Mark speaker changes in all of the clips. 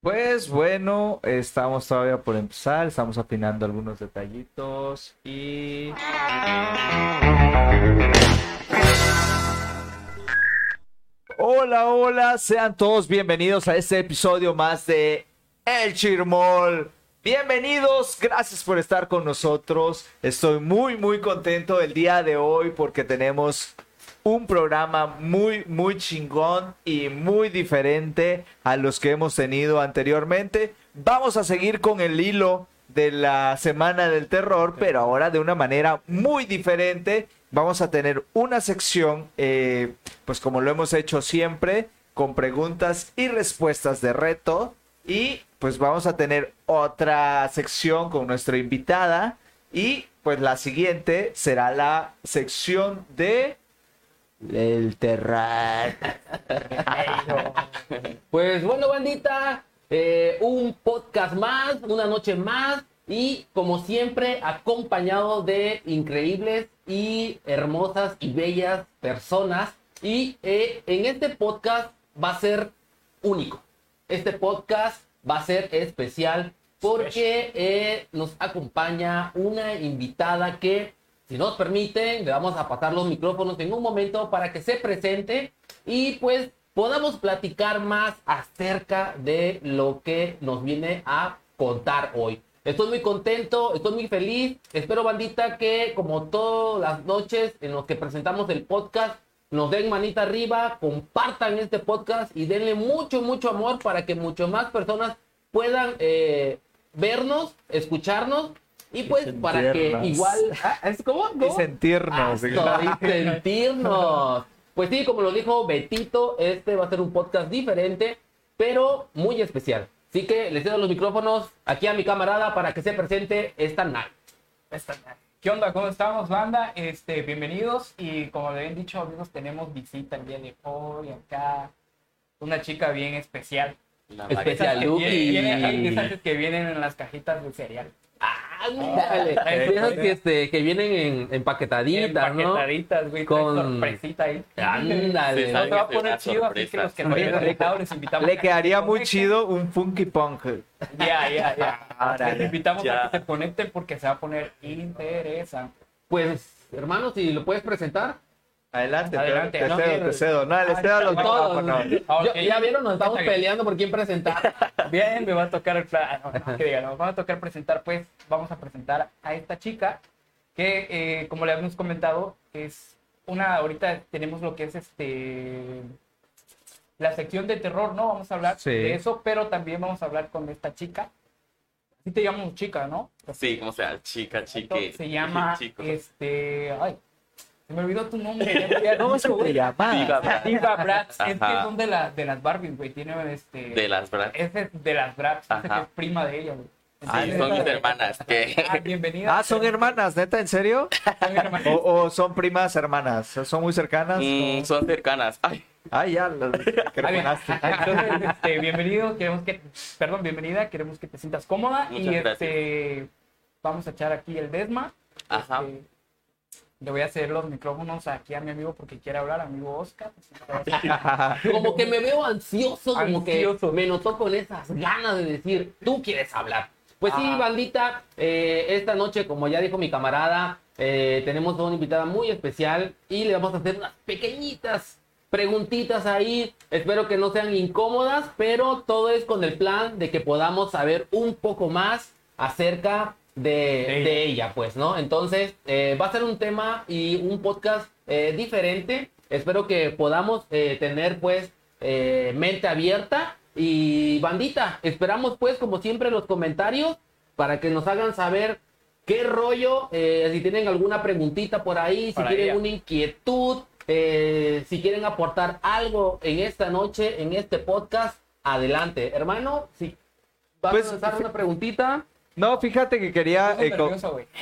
Speaker 1: Pues bueno, estamos todavía por empezar, estamos afinando algunos detallitos y... Hola, hola, sean todos bienvenidos a este episodio más de El Chirmol. Bienvenidos, gracias por estar con nosotros. Estoy muy, muy contento el día de hoy porque tenemos un programa muy, muy chingón y muy diferente a los que hemos tenido anteriormente. Vamos a seguir con el hilo de la Semana del Terror, pero ahora de una manera muy diferente. Vamos a tener una sección, eh, pues como lo hemos hecho siempre, con preguntas y respuestas de reto. Y pues vamos a tener otra sección con nuestra invitada. Y pues la siguiente será la sección de el terror.
Speaker 2: Pues bueno, bandita, eh, un podcast más, una noche más y como siempre acompañado de increíbles y hermosas y bellas personas. Y eh, en este podcast va a ser único. Este podcast va a ser especial porque eh, nos acompaña una invitada que si nos permiten, le vamos a pasar los micrófonos en un momento para que se presente y pues podamos platicar más acerca de lo que nos viene a contar hoy. Estoy muy contento, estoy muy feliz. Espero, bandita, que como todas las noches en los que presentamos el podcast, nos den manita arriba, compartan este podcast y denle mucho, mucho amor para que mucho más personas puedan eh, vernos, escucharnos y pues para que igual... Ah, ¿Es como?
Speaker 1: Y sentirnos.
Speaker 2: Ah, y sentirnos. Pues sí, como lo dijo Betito, este va a ser un podcast diferente, pero muy especial. Así que les cedo los micrófonos aquí a mi camarada para que se presente esta night.
Speaker 3: Esta night. ¿Qué onda? ¿Cómo estamos, banda? Este, bienvenidos. Y como le habían dicho, amigos, tenemos visita el día de hoy acá. Una chica bien especial.
Speaker 2: especial.
Speaker 3: Vienen, que vienen en las cajitas de cereal.
Speaker 2: Ándale. Esas que, este, que vienen en, empaquetaditas, ¿no?
Speaker 3: Empaquetaditas, güey. Con sorpresita ahí.
Speaker 2: Ándale.
Speaker 3: No se va a poner chido, así que los que no hayan dejado les invitamos.
Speaker 1: Le quedaría muy chido un funky punk.
Speaker 3: Ya, ya, ya. Les invitamos a que se conecten porque se va a poner interesante.
Speaker 2: Pues, hermano, si lo puedes presentar.
Speaker 1: Adelante, Adelante te, cedo, te cedo. No, les cedo los
Speaker 2: micrófonos. Ya vieron, nos estamos peleando por quién presentar.
Speaker 3: Bien, me va a tocar el plan. No, que digan, nos va a tocar presentar, pues vamos a presentar a esta chica que, eh, como le habíamos comentado, es una, ahorita tenemos lo que es este la sección de terror, ¿no? Vamos a hablar de eso, pero también vamos a hablar con esta chica. Sí te llamamos chica, ¿no?
Speaker 4: Sí, como sea, chica, chique.
Speaker 3: Se llama, este, ay, me olvidó tu nombre. ¿Cómo
Speaker 1: se te llama?
Speaker 3: Diva Bratz. Diva Bratz. Es que son de, la, de las Barbies, güey. Tiene este...
Speaker 4: De las Bratz.
Speaker 3: Es de las Bratz. Es, es prima de ella, güey.
Speaker 4: Ah, son mis hermanas. ¿qué?
Speaker 3: Ah, bienvenida.
Speaker 1: Ah, son hermanas, neta, ¿en serio? Son hermanas. O, o, son primas hermanas? ¿Son muy cercanas?
Speaker 4: Mm, son cercanas. Ay.
Speaker 1: Ay, ya, lo
Speaker 3: Entonces, este, bienvenido, queremos que, perdón, bienvenida, queremos que te sientas cómoda
Speaker 4: Muchas
Speaker 3: y
Speaker 4: gracias.
Speaker 3: este, vamos a echar aquí el desma.
Speaker 4: Ajá.
Speaker 3: Este, le voy a hacer los micrófonos aquí a mi amigo porque quiere hablar, amigo Oscar.
Speaker 2: como que me veo ansioso, como
Speaker 3: Ansioso.
Speaker 2: que me notó con esas ganas de decir, tú quieres hablar. Pues sí, bandita, eh, esta noche, como ya dijo mi camarada, eh, tenemos a una invitada muy especial y le vamos a hacer unas pequeñitas preguntitas ahí. Espero que no sean incómodas, pero todo es con el plan de que podamos saber un poco más acerca de,
Speaker 3: De ella.
Speaker 2: de ella, pues, ¿no? Entonces, eh, va a ser un tema y un podcast eh, diferente. Espero que podamos eh, tener, pues, eh, mente abierta. Y bandita, esperamos, pues, como siempre, los comentarios para que nos hagan saber qué rollo, si tienen alguna preguntita por ahí, si tienen una inquietud, si quieren aportar algo en esta noche, en este podcast, adelante. Hermano, si vas
Speaker 1: Pues,
Speaker 2: a lanzar una preguntita.
Speaker 1: No, fíjate que quería, eh, co-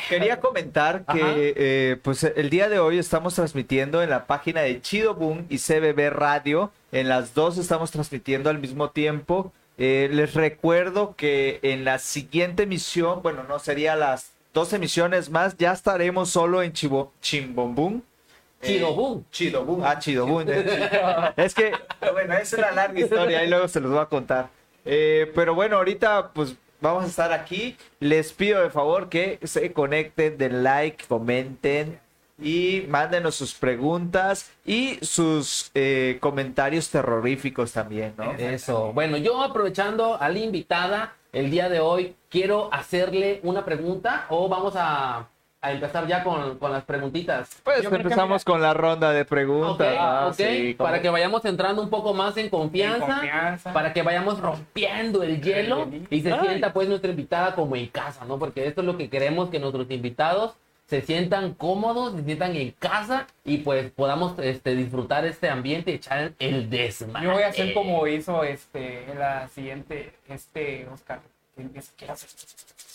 Speaker 1: quería comentar que eh, pues el día de hoy estamos transmitiendo en la página de Chido Boom y CBB Radio. En las dos estamos transmitiendo al mismo tiempo. Eh, les recuerdo que en la siguiente emisión, bueno, no sería las dos emisiones más, ya estaremos solo en Chibo, Chimbombum.
Speaker 2: Chidobun.
Speaker 1: Chidobun. Ah, Chidobun. eh. es que, bueno, es una larga historia y luego se los voy a contar. Eh, pero bueno, ahorita pues vamos a estar aquí. Les pido de favor que se conecten, den like, comenten y mándenos sus preguntas y sus eh, comentarios terroríficos también, ¿no?
Speaker 2: Eso. Bueno, yo aprovechando a la invitada el día de hoy, quiero hacerle una pregunta o vamos a, a empezar ya con, con las preguntitas.
Speaker 1: Pues
Speaker 3: creo que
Speaker 1: empezamos con la ronda de preguntas. Ah,
Speaker 2: ok,
Speaker 1: sí,
Speaker 2: para que vayamos entrando un poco más en confianza,
Speaker 3: En confianza.
Speaker 2: para que vayamos rompiendo el hielo y se
Speaker 1: Ay.
Speaker 2: sienta pues nuestra invitada como en casa, ¿no? Porque esto es lo que queremos, que nuestros invitados se sientan cómodos, se sientan en casa y pues podamos este, disfrutar este ambiente y echar el desmadre.
Speaker 3: Yo voy a hacer como hizo este la siguiente, este Oscar. que empieza- que hace-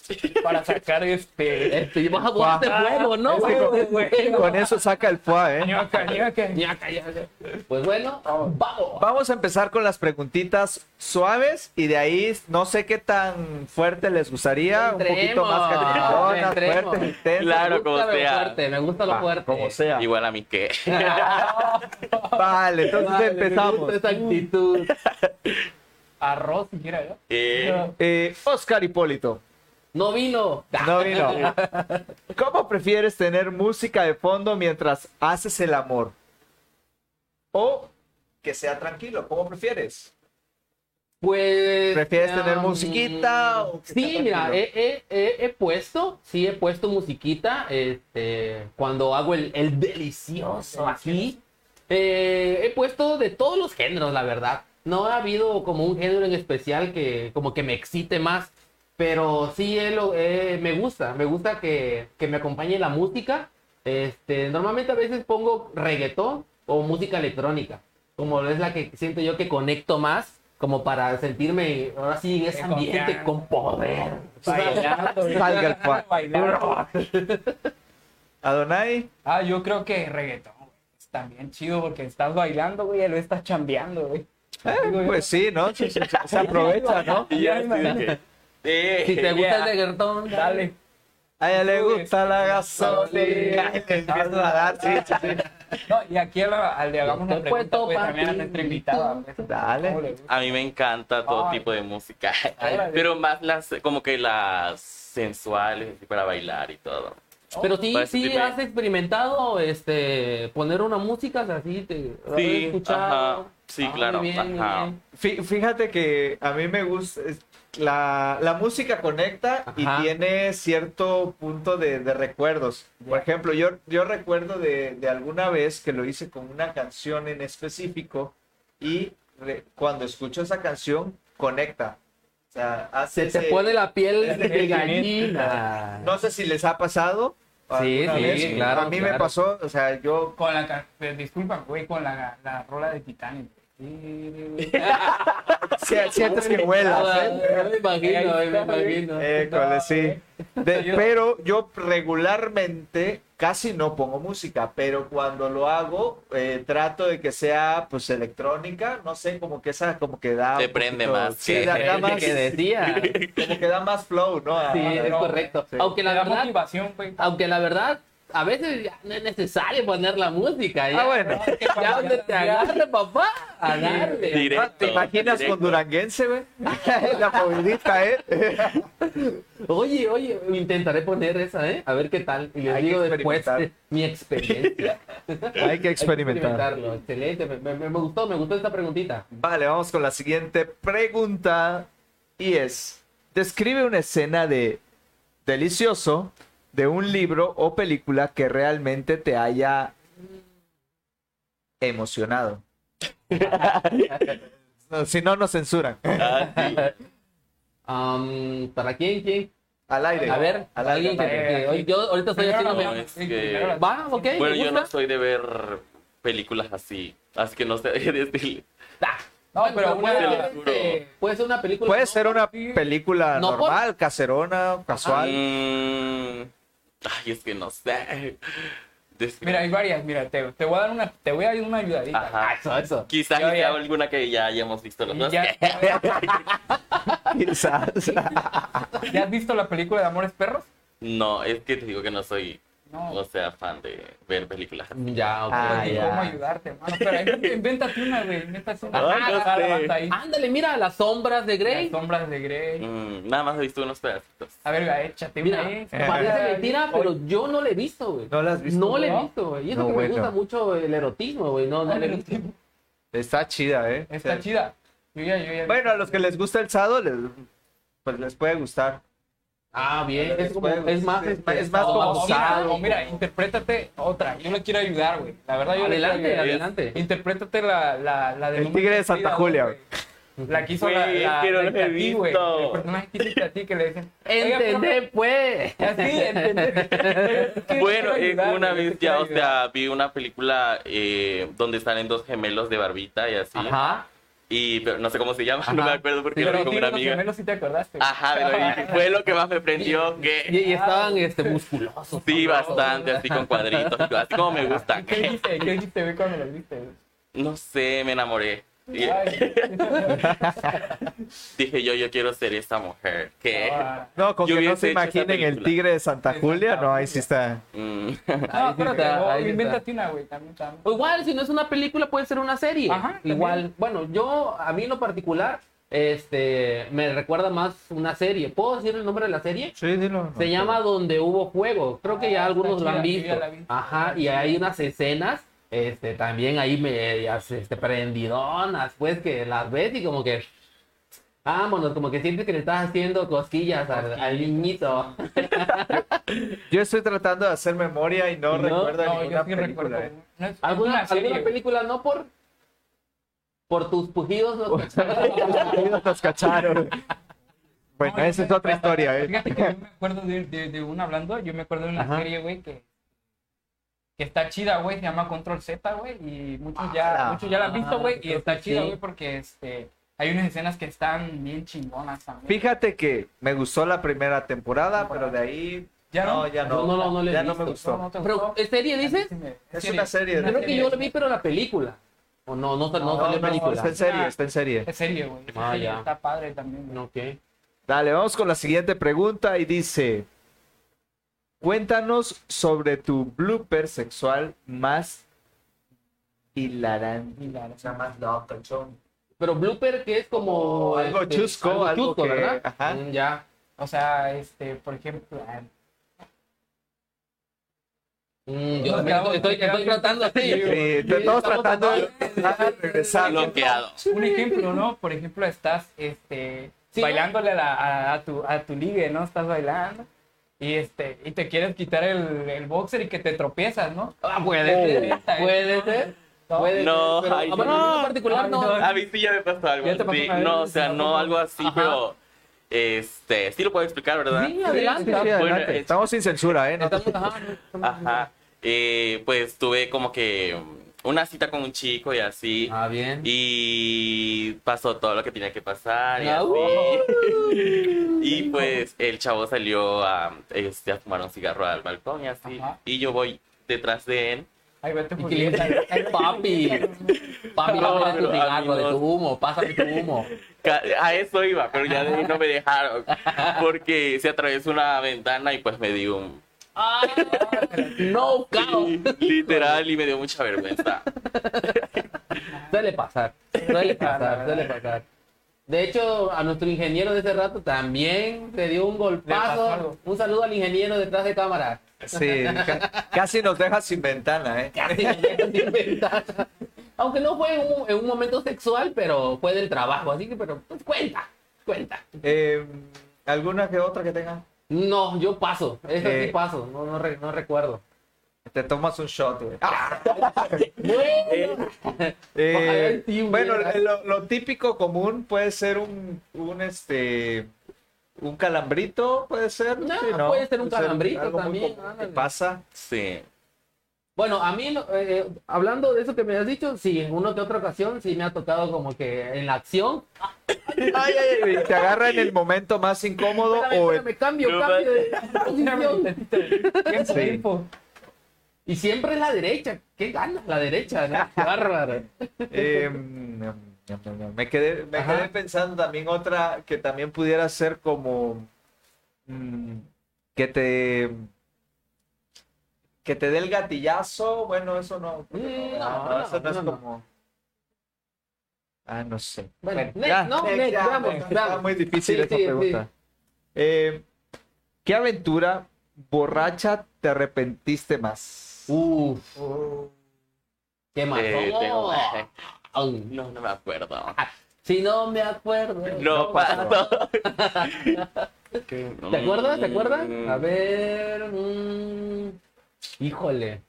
Speaker 3: Para sacar este.
Speaker 2: Este, vamos a jugar de juego, ¿no?
Speaker 3: Es que
Speaker 2: Juego de
Speaker 3: con-
Speaker 2: juego.
Speaker 1: Con eso saca el poa, ¿eh?
Speaker 3: Ñaca, ñaca.
Speaker 2: Ñaca, ñaca. Pues bueno, vamos.
Speaker 1: Vamos a empezar con las preguntitas suaves y de ahí no sé qué tan fuerte les gustaría, un poquito más
Speaker 2: entremos.
Speaker 1: fuertes, intensas.
Speaker 4: Claro,
Speaker 2: me gusta
Speaker 4: como
Speaker 2: lo
Speaker 4: sea.
Speaker 2: fuerte, me gusta lo
Speaker 1: Va,
Speaker 2: fuerte.
Speaker 1: como sea.
Speaker 4: Igual a mí que.
Speaker 1: Vale, entonces
Speaker 2: Vale, me
Speaker 1: empezamos.
Speaker 2: gusta esa actitud.
Speaker 3: Arroz, siquiera, ¿no?
Speaker 4: Eh,
Speaker 1: Eh, Oscar Hipólito,
Speaker 2: No vino.
Speaker 1: no vino. ¿Cómo prefieres tener música de fondo mientras haces el amor? O que sea tranquilo, ¿cómo prefieres?
Speaker 2: Pues.
Speaker 1: ¿Prefieres tener
Speaker 2: um,
Speaker 1: musiquita o
Speaker 2: Sí, mira, he, he- he- he puesto, sí he puesto musiquita, este, cuando hago el, el delicioso aquí. Eh, he puesto de todos los géneros, la verdad. No ha habido como un género en especial que como que me excite más, pero sí lo- eh, me gusta, me gusta que, que me acompañe la música. Este, normalmente a veces pongo reggaetón o música electrónica, como es la que siento yo que conecto más, como para sentirme ahora sí en ese ambiente con poder.
Speaker 3: Bailando,
Speaker 1: Salga el. Adonai,
Speaker 3: Ah, yo creo que reggaetón, güey. Es también chido porque estás bailando, güey, y lo estás chambeando, güey. Digo,
Speaker 1: pues sí, ¿no? Se, se- se aprovecha, ¿no?
Speaker 4: y ya
Speaker 2: Si te gusta
Speaker 3: Yeah.
Speaker 2: el reggaetón,
Speaker 3: Dale.
Speaker 1: A ella le gusta la gasolina. Y le empiezan a dar, sí, sí, sí.
Speaker 3: No, y aquí a la- al de hagamos una pregunta, pues también a nuestra invitada. pues.
Speaker 1: Dale.
Speaker 4: A mí me encanta todo
Speaker 3: Ay.
Speaker 4: tipo de música. Pero más las, como que las sensuales, así para bailar y todo.
Speaker 2: Pero sí, sí has experimentado este poner una música así, te ¿lo has
Speaker 4: Sí,
Speaker 2: escuchado?
Speaker 4: ajá. Sí,
Speaker 2: Ah,
Speaker 4: claro,
Speaker 2: muy bien, muy
Speaker 4: ajá.
Speaker 1: Fíjate que a mí me gusta, la, la música conecta
Speaker 2: Ajá.
Speaker 1: y tiene cierto punto de, de recuerdos. Por ejemplo, yo, yo recuerdo de, de alguna vez que lo hice con una canción en específico y re- cuando escucho esa canción, conecta. O sea, hace
Speaker 2: Se te
Speaker 1: ese-
Speaker 2: pone la piel de gallina.
Speaker 1: No sé si les ha pasado.
Speaker 2: Sí, sí,
Speaker 1: vez.
Speaker 2: claro,
Speaker 1: A mí me
Speaker 2: claro.
Speaker 1: pasó, o sea, yo
Speaker 3: Con la, eh, disculpa, güey, con la, la rola de Titanic.
Speaker 1: Si- sientes que vuelas, ¿eh?
Speaker 2: Ah, Me imagino, me imagino.
Speaker 1: École, sí. De- pero yo regularmente casi no pongo música, pero cuando lo hago eh, trato de que sea pues electrónica, no sé, como que esa como que da
Speaker 4: Te
Speaker 1: un
Speaker 4: prende
Speaker 1: poquito-
Speaker 4: más
Speaker 1: sí,
Speaker 4: que-
Speaker 1: da, da más,
Speaker 2: que decía.
Speaker 1: como que da más flow, ¿no?
Speaker 2: Sí,
Speaker 1: a-
Speaker 2: es
Speaker 3: no,
Speaker 2: correcto.
Speaker 1: sí.
Speaker 2: Aunque la verdad,
Speaker 3: motivación, güey.
Speaker 2: aunque la verdad, a veces ya no es necesario poner la música. Ya,
Speaker 1: Ah, bueno.
Speaker 2: ya donde te agarre, papá, agarre.
Speaker 4: Directo.
Speaker 1: ¿Te imaginas con. Duranguense, güey? La movidita, ¿eh?
Speaker 2: Oye, oye, intentaré poner esa, ¿eh? A ver qué tal. Y les
Speaker 1: Hay que
Speaker 2: digo después
Speaker 1: experimentar.
Speaker 2: eh, mi experiencia.
Speaker 1: Hay que experimentar.
Speaker 2: experimentarlo. Excelente, me, me- me gustó, me gustó esta preguntita.
Speaker 1: Vale, vamos con la siguiente pregunta. Y es, describe una escena de delicioso de un libro o película que realmente te haya emocionado. No, si no, nos censuran.
Speaker 4: Ah, sí.
Speaker 2: Am, ¿Para quién? ¿Quién?
Speaker 1: Al aire.
Speaker 2: A ver,
Speaker 1: al aire.
Speaker 2: alguien que,
Speaker 1: al aire.
Speaker 2: que- oye, yo ahorita estoy haciendo...
Speaker 3: la-
Speaker 4: no, es
Speaker 3: sí,
Speaker 4: que-
Speaker 3: primero la-
Speaker 2: Va, ok,
Speaker 4: Bueno, yo no soy de ver películas así. Así que no sé decirle.
Speaker 3: No, pero una-
Speaker 2: puede, este, puede ser una película...
Speaker 1: Puede
Speaker 2: ¿no?
Speaker 1: ser una película
Speaker 2: No, por-
Speaker 1: normal, caserona, casual.
Speaker 4: Mm, ay, es que no sé.
Speaker 3: Mira, hay varias, mira, te, te voy a dar una, te voy a dar una ayudadita.
Speaker 4: Ajá.
Speaker 2: Ah, Eso, eso.
Speaker 4: Quizás sea
Speaker 3: ya-
Speaker 4: alguna que ya hayamos visto los dos.
Speaker 3: ya,
Speaker 1: Quizás.
Speaker 3: ¿Ya has visto la película de Amores Perros?
Speaker 4: No, es que te digo que no soy
Speaker 3: No.
Speaker 4: no sea fan de ver películas.
Speaker 2: Ya, ok.
Speaker 1: Ah, ya.
Speaker 3: cómo ayudarte, mano. Pero invéntate una, güey. Invéntate una.
Speaker 4: Ay, no
Speaker 3: levanta ahí.
Speaker 2: Ándale, mira, las sombras de Grey.
Speaker 3: Las sombras de Grey.
Speaker 4: Mm, nada más he visto unos pedacitos.
Speaker 3: A ver, échate
Speaker 2: Mira,
Speaker 3: una. eh.
Speaker 2: parece mentira, pero yo no le he visto, güey.
Speaker 1: ¿No la has visto?
Speaker 2: No le he visto, güey. Y eso
Speaker 1: No,
Speaker 2: que
Speaker 1: bueno.
Speaker 2: me gusta mucho el erotismo, güey. No, no le he visto.
Speaker 1: Está chida, ¿eh?
Speaker 3: Está
Speaker 1: Sí.
Speaker 3: chida. Yo ya, yo ya.
Speaker 1: Bueno, a los que les gusta el sado, les, pues les puede gustar.
Speaker 2: Ah, bien. Es, como, es más,
Speaker 1: es más- es más como
Speaker 3: o mira, o mira, interprétate otra. Yo le quiero ayudar, güey. La verdad, yo le
Speaker 2: Adelante,
Speaker 3: quiero ayudar.
Speaker 2: adelante.
Speaker 3: Interprétate la, la, la de
Speaker 1: El tigre de Santa Julia,
Speaker 3: güey. La que hizo la,
Speaker 4: Güey,
Speaker 3: la,
Speaker 4: que no
Speaker 3: la güey. El personaje que hizo a ti que le dicen. "Oiga,
Speaker 2: Entendé, pues.
Speaker 3: profe". Así, entendé.
Speaker 4: Bueno,
Speaker 3: ayudar,
Speaker 4: una vez ya, o sea, vi una película eh, donde salen dos gemelos de barbita y así.
Speaker 2: Ajá.
Speaker 4: Y pero no sé cómo se llama, no me acuerdo porque lo vi con una amiga.
Speaker 3: gemelos sí te acordaste.
Speaker 4: Ajá, pero y fue lo que más me prendió que
Speaker 2: y estaban este, musculosos.
Speaker 4: sí, bastante, así con cuadritos, y así como me gustan.
Speaker 3: ¿Qué dijiste? ¿Qué dijiste cuando los viste?
Speaker 4: No sé, me enamoré. Y dije yo, yo quiero ser esta mujer. Que
Speaker 3: Ah.
Speaker 1: No, con
Speaker 4: Yo
Speaker 1: que no se imaginen el tigre de Santa Julia, no, ahí sí está.
Speaker 4: mm,
Speaker 3: No,
Speaker 2: ahí sí
Speaker 3: invéntate una, güey, también, también.
Speaker 2: O igual, si no es una película, puede ser una serie.
Speaker 3: Ajá, también.
Speaker 2: igual, bueno, yo, a mí en lo particular, este, me recuerda más una serie. ¿Puedo decir el nombre de la serie?
Speaker 1: Sí, dilo.
Speaker 2: Se llama Donde hubo fuego. Creo que ya
Speaker 3: Ah,
Speaker 2: algunos lo han visto.
Speaker 3: vi.
Speaker 2: Ajá, y hay unas escenas, este, también ahí medias, este, prendidonas, pues que las ves y como que, vámonos, como que sientes que le estás haciendo cosquillas al, al niñito.
Speaker 1: Yo estoy tratando de hacer memoria y no,
Speaker 2: No,
Speaker 1: recuerdo
Speaker 3: No,
Speaker 1: ninguna
Speaker 3: sí
Speaker 1: película.
Speaker 3: recuerdo.
Speaker 1: ¿eh?
Speaker 3: No, es
Speaker 2: ¿Alguna, alguna película no por, por tus pujidos? No?
Speaker 1: Ellos nos cacharon. Bueno,
Speaker 3: No,
Speaker 1: esa es otra historia, ¿eh?
Speaker 3: Fíjate que yo me acuerdo de, de, de una hablando, yo me acuerdo de una
Speaker 2: Ajá.
Speaker 3: serie, güey, que, que está chida, güey, se llama Control Z, güey, y muchos ya,
Speaker 1: Ah,
Speaker 3: muchos ya la han visto, güey, y está chida,
Speaker 2: sí.
Speaker 3: güey, porque este, hay unas escenas que están bien chingonas también.
Speaker 1: Fíjate que me gustó la primera temporada,
Speaker 3: Temporada.
Speaker 1: pero de ahí.
Speaker 3: ¿Ya no?
Speaker 1: no, ya no.
Speaker 2: No, no, no le he
Speaker 1: ya no me gustó.
Speaker 3: No, no
Speaker 2: Pero. ¿es serie dices?
Speaker 1: Es una serie.
Speaker 2: Creo que yo lo vi, pero la película. O no, no, no,
Speaker 3: No,
Speaker 2: salió
Speaker 1: No, no,
Speaker 2: película.
Speaker 1: está en serie, está en serie.
Speaker 3: Es serie, güey.
Speaker 2: Ah, ya.
Speaker 3: Está padre también, güey.
Speaker 2: Ok.
Speaker 1: Dale, vamos con la siguiente pregunta y dice: Cuéntanos sobre tu blooper sexual más hilarante. O sea, más locochón.
Speaker 2: Pero blooper que es como...
Speaker 1: Algo chusco, algo que-
Speaker 2: ¿verdad?
Speaker 1: ajá.
Speaker 2: Mm, ya.
Speaker 3: O sea, este, por ejemplo,
Speaker 2: Mm, yo
Speaker 3: quedamos-
Speaker 2: estoy, estoy, estoy tratando así.
Speaker 1: Sí, estamos tratando de de regresar.
Speaker 4: bloqueado.
Speaker 3: un ejemplo, ¿no? Por ejemplo, estás este,
Speaker 2: Sí,
Speaker 3: bailándole a, la- a- a tu, a tu ligue, ¿no? Estás bailando y, este, y te quieres quitar el, el boxer y que te tropiezas, ¿no?
Speaker 2: Ah, puede ser.
Speaker 3: Neta,
Speaker 2: Puede
Speaker 3: ¿eh?
Speaker 2: ser.
Speaker 3: No.
Speaker 2: Puede
Speaker 4: No,
Speaker 2: ser. Pero,
Speaker 4: ay,
Speaker 2: bueno,
Speaker 4: no.
Speaker 2: mí en particular no.
Speaker 4: A mí sí ya me pasó algo. No, o sea, no algo así,
Speaker 2: Ajá.
Speaker 4: pero este, sí lo puedo explicar, ¿verdad?
Speaker 2: Sí, adelante.
Speaker 1: Sí, sí,
Speaker 4: Bueno,
Speaker 1: adelante.
Speaker 4: es-
Speaker 1: Estamos sin censura, ¿eh? No
Speaker 2: Estamos, ajá,
Speaker 4: Ajá. Eh, pues tuve como que una cita con un chico y así.
Speaker 2: Ah, bien.
Speaker 4: Y pasó todo lo que tenía que pasar y
Speaker 2: Ah,
Speaker 4: así.
Speaker 2: uh.
Speaker 4: Y pues el chavo salió a, este, a fumar un cigarro al balcón y así.
Speaker 3: Ajá.
Speaker 4: Y yo voy detrás de él.
Speaker 3: Ahí vete
Speaker 2: Y dice, papi, papi,
Speaker 4: No,
Speaker 2: pásame tu cigarro de tu humo, pásame tu humo.
Speaker 4: A eso iba, pero ya de ahí no me dejaron. Porque se atravesó una ventana y pues me dio un...
Speaker 2: Ah, no, caos.
Speaker 4: Literal y me dio mucha vergüenza.
Speaker 2: Suele pasar, suele pasar, suele pasar. De hecho, a nuestro ingeniero de ese rato también le dio un golpazo. Un saludo al ingeniero detrás de cámara.
Speaker 1: Sí, ca- casi nos deja sin ventana, ¿eh?
Speaker 2: Casi me dejan sin ventana. Aunque no fue en un, en un momento sexual, pero fue del trabajo. Así que, pero pues cuenta, cuenta.
Speaker 1: Eh, ¿Alguna que otra que tenga?
Speaker 2: No, yo paso. Eso
Speaker 1: Eh.
Speaker 2: sí paso. No, no, re- no recuerdo.
Speaker 1: Te tomas un shot, güey.
Speaker 2: Bueno.
Speaker 1: Eh,
Speaker 2: sí
Speaker 1: bueno, lo, lo típico común puede ser un, un este un calambrito, puede ser.
Speaker 2: No, puede ser un calambrito
Speaker 1: muy
Speaker 2: también, ándale.
Speaker 1: pasa.
Speaker 4: Sí.
Speaker 2: Bueno, a mí, eh, hablando de eso que me has dicho, sí, en una que otra ocasión sí me ha tocado como que en la acción.
Speaker 1: Ay, ay, ay, te agarra en el momento más incómodo
Speaker 2: Espérame,
Speaker 1: o
Speaker 2: espérame, cambio,
Speaker 4: No,
Speaker 2: cambio de posición.
Speaker 1: Sí.
Speaker 3: tiempo.
Speaker 2: Y siempre es la derecha. ¿Qué gana la derecha? ¿no? Qué bárbaro.
Speaker 1: Eh, me quedé, me
Speaker 2: Ajá.
Speaker 1: quedé pensando también otra que también pudiera ser como mm, que te que te dé el gatillazo, bueno, eso no.
Speaker 2: Mm,
Speaker 1: no,
Speaker 2: no,
Speaker 1: no, eso no,
Speaker 2: no,
Speaker 1: es
Speaker 2: no.
Speaker 1: como. Ah, no sé.
Speaker 2: Bueno,
Speaker 3: Bueno,
Speaker 2: next,
Speaker 1: Ya,
Speaker 2: no,
Speaker 1: next,
Speaker 2: next,
Speaker 1: ya,
Speaker 2: veamos,
Speaker 1: está muy difícil
Speaker 2: Sí,
Speaker 1: esta
Speaker 2: sí,
Speaker 1: pregunta. Eh, ¿Qué aventura borracha te arrepentiste más?
Speaker 2: Uf, ¿qué más?
Speaker 4: Eh, tengo-
Speaker 2: Ay,
Speaker 4: No, no me acuerdo.
Speaker 2: Si no me acuerdo.
Speaker 4: No
Speaker 1: pasó.
Speaker 2: ¿Te acuerdas? ¿Te acuerdas? A ver. mm, Híjole.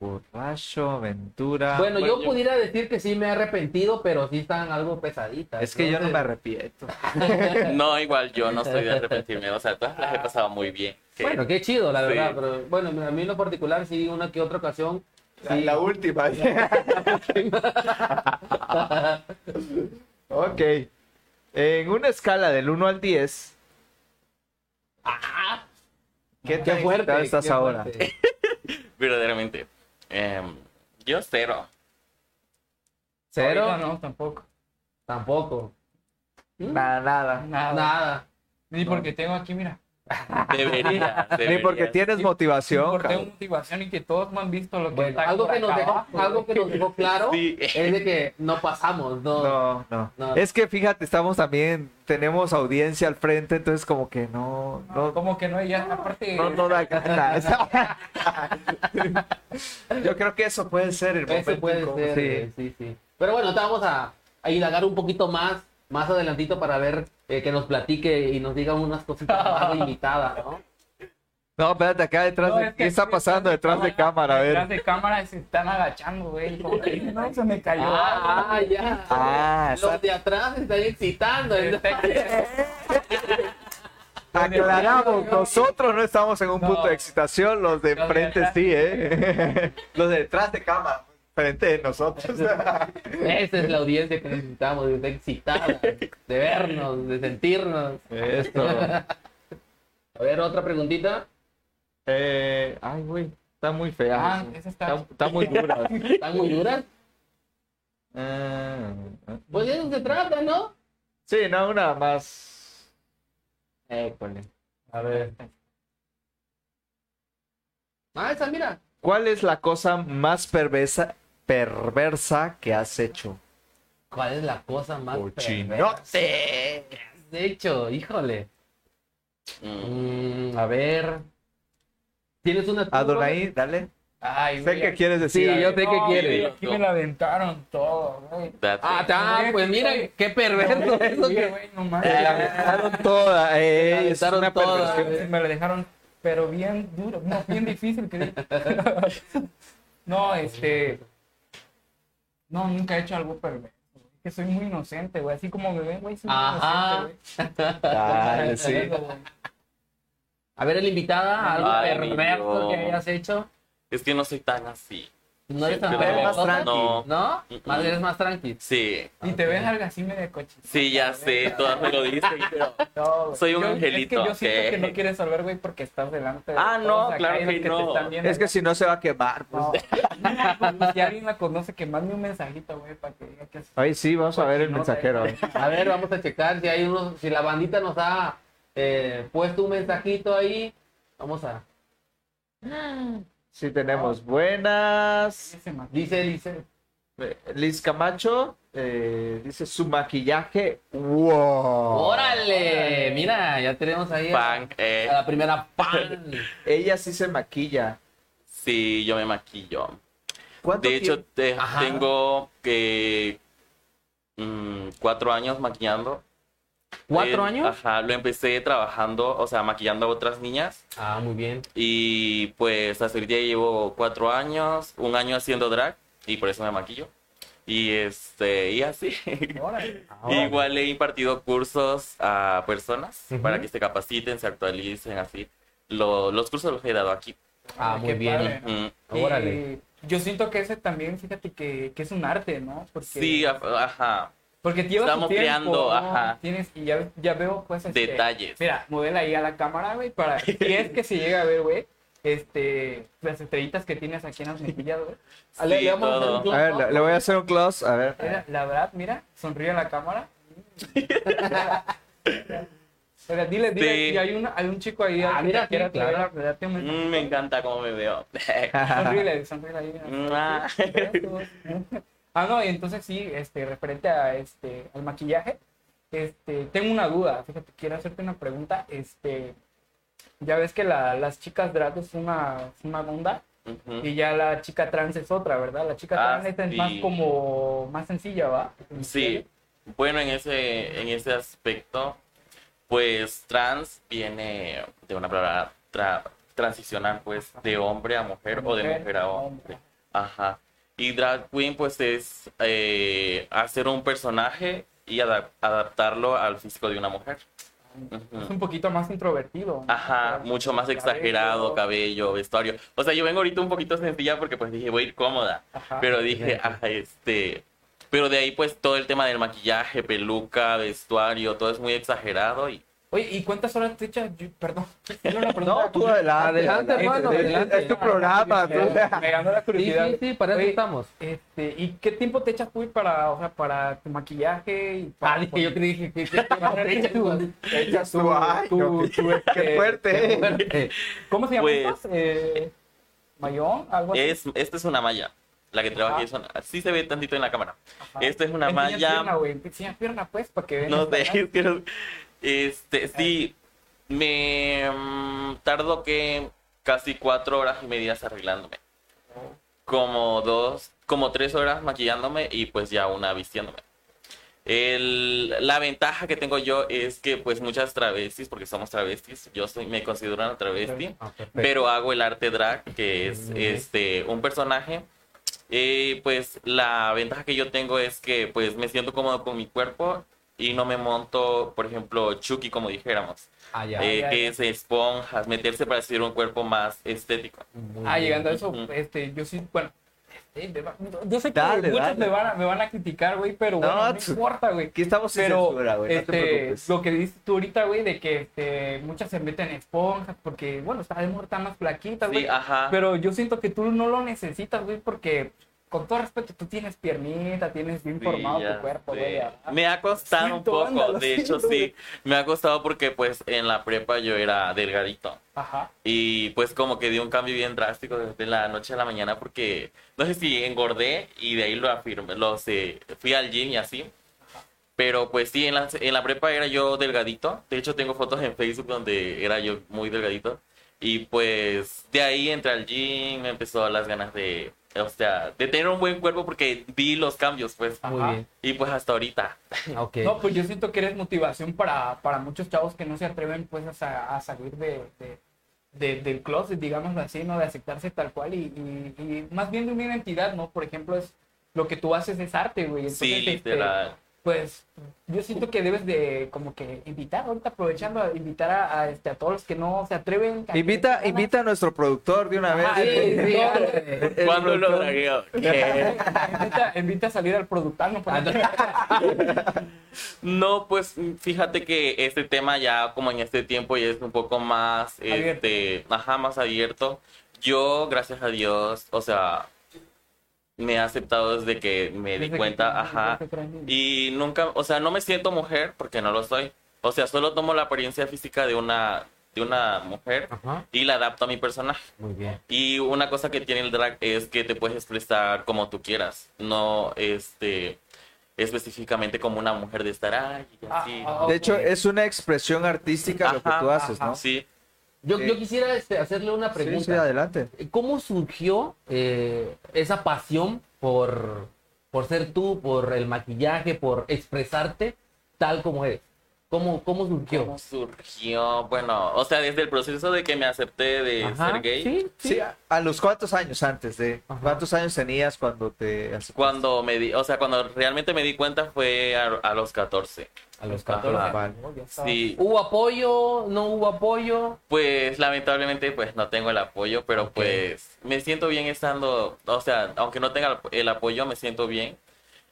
Speaker 1: Borracho, aventura.
Speaker 2: Bueno,
Speaker 4: bueno,
Speaker 2: yo
Speaker 4: yo-
Speaker 2: pudiera decir que sí me he arrepentido, pero sí están algo pesaditas.
Speaker 1: es que yo no me arrepiento.
Speaker 4: No, igual yo no estoy de arrepentirme. O sea, todas las he pasado muy bien. Que-
Speaker 2: Bueno, qué chido, la
Speaker 4: Sí.
Speaker 2: verdad. Pero bueno, a mí en lo particular, sí, una que otra ocasión.
Speaker 1: La,
Speaker 2: Sí.
Speaker 1: la última. ok. En una escala del 1 al 10,
Speaker 2: ¡Ah!
Speaker 1: ¿qué
Speaker 2: Qué fuerte.
Speaker 1: estás
Speaker 2: qué
Speaker 1: ahora?
Speaker 2: fuerte.
Speaker 4: Verdaderamente. Em, yo cero.
Speaker 2: ¿Cero?
Speaker 3: No, tampoco.
Speaker 2: Tampoco.
Speaker 1: Nada, nada.
Speaker 3: Nada.
Speaker 2: Nada.
Speaker 3: Ni porque tengo aquí, mira.
Speaker 4: Debería.
Speaker 1: Ni porque tienes motivación.
Speaker 3: Por tengo motivación y que todos me han visto lo que
Speaker 2: Bueno,
Speaker 3: está
Speaker 2: algo que, nos dejó,
Speaker 3: abajo,
Speaker 2: algo que nos dejó claro
Speaker 4: Sí.
Speaker 2: es de que no pasamos, no.
Speaker 1: No, no,
Speaker 2: No.
Speaker 1: Es que fíjate, estamos también, tenemos audiencia al frente, entonces como que no,
Speaker 3: No,
Speaker 1: no,
Speaker 3: como que no, ya aparte.
Speaker 1: no, no da. Yo creo que eso puede ser el momento.
Speaker 2: Eso puede ser,
Speaker 1: sí.
Speaker 2: eh, sí, sí. Pero bueno, te vamos a, a indagar un poquito más, más adelantito para ver eh, que nos platique y nos diga unas cositas más de invitada, ¿no?
Speaker 1: No, espérate, acá detrás
Speaker 3: No,
Speaker 1: de...
Speaker 3: es que
Speaker 1: ¿Qué está pasando detrás de cámara? A
Speaker 3: Detrás
Speaker 1: ver.
Speaker 3: de cámara se están agachando, güey. No, se me cayó.
Speaker 2: Ah, ya.
Speaker 1: Ah,
Speaker 2: Los
Speaker 1: está-
Speaker 2: de atrás están excitando. ¿no?
Speaker 3: Está-
Speaker 1: Aclaramos, nosotros no estamos en un
Speaker 3: No.
Speaker 1: punto de excitación, los de
Speaker 3: Los de
Speaker 1: frente
Speaker 3: atrás.
Speaker 1: sí, ¿eh? Los de detrás de cámara, frente de nosotros.
Speaker 2: Esa es la audiencia que necesitamos, de excitada, de vernos, de sentirnos.
Speaker 1: Esto.
Speaker 2: A ver, otra preguntita.
Speaker 1: Eh, ay, güey, está muy fea.
Speaker 3: Ah, esa está-
Speaker 1: está, está muy dura.
Speaker 2: ¿Están muy duras?
Speaker 1: Ah,
Speaker 2: Pues de eso se trata, ¿no?
Speaker 1: sí, no, una más. École.
Speaker 2: A ver. Ah, esa, mira.
Speaker 1: ¿Cuál es la cosa más perversa, perversa que has hecho?
Speaker 2: ¿Cuál es la cosa más
Speaker 1: Cochinote.
Speaker 2: perversa que has hecho? Híjole.
Speaker 4: Mm,
Speaker 2: Mm, a ver. ¿Tienes una tú,
Speaker 1: Adonai, dale.
Speaker 3: Ay,
Speaker 1: Sé qué quieres decir.
Speaker 2: Sí, yo sé qué
Speaker 3: No,
Speaker 2: quiere.
Speaker 3: güey, Aquí me la aventaron todo, güey.
Speaker 2: Ah, está, pues mira, qué perverso eso que...
Speaker 3: güey, no mames.
Speaker 1: Eh, la aventaron toda, eh,
Speaker 2: La
Speaker 1: es
Speaker 2: aventaron
Speaker 1: una
Speaker 2: toda,
Speaker 1: perversión.
Speaker 3: Me la dejaron, pero bien duro, no, bien difícil. Que... no, este. No, nunca he hecho algo perverso. güey. Que soy muy inocente, güey. Así como me ven, güey, soy muy
Speaker 2: Ajá.
Speaker 3: inocente, güey.
Speaker 1: Dale, sí.
Speaker 3: Eso, güey.
Speaker 2: A ver, la invitada, algo
Speaker 4: Ay,
Speaker 2: perverso
Speaker 4: Dios.
Speaker 2: que hayas hecho.
Speaker 4: Es que no soy tan así.
Speaker 2: No eres tan
Speaker 1: Eres más tranqui.
Speaker 4: No.
Speaker 2: ¿No?
Speaker 4: Mm,
Speaker 2: Más
Speaker 4: mm.
Speaker 2: eres más tranqui.
Speaker 4: Sí.
Speaker 3: Y te ves algo así medio coche.
Speaker 4: Sí, ya sé, todas me lo dicen, pero
Speaker 3: No.
Speaker 4: Soy un
Speaker 3: Yo-
Speaker 4: angelito,
Speaker 3: Es que yo siento que no quieres saber, güey, porque estás delante de
Speaker 4: Ah,
Speaker 3: todos
Speaker 4: no,
Speaker 3: acá
Speaker 4: claro que
Speaker 3: te
Speaker 4: no.
Speaker 3: están viendo,
Speaker 1: Es que si no se va a quemar. Pues.
Speaker 3: No. si alguien la conoce, que mande un mensajito, güey, para que diga que es.
Speaker 1: Ahí sí, vamos a ver el mensajero.
Speaker 2: A ver, vamos a checar si hay unos, si la bandita nos ha eh, puesto un mensajito ahí. Vamos a.
Speaker 1: Sí tenemos buenas.
Speaker 2: Dice, dice.
Speaker 1: Eh, Liz Camacho eh, dice su maquillaje. ¡Wow!
Speaker 2: ¡Órale! Mira, ya tenemos ahí a,
Speaker 4: punk, eh.
Speaker 2: a la primera pan.
Speaker 1: Ella sí se maquilla.
Speaker 4: Sí, yo me maquillo.
Speaker 1: ¿Cuánto
Speaker 4: De hecho, te- tengo que mm, cuatro años maquillando.
Speaker 2: ¿Cuatro
Speaker 4: Eh,
Speaker 2: años?
Speaker 4: Ajá, lo empecé trabajando, o sea, maquillando a otras niñas.
Speaker 2: Ah, muy bien.
Speaker 4: Y pues hasta ahorita llevo cuatro años, un año haciendo drag, y por eso me maquillo. Y este, y así.
Speaker 3: Órale.
Speaker 4: Igual he impartido cursos a personas
Speaker 2: Ujú.
Speaker 4: para que se capaciten, se actualicen, así. Lo- los cursos los he dado aquí.
Speaker 2: Ah, muy
Speaker 3: Qué
Speaker 2: bien.
Speaker 3: padre, ¿no?
Speaker 4: Mm,
Speaker 3: Y
Speaker 2: Órale.
Speaker 3: Yo siento que ese también, fíjate que, que es un arte, ¿no? Porque,
Speaker 4: Sí, ajá.
Speaker 3: Porque lleva su
Speaker 4: estamos
Speaker 3: tiempo,
Speaker 4: creando,
Speaker 3: ¿no?
Speaker 4: ajá.
Speaker 3: Tienes, y ya, ya veo, pues, este,
Speaker 4: Detalles.
Speaker 3: Mira, modela ahí a la cámara, güey, para, si es que se llega a ver, güey, este, las estrellitas que tienes aquí en las mejillas, güey.
Speaker 2: Le-
Speaker 4: Sí,
Speaker 2: le vamos a hacer
Speaker 4: todo.
Speaker 2: un close
Speaker 1: A ver, le, le voy a hacer un close. A ver.
Speaker 3: Mira, la verdad, mira, sonríe a la cámara. Pero dile, dile,
Speaker 4: Sí.
Speaker 3: y hay, una, hay un chico ahí
Speaker 2: Ah, mira,
Speaker 3: quiera
Speaker 2: claro.
Speaker 4: Mm, me encanta cómo me veo.
Speaker 3: Sonríele, sonríele ahí.
Speaker 4: Ah.
Speaker 3: Ah, no, y entonces sí, este, referente a este, al maquillaje, este, tengo una duda, fíjate, quiero hacerte una pregunta, este, ya ves que la- las chicas drag es una, es una onda y ya la chica trans es otra, ¿verdad? La chica
Speaker 4: Ah,
Speaker 3: trans es
Speaker 4: sí.
Speaker 3: más como, más sencilla, ¿va?
Speaker 4: Sí, bueno, en ese, en ese aspecto, pues trans viene de una palabra tra- transicionar, pues, de hombre a mujer o de mujer a hombre. Ajá. Y drag queen, pues, es eh, hacer un personaje y adap- adaptarlo al físico de una mujer.
Speaker 3: Es un poquito más introvertido.
Speaker 4: Ajá, mucho más exagerado, cabello, vestuario. O sea, yo vengo ahorita un poquito sencilla porque pues dije, voy a ir cómoda.
Speaker 3: Ajá.
Speaker 4: Pero dije, ah, este. Pero de ahí, pues todo el tema del maquillaje, peluca, vestuario, todo es muy exagerado y.
Speaker 3: Oye, ¿y cuántas horas te echas? Yo- perdón.
Speaker 1: No, tú adelante.
Speaker 2: Adelante, hermano,
Speaker 1: Es-
Speaker 2: adelante.
Speaker 1: Es tu programa. tú-
Speaker 3: Me, me ganó la
Speaker 2: Sí,
Speaker 3: curiosidad.
Speaker 2: sí, sí, para eso
Speaker 3: Oye,
Speaker 2: estamos.
Speaker 3: Este, ¿y qué tiempo te echas tú para, o sea, para tu maquillaje y para
Speaker 2: Ah, dije, yo te dije que
Speaker 3: para
Speaker 1: Te echas ay, no,
Speaker 3: tu, este,
Speaker 1: Qué fuerte.
Speaker 2: Fuerte.
Speaker 3: ¿Cómo se llama
Speaker 4: Pues-?
Speaker 3: Eh, ¿Mayón? ¿Algo así?
Speaker 4: Es, esta es una malla. La que trabaja aquí es una- Sí se ve tantito en la cámara.
Speaker 3: Ajá.
Speaker 4: Esta es una
Speaker 3: Enseña
Speaker 4: malla.
Speaker 3: Pierna, güey. Enseña pierna, pues, para que vean.
Speaker 4: No
Speaker 3: esta
Speaker 4: sé, Este, sí. Me mm, tardo que casi cuatro horas y media arreglándome. Como dos, como tres horas maquillándome y pues ya una vistiéndome. El, la ventaja que tengo yo es que pues muchas travestis, porque somos travestis, yo soy, me considero una travesti,
Speaker 2: Ah,
Speaker 4: pero hago el arte drag, que es este un personaje. Eh, pues la ventaja que yo tengo es que pues me siento cómodo con mi cuerpo y no me monto, por ejemplo, Chucky, como dijéramos,
Speaker 2: Ah, ya.
Speaker 4: eh,
Speaker 3: ya,
Speaker 4: que
Speaker 3: ya.
Speaker 4: es esponjas, meterse para hacer un cuerpo más estético.
Speaker 2: Muy
Speaker 3: Ah,
Speaker 2: bien.
Speaker 3: llegando a eso, este, yo sí, bueno, este, va- yo sé que
Speaker 1: Dale,
Speaker 3: muchos
Speaker 1: dale.
Speaker 3: Me, van a, me van a criticar, güey, pero
Speaker 1: No,
Speaker 3: bueno, no
Speaker 1: tú-
Speaker 3: importa, güey.
Speaker 1: Aquí estamos sin
Speaker 3: Pero
Speaker 1: censura, güey. No
Speaker 3: este, lo que dices tú ahorita, güey, de que este, muchas se meten esponjas porque, bueno, está de muerta más flaquita, güey.
Speaker 4: Sí, ajá.
Speaker 3: Pero yo siento que tú no lo necesitas, güey, porque con todo respeto, tú tienes piernita, tienes bien
Speaker 4: Sí,
Speaker 3: formado tu cuerpo.
Speaker 4: Me ha costado
Speaker 3: Siento,
Speaker 4: un poco, de hecho sí, me ha costado porque pues en la prepa yo era delgadito.
Speaker 3: Ajá.
Speaker 4: Y pues como que dio un cambio bien drástico desde la noche a la mañana porque no sé si engordé y de ahí lo afirmé, lo sé, fui al gym y así. Pero pues sí, en la, en la prepa era yo delgadito. De hecho tengo fotos en Facebook donde era yo muy delgadito. Y pues de ahí entré al gym, me empezó las ganas de, o sea, de tener un buen cuerpo porque vi los cambios pues.
Speaker 2: Muy
Speaker 3: Ajá.
Speaker 2: bien.
Speaker 4: Y pues hasta ahorita.
Speaker 3: No, pues yo siento que eres motivación para, para muchos chavos que no se atreven pues a, a salir de, de- de- del closet, digamos así, ¿no? De aceptarse tal cual y, y- y más bien de una identidad, ¿no? Por ejemplo, es lo que tú haces es arte, güey. Entonces,
Speaker 4: Sí,
Speaker 3: este,
Speaker 4: literal.
Speaker 3: Pues yo siento que debes de como que invitar, ahorita aprovechando, a invitar a, a, este, a todos los que no se atreven. a-
Speaker 1: Invita, invita a nuestro productor de una vez.
Speaker 2: Sí, sí,
Speaker 4: ¿Cuándo lo dragueo?
Speaker 3: Invita, invita a salir al productor, ¿no?
Speaker 4: Pues fíjate que este tema ya como en este tiempo ya es un poco más,
Speaker 3: Abierto.
Speaker 4: este, ajá, más abierto. Yo, gracias a Dios, o sea, me he aceptado desde que me di
Speaker 3: Desde
Speaker 4: cuenta,
Speaker 3: te-
Speaker 4: ajá. Y nunca, o sea, no me siento mujer porque no lo soy. O sea, solo tomo la apariencia física de una, de una mujer
Speaker 2: Ajá.
Speaker 4: y la adapto a mi personaje.
Speaker 2: Muy bien.
Speaker 4: Y una cosa que tiene el drag es que te puedes expresar como tú quieras, no este específicamente como una mujer de estar así.
Speaker 3: Ah,
Speaker 1: De hecho, es una expresión artística lo que tú haces,
Speaker 3: ajá.
Speaker 1: ¿no?
Speaker 4: Sí,
Speaker 2: Yo, yo quisiera este, hacerle una
Speaker 1: Sí,
Speaker 2: pregunta.
Speaker 1: sí, adelante.
Speaker 2: ¿Cómo surgió eh, esa pasión por, por ser tú, por el maquillaje, por expresarte tal como eres? ¿Cómo, cómo surgió?
Speaker 4: ¿Cómo surgió? Bueno, o sea, desde el proceso de que me acepté de
Speaker 2: Ajá,
Speaker 4: ser gay,
Speaker 2: Sí, sí.
Speaker 1: Sí, a, a los cuántos años antes de.
Speaker 2: Ajá.
Speaker 1: ¿Cuántos años tenías cuando te aceptaste?
Speaker 4: cuando me di, o sea, cuando realmente me di cuenta fue a, a los 14.
Speaker 2: A los
Speaker 4: Ajá.
Speaker 2: 14.
Speaker 1: Vale.
Speaker 3: Oh, ya estaba.
Speaker 4: Sí,
Speaker 2: ¿Hubo apoyo? ¿No hubo apoyo?
Speaker 4: pues lamentablemente pues no tengo el apoyo, pero pues me siento bien estando, o sea, aunque no tenga el apoyo, me siento bien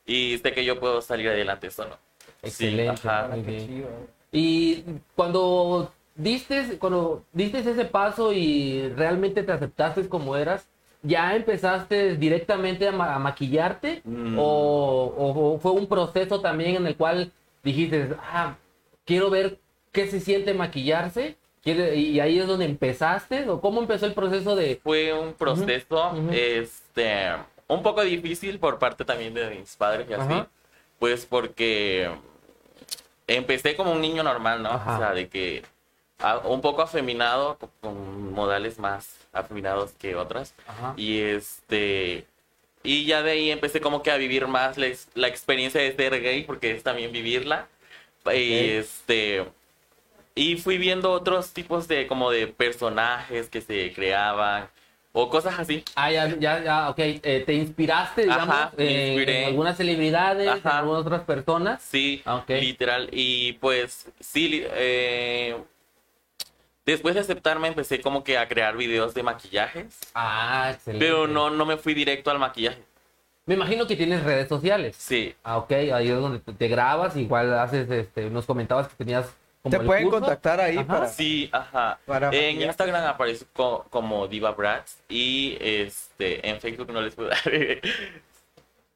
Speaker 4: y sé que yo puedo salir adelante solo. Sí,
Speaker 2: Excelente.
Speaker 4: ajá.
Speaker 2: muy
Speaker 3: Qué
Speaker 2: bien.
Speaker 3: chido.
Speaker 2: Y cuando diste, cuando diste ese paso y realmente te aceptaste como eras, ¿ya empezaste directamente a, ma- a maquillarte?
Speaker 4: Mm.
Speaker 2: O, o- o fue un proceso también en el cual dijiste, ah, quiero ver qué se siente maquillarse? ¿Quiere- ¿Y ahí es donde empezaste? ¿O cómo empezó el proceso de...
Speaker 4: Fue un proceso, este, un poco difícil por parte también de mis padres y así. Pues porque empecé como un niño normal, ¿no?
Speaker 2: Ajá.
Speaker 4: O sea, de que a- un poco afeminado, co- con modales más afeminados que otras.
Speaker 2: Ajá.
Speaker 4: Y este. Y ya de ahí empecé como que a vivir más la experiencia de ser gay, porque es también vivirla. Y este. Y fui viendo otros tipos de como de personajes que se creaban. O cosas así.
Speaker 2: Ah, ya, ya, ya, ok. Eh, ¿Te inspiraste, digamos,
Speaker 4: Ajá, me
Speaker 2: eh, en algunas celebridades, en
Speaker 4: Ajá.
Speaker 2: algunas otras personas?
Speaker 4: Sí,
Speaker 2: Ah, ok.
Speaker 4: literal. Y pues, sí, eh, después de aceptarme empecé como que a crear videos de maquillajes.
Speaker 2: Ah, excelente.
Speaker 4: Pero no, no me fui directo al maquillaje.
Speaker 2: Me imagino que tienes redes sociales.
Speaker 4: Sí,
Speaker 2: Ah, ok. Ahí es donde te- te grabas, igual haces, este, nos comentabas que tenías
Speaker 1: Te pueden
Speaker 2: curso.
Speaker 1: contactar ahí
Speaker 2: Ajá.
Speaker 1: para...
Speaker 4: sí, ajá.
Speaker 1: Para
Speaker 4: en
Speaker 1: maquillar.
Speaker 4: Instagram aparece co- como Diva Bratz y este en Facebook no les puedo dar.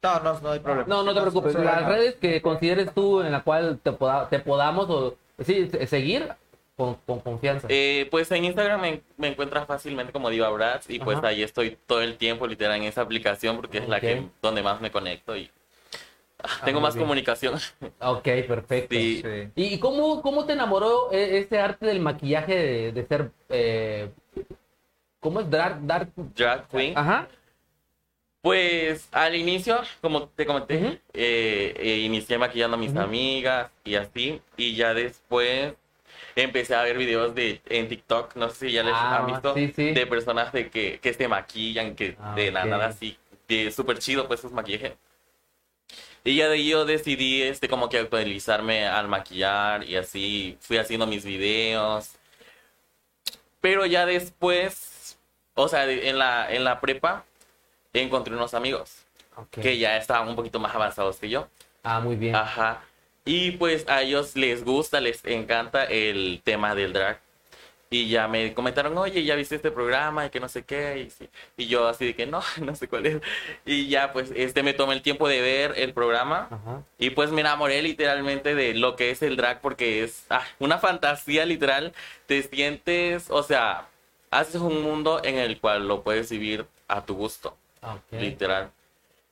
Speaker 1: No, no, no hay problema.
Speaker 2: No, no te preocupes. Las redes que consideres tú en la cual te, poda- te podamos o sí, se- seguir con, con confianza.
Speaker 4: Eh, pues en Instagram me, me encuentras fácilmente como Diva Bratz y pues
Speaker 2: Ajá.
Speaker 4: ahí estoy todo el tiempo literal en esa aplicación porque es la que donde más me conecto y tengo
Speaker 2: muy
Speaker 4: más
Speaker 2: bien.
Speaker 4: comunicación.
Speaker 2: ok, perfecto.
Speaker 4: Sí.
Speaker 1: Sí.
Speaker 2: ¿Y cómo, cómo te enamoró eh, este arte del maquillaje de, de ser... Eh, ¿Cómo es? Dark, dark...
Speaker 4: Drag Queen.
Speaker 2: Ajá.
Speaker 4: Pues al inicio, como te comenté, eh, eh, inicié maquillando a mis amigas y así, y ya después empecé a ver videos de en TikTok, no sé si ya les
Speaker 2: Ah,
Speaker 4: han visto,
Speaker 2: sí, sí.
Speaker 4: de personas de que, que se maquillan, que
Speaker 2: Ah,
Speaker 4: de la nada así, de súper chido pues sus maquillajes. Y ya de ahí yo decidí este como que actualizarme al maquillar y así fui haciendo mis videos. Pero ya después, o sea, en la, en la prepa, encontré unos amigos
Speaker 2: Ok.
Speaker 4: que ya estaban un poquito más avanzados que yo.
Speaker 2: Ah, muy bien.
Speaker 4: Ajá. Y pues a ellos les gusta, les encanta el tema del drag. Y ya me comentaron, oye, ya viste este programa y que no sé qué. Y, y yo así de que no, no sé cuál es. Y ya pues este me tomé el tiempo de ver el programa.
Speaker 2: Ajá.
Speaker 4: Y pues me enamoré literalmente de lo que es el drag porque es ah, una fantasía literal. Te sientes, o sea, haces un mundo en el cual lo puedes vivir a tu gusto,
Speaker 2: Ok.
Speaker 4: literal.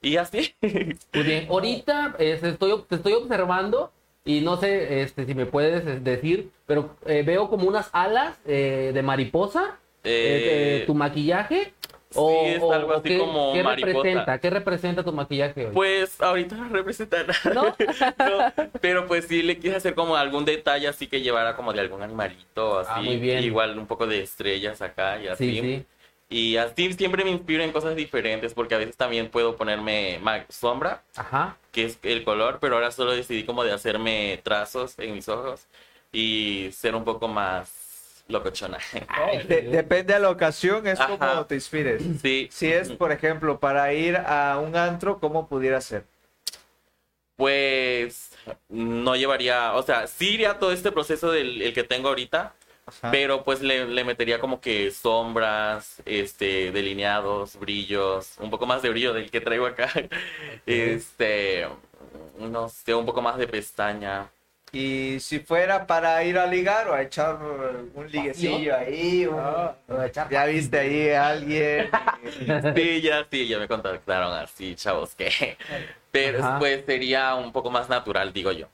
Speaker 4: Y así.
Speaker 2: Muy bien, ahorita eh, te estoy, te estoy observando y no sé este, si me puedes eh, decir, pero eh, veo como unas alas eh, de mariposa, eh,
Speaker 4: Eh,
Speaker 2: tu maquillaje.
Speaker 4: sí,
Speaker 2: O,
Speaker 4: es algo
Speaker 2: o
Speaker 4: así
Speaker 2: qué,
Speaker 4: como
Speaker 2: ¿qué
Speaker 4: mariposa.
Speaker 2: representa? ¿Qué representa tu maquillaje hoy?
Speaker 4: Pues ahorita no representa nada.
Speaker 2: ¿No?
Speaker 4: No, pero pues sí le quise hacer como algún detalle así que llevara como de algún animalito, así.
Speaker 2: Ah, muy bien.
Speaker 4: Igual un poco de estrellas acá y así.
Speaker 2: sí, sí.
Speaker 4: Y así siempre me inspiro en cosas diferentes porque a veces también puedo ponerme sombra,
Speaker 2: Ajá.
Speaker 4: Que es el color, pero ahora solo decidí como de hacerme trazos en mis ojos y ser un poco más locochona.
Speaker 1: De- depende de la ocasión, es
Speaker 4: Ajá.
Speaker 1: como te inspires.
Speaker 4: Sí.
Speaker 1: Si es, por ejemplo, para ir a un antro, ¿cómo pudiera ser?
Speaker 4: Pues no llevaría, o sea, sí iría todo este proceso del el que tengo ahorita,
Speaker 1: Ajá.
Speaker 4: pero pues le, le metería como que sombras, este, delineados, brillos, un poco más de brillo del que traigo acá, este, no sé, un poco más de pestaña.
Speaker 1: Y si fuera para ir a ligar o a echar un liguecillo ahí, un- ya viste ahí a alguien.
Speaker 4: Sí, ya, sí, ya me contactaron así, chavos, que, pero
Speaker 2: Ajá.
Speaker 4: pues sería un poco más natural, digo yo.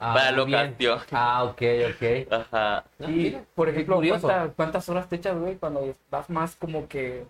Speaker 2: Ah,
Speaker 4: Para
Speaker 2: bien.
Speaker 4: locación.
Speaker 2: Ah, ok, ok.
Speaker 4: Ajá.
Speaker 3: Y, por ejemplo. ¿cuántas, cuántas horas te echas, güey, cuando vas más como que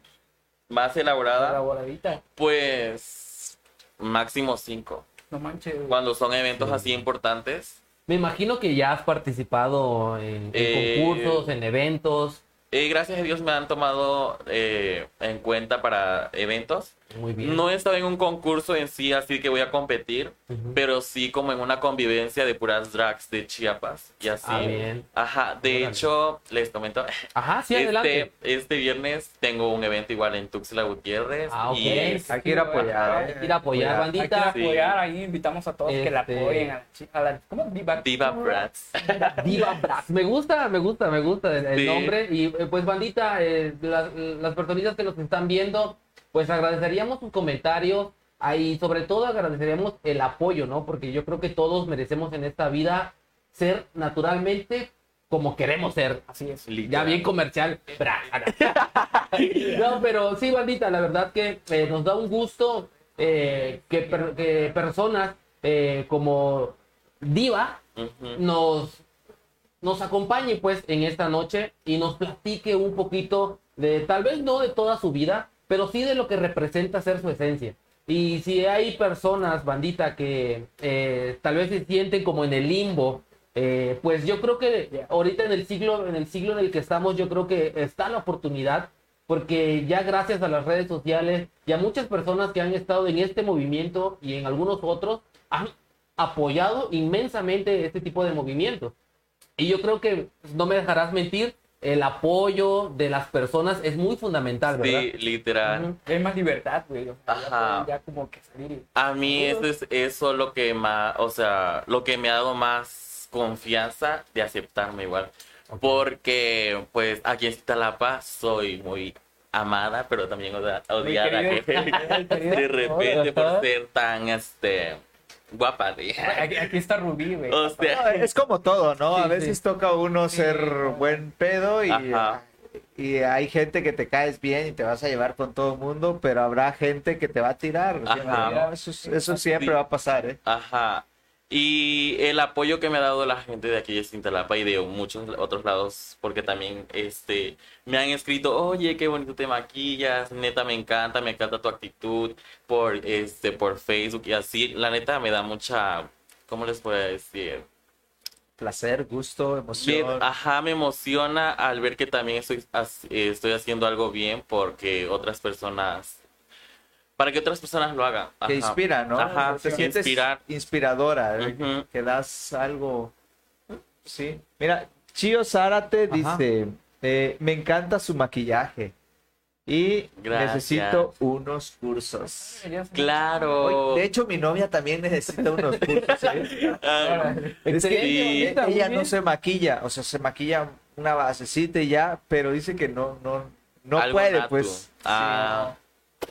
Speaker 4: Más elaborada,
Speaker 3: elaboradita?
Speaker 4: pues máximo cinco.
Speaker 3: No manches, güey.
Speaker 4: Cuando son eventos así importantes.
Speaker 2: Me imagino que ya has participado en, en
Speaker 4: Eh,
Speaker 2: concursos, en eventos.
Speaker 4: Eh, gracias a Dios me han tomado eh, en cuenta para eventos.
Speaker 2: Muy bien.
Speaker 4: No he estado en un concurso en sí, así que voy a competir, pero sí como en una convivencia de puras drags de Chiapas y así.
Speaker 2: Ah, bien.
Speaker 4: Ajá, de
Speaker 2: Órale.
Speaker 4: hecho, les comento,
Speaker 2: Ajá, sí, adelante.
Speaker 4: este, este viernes tengo un evento igual en Tuxtla Gutiérrez.
Speaker 2: Ah, ok.
Speaker 4: y es-
Speaker 1: Hay que ir a apoyar.
Speaker 2: Hay que ir a apoyar,
Speaker 3: Hay que ir a
Speaker 2: bandita.
Speaker 3: Apoyar, ahí invitamos a todos que la
Speaker 2: Este-
Speaker 3: apoyen. A la, chi- a la- ¿Cómo? Diva.
Speaker 4: Diva Bratz.
Speaker 2: Diva Brass. Me gusta, me gusta, me gusta el,
Speaker 4: Sí.
Speaker 2: nombre. Y eh, pues, bandita, eh, las, las personitas que nos están viendo, pues agradeceríamos sus comentarios. ah, Y sobre todo agradeceríamos el apoyo, ¿no? Porque yo creo que todos merecemos en esta vida ser naturalmente como queremos ser.
Speaker 3: Así es.
Speaker 2: Ya bien comercial. No, pero sí, bandita, la verdad que eh, nos da un gusto eh, que, per- que personas eh, como Diva nos, nos acompañe pues en esta noche y nos platique un poquito de, tal vez no de toda su vida, pero sí de lo que representa ser su esencia. Y si hay personas, bandita, que eh, tal vez se sienten como en el limbo, eh, pues yo creo que ahorita en el siglo, en el siglo en el que estamos, yo creo que está la oportunidad, porque ya gracias a las redes sociales y a muchas personas que han estado en este movimiento y en algunos otros, han apoyado inmensamente este tipo de movimientos. Y yo creo que no me dejarás mentir, el apoyo de las personas es muy fundamental, ¿verdad?
Speaker 4: Sí, literal.
Speaker 2: Ujú.
Speaker 3: Hay más libertad, güey. o sea,
Speaker 4: Ajá.
Speaker 3: Ya como que salir.
Speaker 4: A mí eso es eso lo que más, o sea, lo que me ha dado más confianza de aceptarme igual. Porque, pues, aquí en Citalapa soy muy amada, pero también odiada de repente por ser tan, este, guapa. de-
Speaker 3: Aquí, aquí está Rubí, güey.
Speaker 4: O sea,
Speaker 1: No, es como todo, ¿no?
Speaker 2: Sí,
Speaker 1: a veces
Speaker 2: sí.
Speaker 1: toca uno ser buen pedo y,
Speaker 4: Ajá.
Speaker 1: y hay gente que te caes bien y te vas a llevar con todo el mundo, pero habrá gente que te va a tirar.
Speaker 4: Ajá.
Speaker 1: siempre, ¿no? Eso, es- eso siempre va a pasar, ¿eh?
Speaker 4: Ajá. Y el apoyo que me ha dado la gente de aquí de Cintalapa y de muchos otros lados, porque también este me han escrito, oye, qué bonito te maquillas, neta me encanta, me encanta tu actitud por este por Facebook y así, la neta me da mucha, ¿cómo les puedo decir?
Speaker 1: Placer, gusto,
Speaker 4: Me-
Speaker 1: emoción.
Speaker 4: ajá, me emociona al ver que también estoy, estoy haciendo algo bien porque otras personas, para que otras personas lo hagan.
Speaker 1: que inspira, ¿no?
Speaker 4: Ajá,
Speaker 1: Te sientes
Speaker 4: inspirar.
Speaker 1: inspiradora, ¿eh? Que das algo. Sí. Mira, Chio Zárate
Speaker 2: Ajá.
Speaker 1: dice: eh, Me encanta su maquillaje y
Speaker 4: Gracias.
Speaker 1: necesito unos cursos.
Speaker 4: Claro.
Speaker 1: De hecho, mi novia también necesita unos cursos. ¿eh? Es que
Speaker 4: Sí.
Speaker 1: ella, no se maquilla, o sea, se maquilla una basecita y ya, pero dice que no, no, no
Speaker 4: algo
Speaker 1: puede, pues.
Speaker 4: Ah,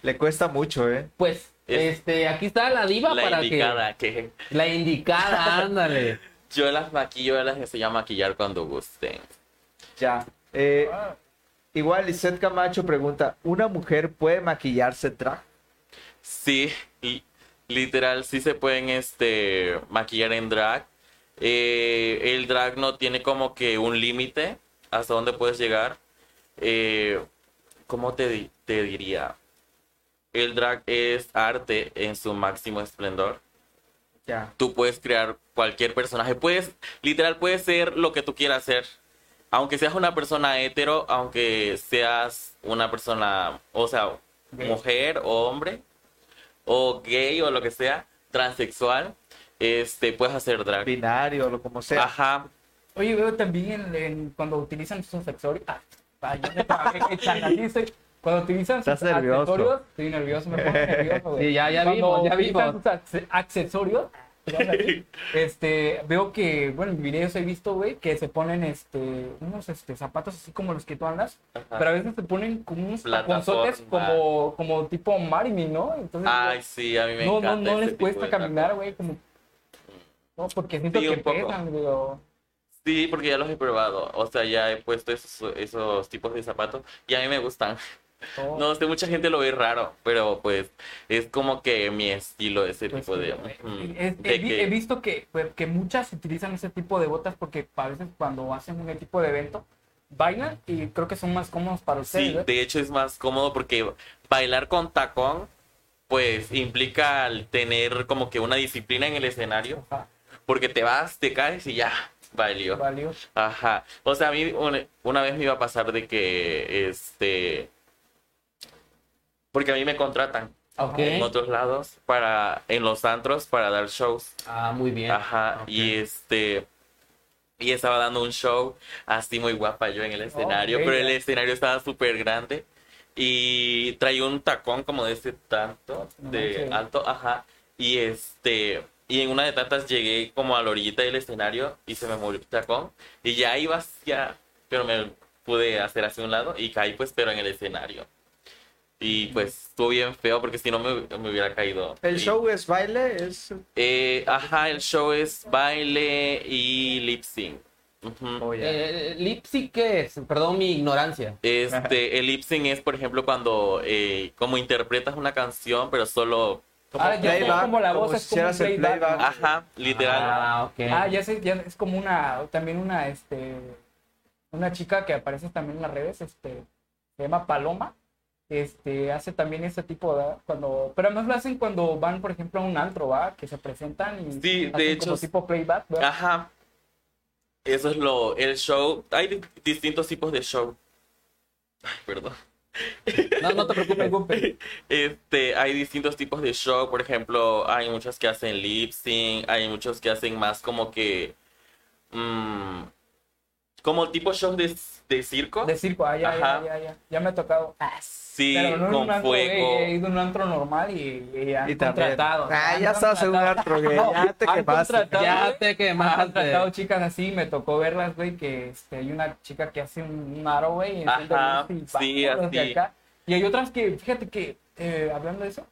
Speaker 1: Le cuesta mucho, ¿eh?
Speaker 2: Pues,
Speaker 4: Es-
Speaker 2: este, aquí está la diva
Speaker 4: la
Speaker 2: para
Speaker 4: indicada, que...
Speaker 2: que... La indicada, ándale.
Speaker 4: yo las maquillo, yo las enseño a maquillar cuando gusten.
Speaker 1: Ya. Eh, igual, Lisette Camacho pregunta: ¿Una mujer puede maquillarse drag?
Speaker 4: Sí, li- literal, sí se pueden este, maquillar en drag. Eh, el drag no tiene como que un límite hasta dónde puedes llegar. Eh, ¿Cómo te, te diría? El drag es arte en su máximo esplendor.
Speaker 1: Ya.
Speaker 4: tú puedes crear cualquier personaje. Puedes, literal, puedes ser lo que tú quieras ser. Aunque seas una persona hetero, aunque seas una persona, o sea,
Speaker 3: Gay.
Speaker 4: mujer o hombre, o gay o lo que sea, transexual, este, puedes hacer drag.
Speaker 1: Binario, lo como sea.
Speaker 4: Ajá.
Speaker 3: Oye, veo también en, en- cuando utilizan sus accesorios. Ah, vaya, Cuando utilizan sus
Speaker 1: Estás nervioso.
Speaker 3: accesorios, estoy nervioso, me pongo nervioso, güey.
Speaker 2: Sí, ya- ya
Speaker 3: Cuando
Speaker 2: vimos, ya
Speaker 3: utilizan
Speaker 2: vimos.
Speaker 3: sus acce- accesorios, digamos así, este, veo que, bueno, en videos he visto, güey, que se ponen, este, unos, este, zapatos así como los que tú andas,
Speaker 4: Ajá.
Speaker 3: pero a veces se ponen como unos
Speaker 4: Plataforma.
Speaker 3: taconzotes como, como tipo Marilyn, ¿no? Entonces,
Speaker 4: Ay, sí, a mí me
Speaker 3: no, no,
Speaker 4: encanta.
Speaker 3: no les
Speaker 4: tipo
Speaker 3: cuesta
Speaker 4: de
Speaker 3: caminar, güey, como... No, porque siento
Speaker 4: Sí,
Speaker 3: que
Speaker 4: un poco.
Speaker 3: pesan, güey, o-
Speaker 4: Sí, porque ya los he probado. O sea, ya he puesto esos, esos tipos de zapatos y a mí me gustan.
Speaker 3: O-
Speaker 4: No sé, mucha gente lo ve raro, pero pues es como que mi estilo, ese
Speaker 3: Pues,
Speaker 4: tipo de...
Speaker 3: sí,
Speaker 4: ujú,
Speaker 3: güey. Es-
Speaker 4: de
Speaker 3: he, vi-
Speaker 4: que-
Speaker 3: he visto que, pues, que muchas utilizan ese tipo de botas porque a veces cuando hacen un tipo de evento bailan y creo que son más cómodos para ustedes.
Speaker 4: Sí, de hecho es más cómodo porque bailar con tacón, pues implica tener como que una disciplina en el escenario,
Speaker 3: Ajá,
Speaker 4: porque te vas, te caes y ya, valió.
Speaker 3: valió.
Speaker 4: Ajá. O sea, a mí una, una vez me iba a pasar de que, este, porque a mí me contratan
Speaker 2: Ok.
Speaker 4: en otros lados para, en los antros para dar shows.
Speaker 2: Ah, muy bien.
Speaker 4: Ajá,
Speaker 2: Ok.
Speaker 4: y este. Y estaba dando un show así muy guapa yo en el escenario,
Speaker 3: ok,
Speaker 4: pero el escenario estaba súper grande y traía un tacón como de este tanto, de alto, ajá. Y este. Y en una de tantas llegué como a la orillita del escenario y se me movió el tacón y ya iba hacia. Pero me pude hacer hacia un lado y caí pues, pero en el escenario. Y pues estuvo bien feo porque si no me, me hubiera caído.
Speaker 1: ¿El
Speaker 4: Y-
Speaker 1: show es baile? Es...
Speaker 4: Eh, ajá, el show es baile y lip sync.
Speaker 1: Oh.
Speaker 2: Eh, Lipsy, ¿qué es? Perdón mi ignorancia.
Speaker 4: Este, el lip sync es, por ejemplo, cuando eh, como interpretas una canción, pero solo,
Speaker 1: Como
Speaker 3: Ah, ya sé,
Speaker 1: playback,
Speaker 3: como la voz
Speaker 1: como
Speaker 3: es como un playback.
Speaker 1: playback.
Speaker 4: ajá, literal.
Speaker 2: Ah.
Speaker 3: Ah, ya sé, ya es como una, también una, este, una chica que aparece también en las redes, este, se llama Paloma, este, hace también ese tipo de, cuando, pero además lo hacen cuando van, por ejemplo, a un antro, ¿va? Que se presentan y
Speaker 4: Sí, de hecho,
Speaker 3: como tipo playback, ¿verdad?
Speaker 4: Ajá. Eso es lo, el show. Hay di- distintos tipos de show. Ay, perdón.
Speaker 2: No, no te preocupes.
Speaker 4: Este, hay distintos tipos de show, por ejemplo, hay muchos que hacen lip sync, hay muchos que hacen más como que mm, como tipo show de, de circo.
Speaker 3: De circo, ah, ya,
Speaker 4: Ajá.
Speaker 3: ya, ya, ya, ya me ha tocado.
Speaker 4: Sí,
Speaker 3: Pero no
Speaker 4: con
Speaker 3: antro, gay,
Speaker 4: fuego.
Speaker 3: he ido a un antro normal y, y han
Speaker 1: Y
Speaker 3: contratado.
Speaker 1: Ah,
Speaker 3: han
Speaker 1: ya estás en un antro
Speaker 3: No,
Speaker 1: ya te
Speaker 3: han
Speaker 1: quemaste.
Speaker 3: contratado,
Speaker 2: Ya
Speaker 3: güey.
Speaker 2: te
Speaker 3: Han
Speaker 2: quemaste.
Speaker 3: contratado chicas así, me tocó verlas, güey, que este, hay una chica que hace un, un aro, güey,
Speaker 4: Ajá,
Speaker 3: y
Speaker 4: sí, así.
Speaker 3: acá. Y hay otras que, fíjate que, eh, hablando de eso,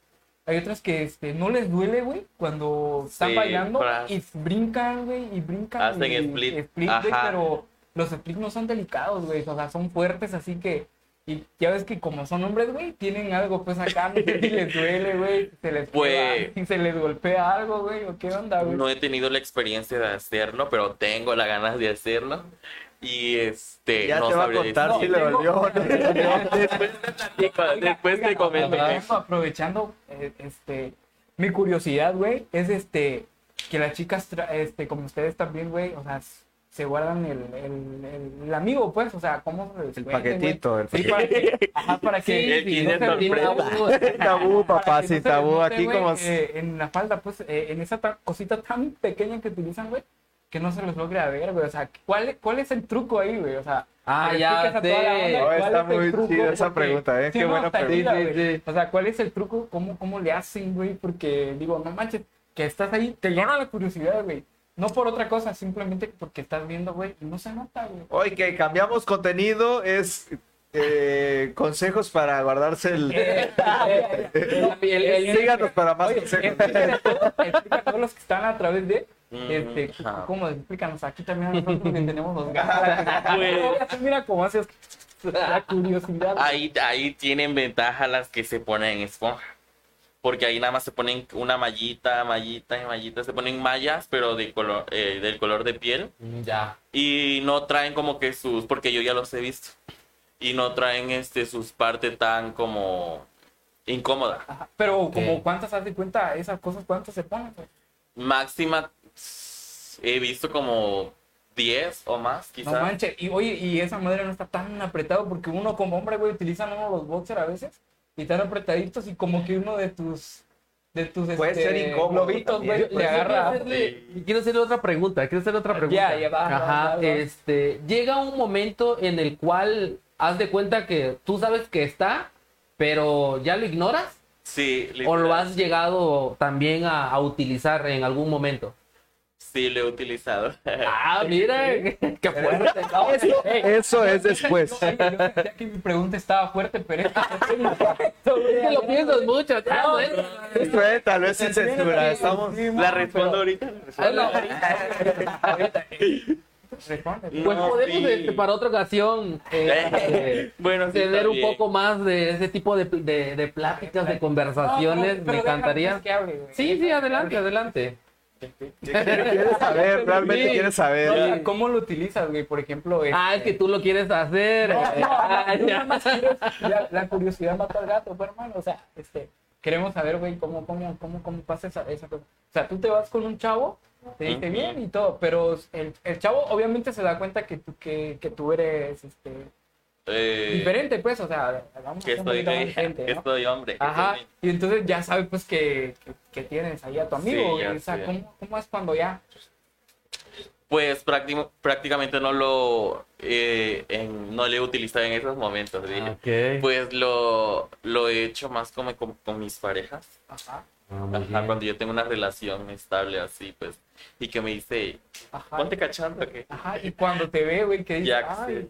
Speaker 3: hay otras que este, no les duele, güey, cuando están
Speaker 4: Sí,
Speaker 3: bailando
Speaker 4: para-
Speaker 3: y brincan, güey, y brincan.
Speaker 4: Hacen
Speaker 3: y,
Speaker 4: split,
Speaker 3: güey,
Speaker 4: ajá.
Speaker 3: pero los splits no son delicados, güey, o sea, son fuertes, así que... Y ya ves que como son hombres, güey, tienen algo pues acá, no sé si les duele, güey, si se les,
Speaker 4: Pues-
Speaker 3: pega, si se les golpea algo, güey, o qué onda, güey.
Speaker 4: No he tenido la experiencia de hacerlo, pero tengo las ganas de hacerlo. Y este,
Speaker 1: Ya
Speaker 4: no
Speaker 1: te va a
Speaker 4: sabría
Speaker 1: contar si le dolió.
Speaker 4: Después te platico, después te comento.
Speaker 3: aprovechando, eh, este, mi curiosidad, güey, es este, que las chicas, tra- este, como ustedes también, güey, o sea, se guardan el, el, el, el amigo, pues, o sea, ¿cómo se les
Speaker 1: El paquetito. El
Speaker 3: Sí, para que, ajá, para que,
Speaker 2: Sí,
Speaker 4: el
Speaker 2: no se tabú.
Speaker 1: Papá, sin
Speaker 3: no
Speaker 1: tabú. Aquí como...
Speaker 3: eh, en la falda, pues, eh, en esa ta- cosita tan pequeña que utilizan, güey, que no se los logre a ver, güey, o sea, ¿cuál, cuál es el truco ahí, güey? O sea,
Speaker 2: Ah, ya
Speaker 3: expliques a toda la
Speaker 2: sé.
Speaker 1: No,
Speaker 3: cuál
Speaker 1: está
Speaker 3: es el
Speaker 1: muy
Speaker 3: truco,
Speaker 1: chida esa
Speaker 3: porque-
Speaker 1: pregunta, ¿eh?
Speaker 3: Sí,
Speaker 1: Qué
Speaker 3: no,
Speaker 1: buena pregunta.
Speaker 3: O sea, ¿cuál es el truco? ¿Cómo, cómo le hacen, güey? Porque, digo, no manches, que estás ahí, te llena la curiosidad, güey. No por otra cosa, simplemente porque estás viendo, güey, y no se nota, güey.
Speaker 1: Hoy que cambiamos contenido es eh, consejos para guardarse el...
Speaker 3: Eh, eh, eh,
Speaker 2: El- el- el-
Speaker 1: Síganos para más
Speaker 3: Oye,
Speaker 1: consejos.
Speaker 3: explícale a todos, explica a todos los que están a través de, este. ¿cómo? Explícanos, aquí también nosotros tenemos los.
Speaker 4: Pues-
Speaker 3: Mira cómo haces la curiosidad.
Speaker 4: Ahí, ahí tienen ventaja las que se ponen esponja. Porque ahí nada más se ponen una mallita, mallita y mallita. Se ponen mallas, pero de color, eh, del color de piel.
Speaker 2: Ya.
Speaker 4: Y no traen como que sus, porque yo ya los he visto. Y no traen este sus partes tan como incómoda.
Speaker 3: Ajá, Pero, como. ¿cuántas haz de cuenta esas cosas? ¿Cuántas se ponen, güey?
Speaker 4: Máxima he visto como 10 o más,
Speaker 3: No
Speaker 4: quizás.
Speaker 3: manches, y oye, y esa madre no está tan apretado porque uno como hombre, güey, utilizan uno los boxers a veces y están apretaditos y como que uno de tus de tus
Speaker 1: Puede
Speaker 3: este,
Speaker 1: ser incómodo
Speaker 3: globitos, güey, le agarra.
Speaker 2: Quiero hacerle, quiero hacerle otra pregunta, quiero hacerle otra pregunta.
Speaker 3: Ya, ya va,
Speaker 2: Ajá,
Speaker 3: va, va.
Speaker 2: este, llega un momento en el cual haz de cuenta que tú sabes que está, pero ya lo ignoras
Speaker 4: Sí,
Speaker 2: o lo has llegado también a, a utilizar en algún momento.
Speaker 4: Sí, lo he utilizado.
Speaker 2: Ah, mira, qué fuerte.
Speaker 3: No,
Speaker 1: Eso, es después.
Speaker 3: no, oye, yo sentía que mi pregunta estaba fuerte, pero es que
Speaker 2: lo piensas mucho.
Speaker 3: No.
Speaker 1: Tal vez sin censura. Estamos...
Speaker 4: La respondo ahorita. la respondo.
Speaker 2: Ah, Pues podemos
Speaker 4: sí.
Speaker 2: este, para otra ocasión eh, eh,
Speaker 4: Bueno, sí,
Speaker 2: tener un poco más de ese tipo de, de, de pláticas, de conversaciones. Me encantaría.
Speaker 3: que hable, güey.
Speaker 2: Sí, sí, adelante, adelante.
Speaker 1: Quieres saber, realmente
Speaker 2: Sí.
Speaker 1: quieres
Speaker 3: o
Speaker 1: saber.
Speaker 3: sea, ¿Cómo lo utilizas, güey? Por ejemplo,
Speaker 2: Ah, es
Speaker 3: este-
Speaker 2: que tú lo quieres hacer.
Speaker 3: No, no,
Speaker 2: Ah,
Speaker 3: yo
Speaker 2: ya.
Speaker 3: nada más quiero- la, la curiosidad mata al gato, pues, hermano. O sea, este, queremos saber, güey, cómo, cómo, cómo, cómo pasa esa, esa cosa. O sea, tú te vas con un chavo, te dice
Speaker 4: Ujú.
Speaker 3: bien y todo, pero el, el chavo obviamente se da cuenta que tú, que, que tú eres este,
Speaker 4: Eh,
Speaker 3: diferente, pues, o sea, vamos
Speaker 4: que
Speaker 3: a
Speaker 4: estoy gay,
Speaker 3: diferente,
Speaker 4: que
Speaker 3: ¿no?
Speaker 4: estoy hombre.
Speaker 3: Ajá, y entonces ya sabes, pues, que, que, que tienes ahí a tu amigo,
Speaker 4: Sí, ya
Speaker 3: O sea,
Speaker 4: sé.
Speaker 3: ¿cómo, ¿cómo es cuando ya?
Speaker 4: Pues prácti- prácticamente no lo eh, en- no lo he utilizado en esos momentos. dije.
Speaker 2: Ok.
Speaker 4: Pues lo, lo he hecho más como con, con mis parejas.
Speaker 3: Ajá,
Speaker 2: Ah,
Speaker 4: Ajá, cuando yo tengo una relación estable así, pues. Y que me dice,
Speaker 3: ajá.
Speaker 4: ponte cachando que.
Speaker 3: Ajá, y cuando te ve, güey, que dice,
Speaker 4: Ya
Speaker 3: ay,
Speaker 4: sé.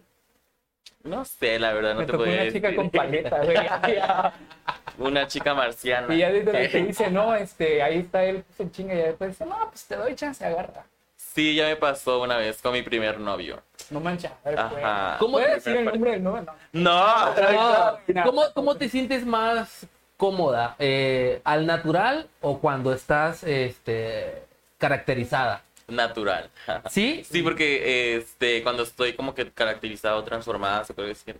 Speaker 4: No sé, la verdad, no
Speaker 3: Me
Speaker 4: te
Speaker 3: tocó
Speaker 4: podría
Speaker 3: una chica
Speaker 4: decir.
Speaker 3: con paleta, güey.
Speaker 4: Una chica marciana.
Speaker 3: Y ya desde
Speaker 4: que-
Speaker 3: que dice, no, este, ahí está él, se chinga, y después dice, no, pues te doy chance, agarra.
Speaker 4: Sí, ya me pasó una vez con mi primer novio.
Speaker 3: No mancha, a ver, güey.
Speaker 4: Ajá.
Speaker 2: ¿Cómo
Speaker 3: ¿Puedes
Speaker 2: te-
Speaker 3: decir el nombre del novio? No.
Speaker 4: No,
Speaker 2: No,
Speaker 3: no.
Speaker 2: ¿Cómo, cómo te sientes más cómoda? Eh, ¿Al natural o cuando estás este, caracterizada?
Speaker 4: Natural.
Speaker 2: ¿Sí?
Speaker 4: Sí, porque este, cuando estoy como que caracterizado, transformada, se puede decir,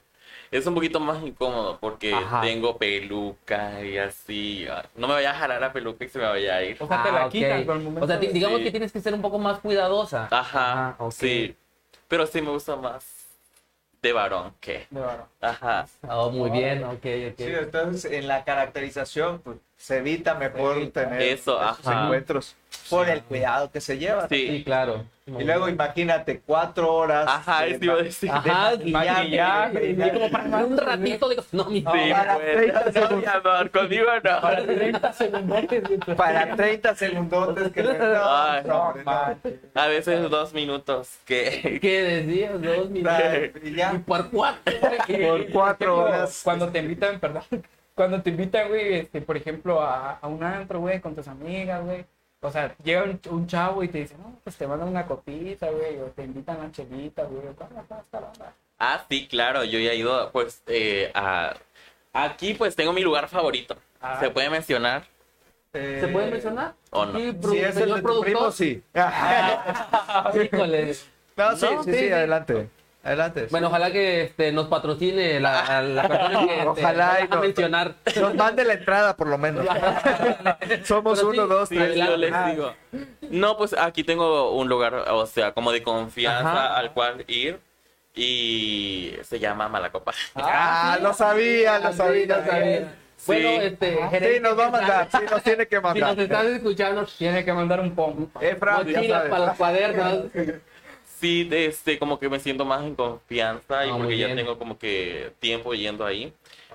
Speaker 4: es un poquito más incómodo porque
Speaker 2: Ajá.
Speaker 4: tengo peluca y así. ay, No me vaya a jalar la peluca y se me vaya a ir.
Speaker 3: O sea, te la
Speaker 2: Ah, ok.
Speaker 3: quitan por el momento.
Speaker 2: O sea,
Speaker 3: de-
Speaker 2: digamos
Speaker 4: Sí.
Speaker 2: que tienes que ser un poco más cuidadosa.
Speaker 4: Ajá,
Speaker 2: Ajá, ok.
Speaker 4: sí. Pero sí me gusta más de varón que.
Speaker 3: de varón.
Speaker 4: Ajá.
Speaker 2: Oh, muy bien, ok, ok.
Speaker 1: Sí, entonces en la caracterización pues, se evita mejor
Speaker 3: evita.
Speaker 1: tener
Speaker 4: Eso,
Speaker 1: esos
Speaker 2: ajá.
Speaker 1: encuentros por el cuidado que se lleva.
Speaker 2: Sí,
Speaker 4: Sí.
Speaker 2: claro.
Speaker 1: Y luego imagínate cuatro horas.
Speaker 4: Ajá,
Speaker 1: de
Speaker 4: eso iba a decir.
Speaker 1: de
Speaker 2: Ajá,
Speaker 1: maquillaje,
Speaker 3: maquillaje,
Speaker 1: de-
Speaker 2: Y como para un ratito digo, no, mi
Speaker 4: Sí,
Speaker 1: para
Speaker 4: pues.
Speaker 1: 30
Speaker 4: No,
Speaker 1: segundos.
Speaker 4: mi amor, conmigo no.
Speaker 3: Para 30 segundos. güey.
Speaker 1: Para 30 segundos que no,
Speaker 4: Ay,
Speaker 1: no, no.
Speaker 4: A veces dos minutos que.
Speaker 2: ¿Qué decías? Dos minutos.
Speaker 1: Y
Speaker 2: por cuatro.
Speaker 1: Por cuatro horas.
Speaker 3: Cuando te invitan, perdón, cuando te invitan, güey, este, por ejemplo, a, a un antro, güey, con tus amigas, güey. O sea, llega un, un chavo y te dice, no, pues te mandan una copita, güey, o te invitan a chelita, güey.
Speaker 4: Ah, sí, claro, yo ya he ido, pues, eh, a... Aquí, pues, tengo mi lugar favorito.
Speaker 3: Ah.
Speaker 4: ¿Se puede mencionar?
Speaker 1: Eh,
Speaker 2: ¿Se puede mencionar?
Speaker 4: ¿O no?
Speaker 2: Sí,
Speaker 1: Si es el de tu primo, sí.
Speaker 2: Híjole.
Speaker 1: No, sí,
Speaker 2: No,
Speaker 1: sí,
Speaker 2: sí,
Speaker 1: sí,
Speaker 2: sí.
Speaker 1: adelante. Adelante.
Speaker 2: Bueno, ojalá que este, nos patrocine la, la persona que este,
Speaker 1: Ojalá y
Speaker 2: vaya a
Speaker 1: no.
Speaker 2: mencionar.
Speaker 1: Nos mande la entrada, por lo menos. Somos
Speaker 2: Pero sí,
Speaker 1: uno, dos,
Speaker 4: Sí,
Speaker 1: tres.
Speaker 4: yo les digo. No, pues aquí tengo un lugar, o sea, como de confianza
Speaker 2: Ajá.
Speaker 4: al cual ir. Y se llama Malacopa.
Speaker 1: Ah, lo sabía, lo
Speaker 2: Sí,
Speaker 1: sabía.
Speaker 2: lo sabía.
Speaker 4: Sí.
Speaker 2: Bueno, este,
Speaker 1: Sí,
Speaker 2: gerente
Speaker 1: nos va a mandar, sí, nos tiene que
Speaker 2: Si nos
Speaker 1: mandar.
Speaker 2: estás escuchando,
Speaker 3: Tiene que mandar un pom.
Speaker 1: Efra, ya
Speaker 2: mochilas para los cuadernos.
Speaker 4: Sí, este, como que me siento más en confianza y
Speaker 2: Ah,
Speaker 4: porque ya tengo como que tiempo yendo ahí.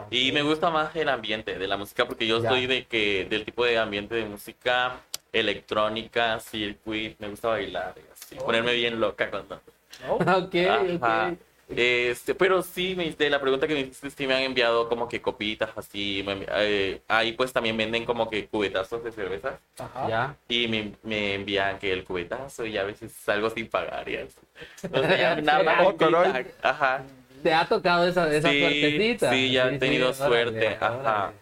Speaker 4: Y me gusta más el ambiente de la música porque yo
Speaker 2: Ya.
Speaker 4: soy de que del tipo de ambiente de música electrónica, circuit, me gusta bailar y así, ponerme bien loca cuando.
Speaker 2: Ok,
Speaker 4: Ajá.
Speaker 2: ok.
Speaker 4: Este, pero sí, me, de la pregunta que me hiciste, sí me han enviado como que copitas así. me- eh, ahí pues también venden como que cubetazos de cerveza
Speaker 3: Ajá.
Speaker 2: Ya.
Speaker 4: y me, me envían que el cubetazo y a veces salgo sin pagar y así. O sea, ya nada más invitan. Ajá.
Speaker 2: ¿Te ha tocado esa, esa
Speaker 4: Sí,
Speaker 2: suertecita?
Speaker 4: sí, ya he tenido
Speaker 2: órale,
Speaker 4: suerte, ajá.
Speaker 2: órale.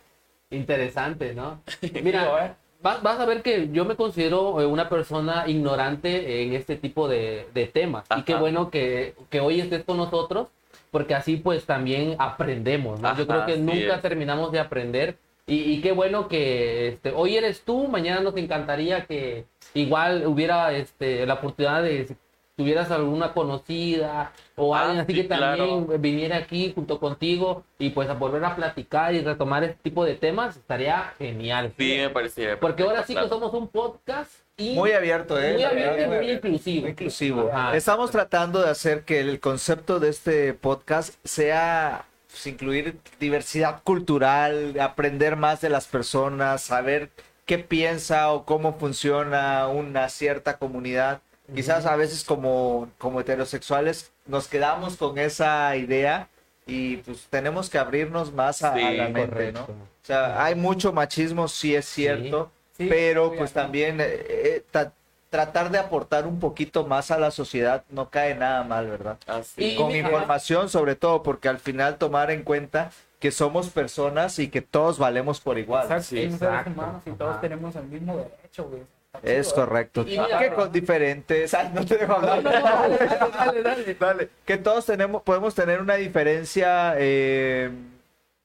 Speaker 2: Interesante, ¿no? Mira,
Speaker 3: eh,
Speaker 2: vas, vas a ver que yo me considero eh, una persona ignorante en este tipo de, de temas. Y
Speaker 4: Ajá.
Speaker 2: qué bueno que, que hoy estés con nosotros, porque así pues también aprendemos, ¿no? yo
Speaker 4: Ajá,
Speaker 2: creo que nunca
Speaker 4: es.
Speaker 2: terminamos de aprender. Y, y qué bueno que este, hoy eres tú, mañana nos encantaría que igual hubiera este, la oportunidad de tuvieras alguna conocida o
Speaker 4: Ah,
Speaker 2: alguien así
Speaker 4: sí,
Speaker 2: que también
Speaker 4: claro.
Speaker 2: viniera aquí junto contigo y pues a volver a platicar y retomar este tipo de temas, estaría genial.
Speaker 4: Sí, me parecía.
Speaker 2: Porque ahora sí que somos un podcast y
Speaker 1: Muy abierto, ¿eh?
Speaker 2: muy abierto y
Speaker 1: verdad,
Speaker 2: muy inclusivo.
Speaker 1: Muy inclusivo.
Speaker 2: Ajá.
Speaker 1: Estamos tratando de hacer que el concepto de este podcast sea pues, incluir diversidad cultural, aprender más de las personas, saber qué piensa o cómo funciona una cierta comunidad. Quizás a veces como, como heterosexuales nos quedamos con esa idea y pues tenemos que abrirnos más a, la mente,
Speaker 2: correcto.
Speaker 1: ¿no? O sea, hay mucho machismo, sí es cierto,
Speaker 3: Sí,
Speaker 1: pero
Speaker 3: sí,
Speaker 1: pues también eh, eh, ta- tratar de aportar un poquito más a la sociedad no cae nada mal, ¿verdad?
Speaker 4: Así.
Speaker 2: Y-
Speaker 1: Con
Speaker 2: mira-
Speaker 1: información sobre todo, porque al final tomar en cuenta que somos personas y que todos valemos por igual.
Speaker 3: Exacto, somos seres
Speaker 2: exacto.
Speaker 3: humanos y todos
Speaker 2: Ajá.
Speaker 3: tenemos el mismo derecho, güey.
Speaker 1: Es correcto.
Speaker 2: Y mira-
Speaker 1: que con diferentes... Ay, no te dejo
Speaker 2: No,
Speaker 1: hablar.
Speaker 2: no, no, dale, dale, dale.
Speaker 1: Dale, que todos tenemos, podemos tener una diferencia, eh,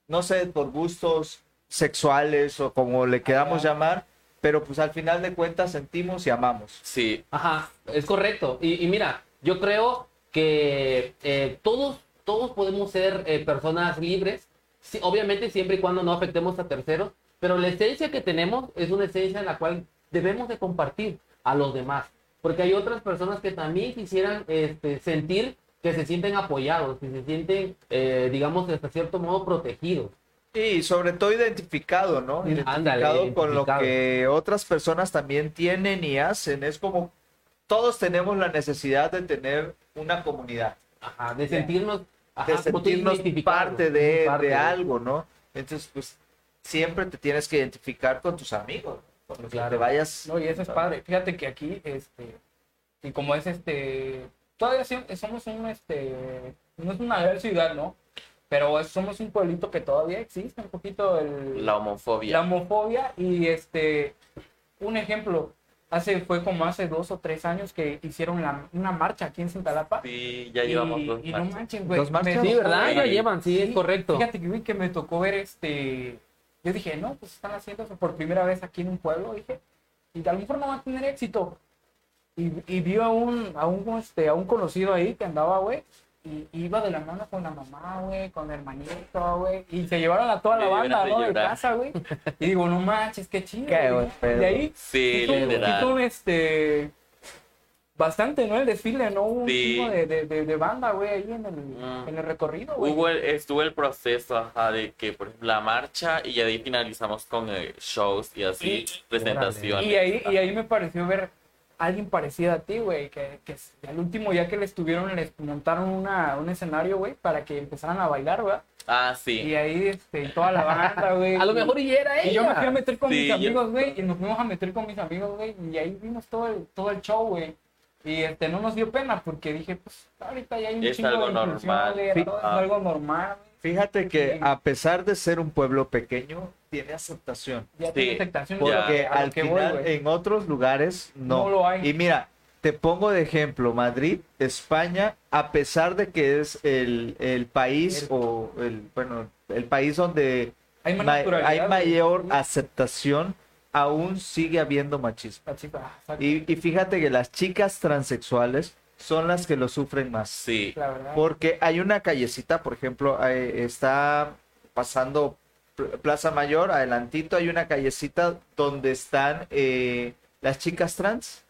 Speaker 1: no sé, por gustos sexuales o como le queramos
Speaker 3: Ajá.
Speaker 1: llamar, pero pues al final de cuentas sentimos y amamos.
Speaker 4: Sí,
Speaker 2: Ajá, es correcto. Y, y mira, yo creo que eh, todos, todos podemos ser eh, personas libres, sí, obviamente siempre y cuando no afectemos a terceros, pero la esencia que tenemos es una esencia en la cual debemos de compartir a los demás, porque hay otras personas que también quisieran este, sentir que se sienten apoyados, que se sienten, eh, digamos, hasta cierto modo protegidos.
Speaker 1: Y sobre todo identificado, ¿no? Identificado
Speaker 2: ándale,
Speaker 1: con lo que otras personas también tienen y hacen. Es como todos tenemos la necesidad de tener una comunidad.
Speaker 2: Ajá, de sentirnos Ajá,
Speaker 1: de sentirnos parte de,
Speaker 2: parte
Speaker 1: de
Speaker 2: de-
Speaker 1: algo, ¿no? Entonces, pues siempre te tienes que identificar con tus amigos,
Speaker 2: Claro.
Speaker 1: te vayas.
Speaker 3: No, y eso es padre. Fíjate que aquí, este, y como es este, todavía sí- somos un, este, no es una gran ciudad, ¿no? Pero somos un pueblito que todavía existe un poquito el,
Speaker 4: La homofobia.
Speaker 3: la homofobia y este, un ejemplo, hace, fue como hace dos o tres años que hicieron la- una marcha aquí en Cintalapa.
Speaker 4: Sí, ya
Speaker 3: y,
Speaker 4: llevamos dos
Speaker 3: y no
Speaker 4: marchas.
Speaker 3: manches, güey.
Speaker 1: ¿Dos marchas?
Speaker 3: me
Speaker 2: Sí, ¿verdad?
Speaker 3: ver-
Speaker 2: Ya llevan, sí, es correcto.
Speaker 3: Fíjate que, güey, que me tocó ver este. Yo dije, no, pues están haciendo eso por primera vez aquí en un pueblo, dije. Y a lo mejor no va a tener éxito. Y, y vio a un, a un, este, a un conocido ahí que andaba, güey. Y iba de la mano con la mamá, güey, con el hermanito, güey. Y se llevaron a toda la banda,
Speaker 4: de
Speaker 3: ¿no? De casa, güey. Y digo, no manches, qué chido.
Speaker 1: Qué
Speaker 3: güey. De ahí,
Speaker 4: Sí, literal.
Speaker 3: quitó, este. Bastante, ¿no? El desfile, ¿no? Hubo un
Speaker 4: Sí.
Speaker 3: chingo de, de, de, de banda, güey, ahí en el,
Speaker 4: Mm.
Speaker 3: en el recorrido, güey.
Speaker 4: Hubo el, estuvo el proceso ajá, de que, por ejemplo, la marcha y ahí finalizamos con eh, shows y así, presentaciones.
Speaker 3: Y ahí, y ahí me pareció ver a alguien parecido a ti, güey, que, que al último ya que les tuvieron, les montaron una, un escenario, güey, para que empezaran a bailar, ¿verdad?
Speaker 4: Ah, sí.
Speaker 3: Y ahí, este, toda la banda, güey.
Speaker 2: A lo mejor y era ella.
Speaker 3: Y yo me fui a meter con
Speaker 4: Sí,
Speaker 3: mis
Speaker 4: yo-
Speaker 3: amigos, güey, y nos fuimos a meter con mis amigos, güey, y ahí vimos todo el, todo el show, güey. Y este, no nos dio pena porque dije, pues, ahorita ya hay un
Speaker 4: Es
Speaker 3: chingo
Speaker 4: algo
Speaker 3: de inclusión,
Speaker 4: normal.
Speaker 1: Sí.
Speaker 3: todo es
Speaker 4: Ah.
Speaker 3: algo normal.
Speaker 1: Fíjate que
Speaker 3: Sí.
Speaker 1: a pesar de ser un pueblo pequeño, tiene aceptación.
Speaker 3: Ya
Speaker 4: Sí.
Speaker 3: tiene aceptación.
Speaker 1: Porque
Speaker 3: a lo
Speaker 1: al
Speaker 3: que voy,
Speaker 1: final
Speaker 3: güey.
Speaker 1: en otros lugares no.
Speaker 3: No lo hay.
Speaker 1: Y mira, te pongo de ejemplo, Madrid, España, a pesar de que es el, el país
Speaker 3: El-
Speaker 1: o el, bueno, el país donde
Speaker 3: Hay
Speaker 1: hay mayor aceptación, aún sigue habiendo machismo.
Speaker 3: Ah, exacto.
Speaker 1: Y, y fíjate que las chicas transexuales son las que lo sufren más.
Speaker 4: Sí.
Speaker 1: Porque hay una callecita, por ejemplo, está pasando Pl- Plaza Mayor, adelantito hay una callecita donde están eh, las chicas trans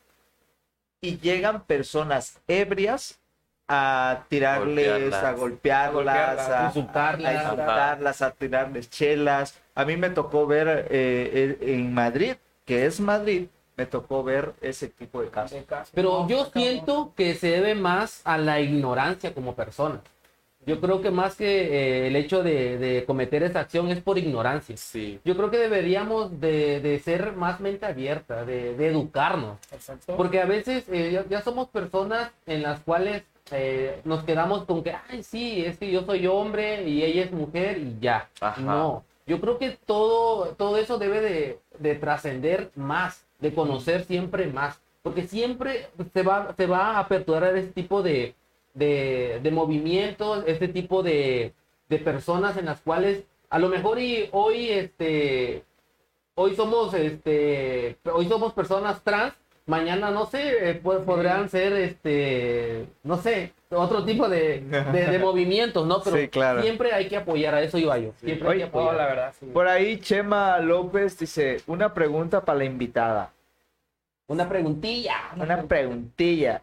Speaker 1: y llegan personas ebrias a tirarles,
Speaker 4: Golpearlas.
Speaker 1: a golpearlas,
Speaker 3: golpearlas,
Speaker 1: a,
Speaker 2: insultarlas.
Speaker 1: a insultarlas, a tirarles chelas. A mí me tocó ver eh, eh, en Madrid, que es Madrid, me tocó ver ese tipo de casos.
Speaker 2: Pero yo siento que se debe más a la ignorancia como persona. Yo creo que más que eh, el hecho de, de cometer esa acción es por ignorancia.
Speaker 4: Sí.
Speaker 2: Yo creo que deberíamos de, de ser más mente abierta, de, de educarnos.
Speaker 3: Exacto.
Speaker 2: Porque a veces eh, ya, ya somos personas en las cuales eh, nos quedamos con que, ay, sí, es que yo soy hombre y ella es mujer y ya.
Speaker 4: Ajá.
Speaker 2: No, yo creo que todo, todo eso debe de, de trascender más, de conocer siempre más. Porque siempre se va, se va a aperturar este tipo de, de, de movimientos, este tipo de, de personas en las cuales a lo mejor y hoy este hoy somos este hoy somos personas trans mañana no sé eh, po- podrán ser este no sé otro tipo de, de, de movimientos no pero
Speaker 1: Sí, claro.
Speaker 2: siempre hay que apoyar a eso iba yo siempre hay
Speaker 1: Oye,
Speaker 2: que apoyar
Speaker 3: la verdad, sí.
Speaker 1: Por ahí Chema López dice, una pregunta para la invitada.
Speaker 2: una preguntilla
Speaker 1: Una preguntilla.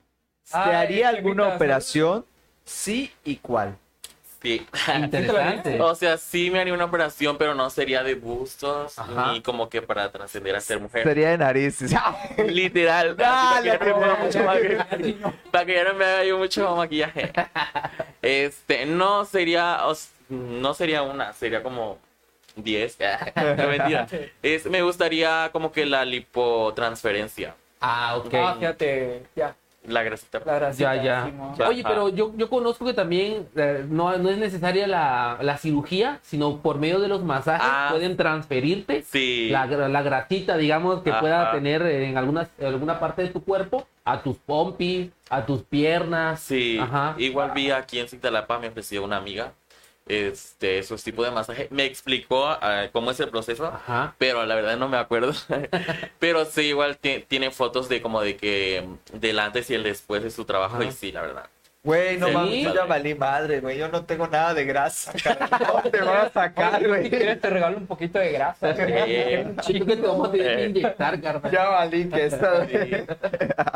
Speaker 1: ¿Te
Speaker 3: Ay,
Speaker 1: haría alguna operación? Sí y cuál.
Speaker 4: Sí.
Speaker 2: interesante
Speaker 4: O sea, sí me haría una operación, pero no sería de bustos
Speaker 2: Ajá.
Speaker 4: ni como que para trascender a ser mujer.
Speaker 1: Sería de narices.
Speaker 4: Literal.
Speaker 1: Dale,
Speaker 4: para, que ya no me
Speaker 1: no,
Speaker 4: ponga mucho maquillaje. Para que ya no me haga yo mucho maquillaje. Este, no sería, no sería una, sería como 10. No, mentira. Es, me gustaría como que la lipotransferencia.
Speaker 2: ah ok
Speaker 3: Ah, fíjate, ya,
Speaker 4: La grasita.
Speaker 3: la grasita,
Speaker 2: Ya, ya. Oye, pero yo, yo conozco que también eh, no, no es necesaria la, la cirugía, sino por medio de los masajes
Speaker 4: Ah.
Speaker 2: pueden transferirte
Speaker 4: Sí.
Speaker 2: la, la grasita, digamos, que
Speaker 4: Ajá.
Speaker 2: pueda tener en algunas, en alguna parte de tu cuerpo a tus pompis, a tus piernas.
Speaker 4: Sí,
Speaker 2: Ajá.
Speaker 4: igual vi aquí en Cintalapa, me ofreció una amiga este, esos tipos de masaje. Me explicó ah, cómo es el proceso,
Speaker 2: Ajá.
Speaker 4: pero la verdad no me acuerdo. pero sí, igual ti- tiene fotos de como de que del antes y el después de su trabajo
Speaker 2: Ajá.
Speaker 4: y sí, la verdad.
Speaker 1: Güey, no
Speaker 2: Sí.
Speaker 1: mames, yo ya valí madre, güey. Yo no tengo nada de grasa, carnal. ¿Cómo te van a sacar,
Speaker 3: Si
Speaker 1: güey?
Speaker 3: quieres te regalo un poquito de grasa.
Speaker 4: Eh.
Speaker 3: Un
Speaker 2: Chico, que te vamos a tener que inyectar, carnal.
Speaker 1: Ya valí que esta.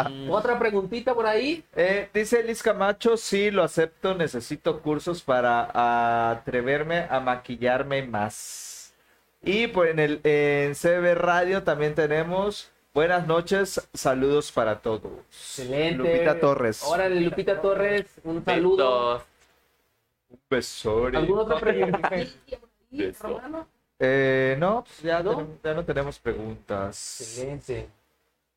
Speaker 4: Mm,
Speaker 2: Otra preguntita por ahí.
Speaker 1: Eh, dice Liz Camacho, sí, lo acepto, necesito cursos para atreverme a maquillarme más. Y pues en el en CB Radio también tenemos buenas noches, saludos para todos.
Speaker 2: Excelente.
Speaker 1: Lupita Torres.
Speaker 2: Órale, Lupita Torres, un saludo.
Speaker 4: besos.
Speaker 1: Besori.
Speaker 2: ¿Alguna otra pregunta?
Speaker 4: Beso.
Speaker 2: hermano?
Speaker 1: Eh, no, pues ya,
Speaker 2: ¿No?
Speaker 1: tenemos- ya no tenemos preguntas.
Speaker 2: Excelente.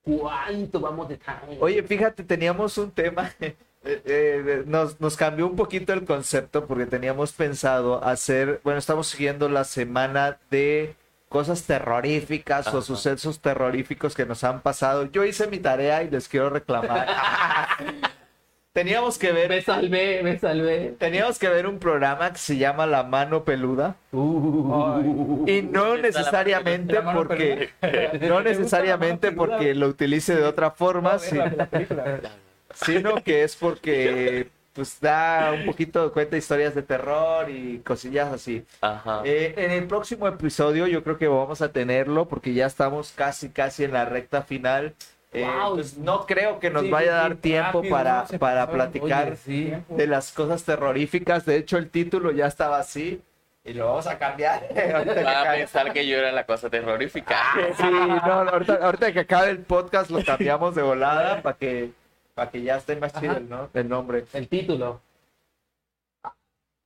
Speaker 2: ¿Cuánto vamos de time?
Speaker 1: Oye, fíjate, teníamos un tema. eh, eh, nos, nos cambió un poquito el concepto porque teníamos pensado hacer, bueno, estamos siguiendo la semana de cosas terroríficas o sucesos terroríficos que nos han pasado. Yo hice mi tarea y les quiero reclamar. teníamos que ver,
Speaker 2: me salvé, me salvé.
Speaker 1: teníamos que ver un programa que se llama La Mano Peluda
Speaker 2: Uh,
Speaker 1: y no
Speaker 4: la
Speaker 1: necesariamente
Speaker 3: La mano
Speaker 1: porque
Speaker 3: peluda.
Speaker 1: no
Speaker 3: ¿Te gusta la
Speaker 1: necesariamente porque lo utilice de otra forma,
Speaker 3: No, película.
Speaker 1: sino que es porque pues da un poquito cuenta historias de terror y cosillas así.
Speaker 4: Ajá.
Speaker 1: Eh, en el próximo episodio yo creo que vamos a tenerlo porque ya estamos casi casi en la recta final. Eh,
Speaker 2: Wow.
Speaker 1: pues, no creo que nos
Speaker 3: Sí,
Speaker 1: vaya a
Speaker 3: sí,
Speaker 1: dar tiempo
Speaker 3: rápido,
Speaker 1: para,
Speaker 3: ¿no?
Speaker 1: Para
Speaker 3: pasó.
Speaker 1: platicar
Speaker 2: Oye, sí.
Speaker 1: de las cosas terroríficas. De hecho, el título ya estaba así y lo vamos a cambiar.
Speaker 4: Van a pensar que yo era la cosa terrorífica.
Speaker 1: Sí, no, ahorita, ahorita que acabe el podcast lo cambiamos de volada para que, para que ya esté más chido el, ¿no? el nombre.
Speaker 2: el título.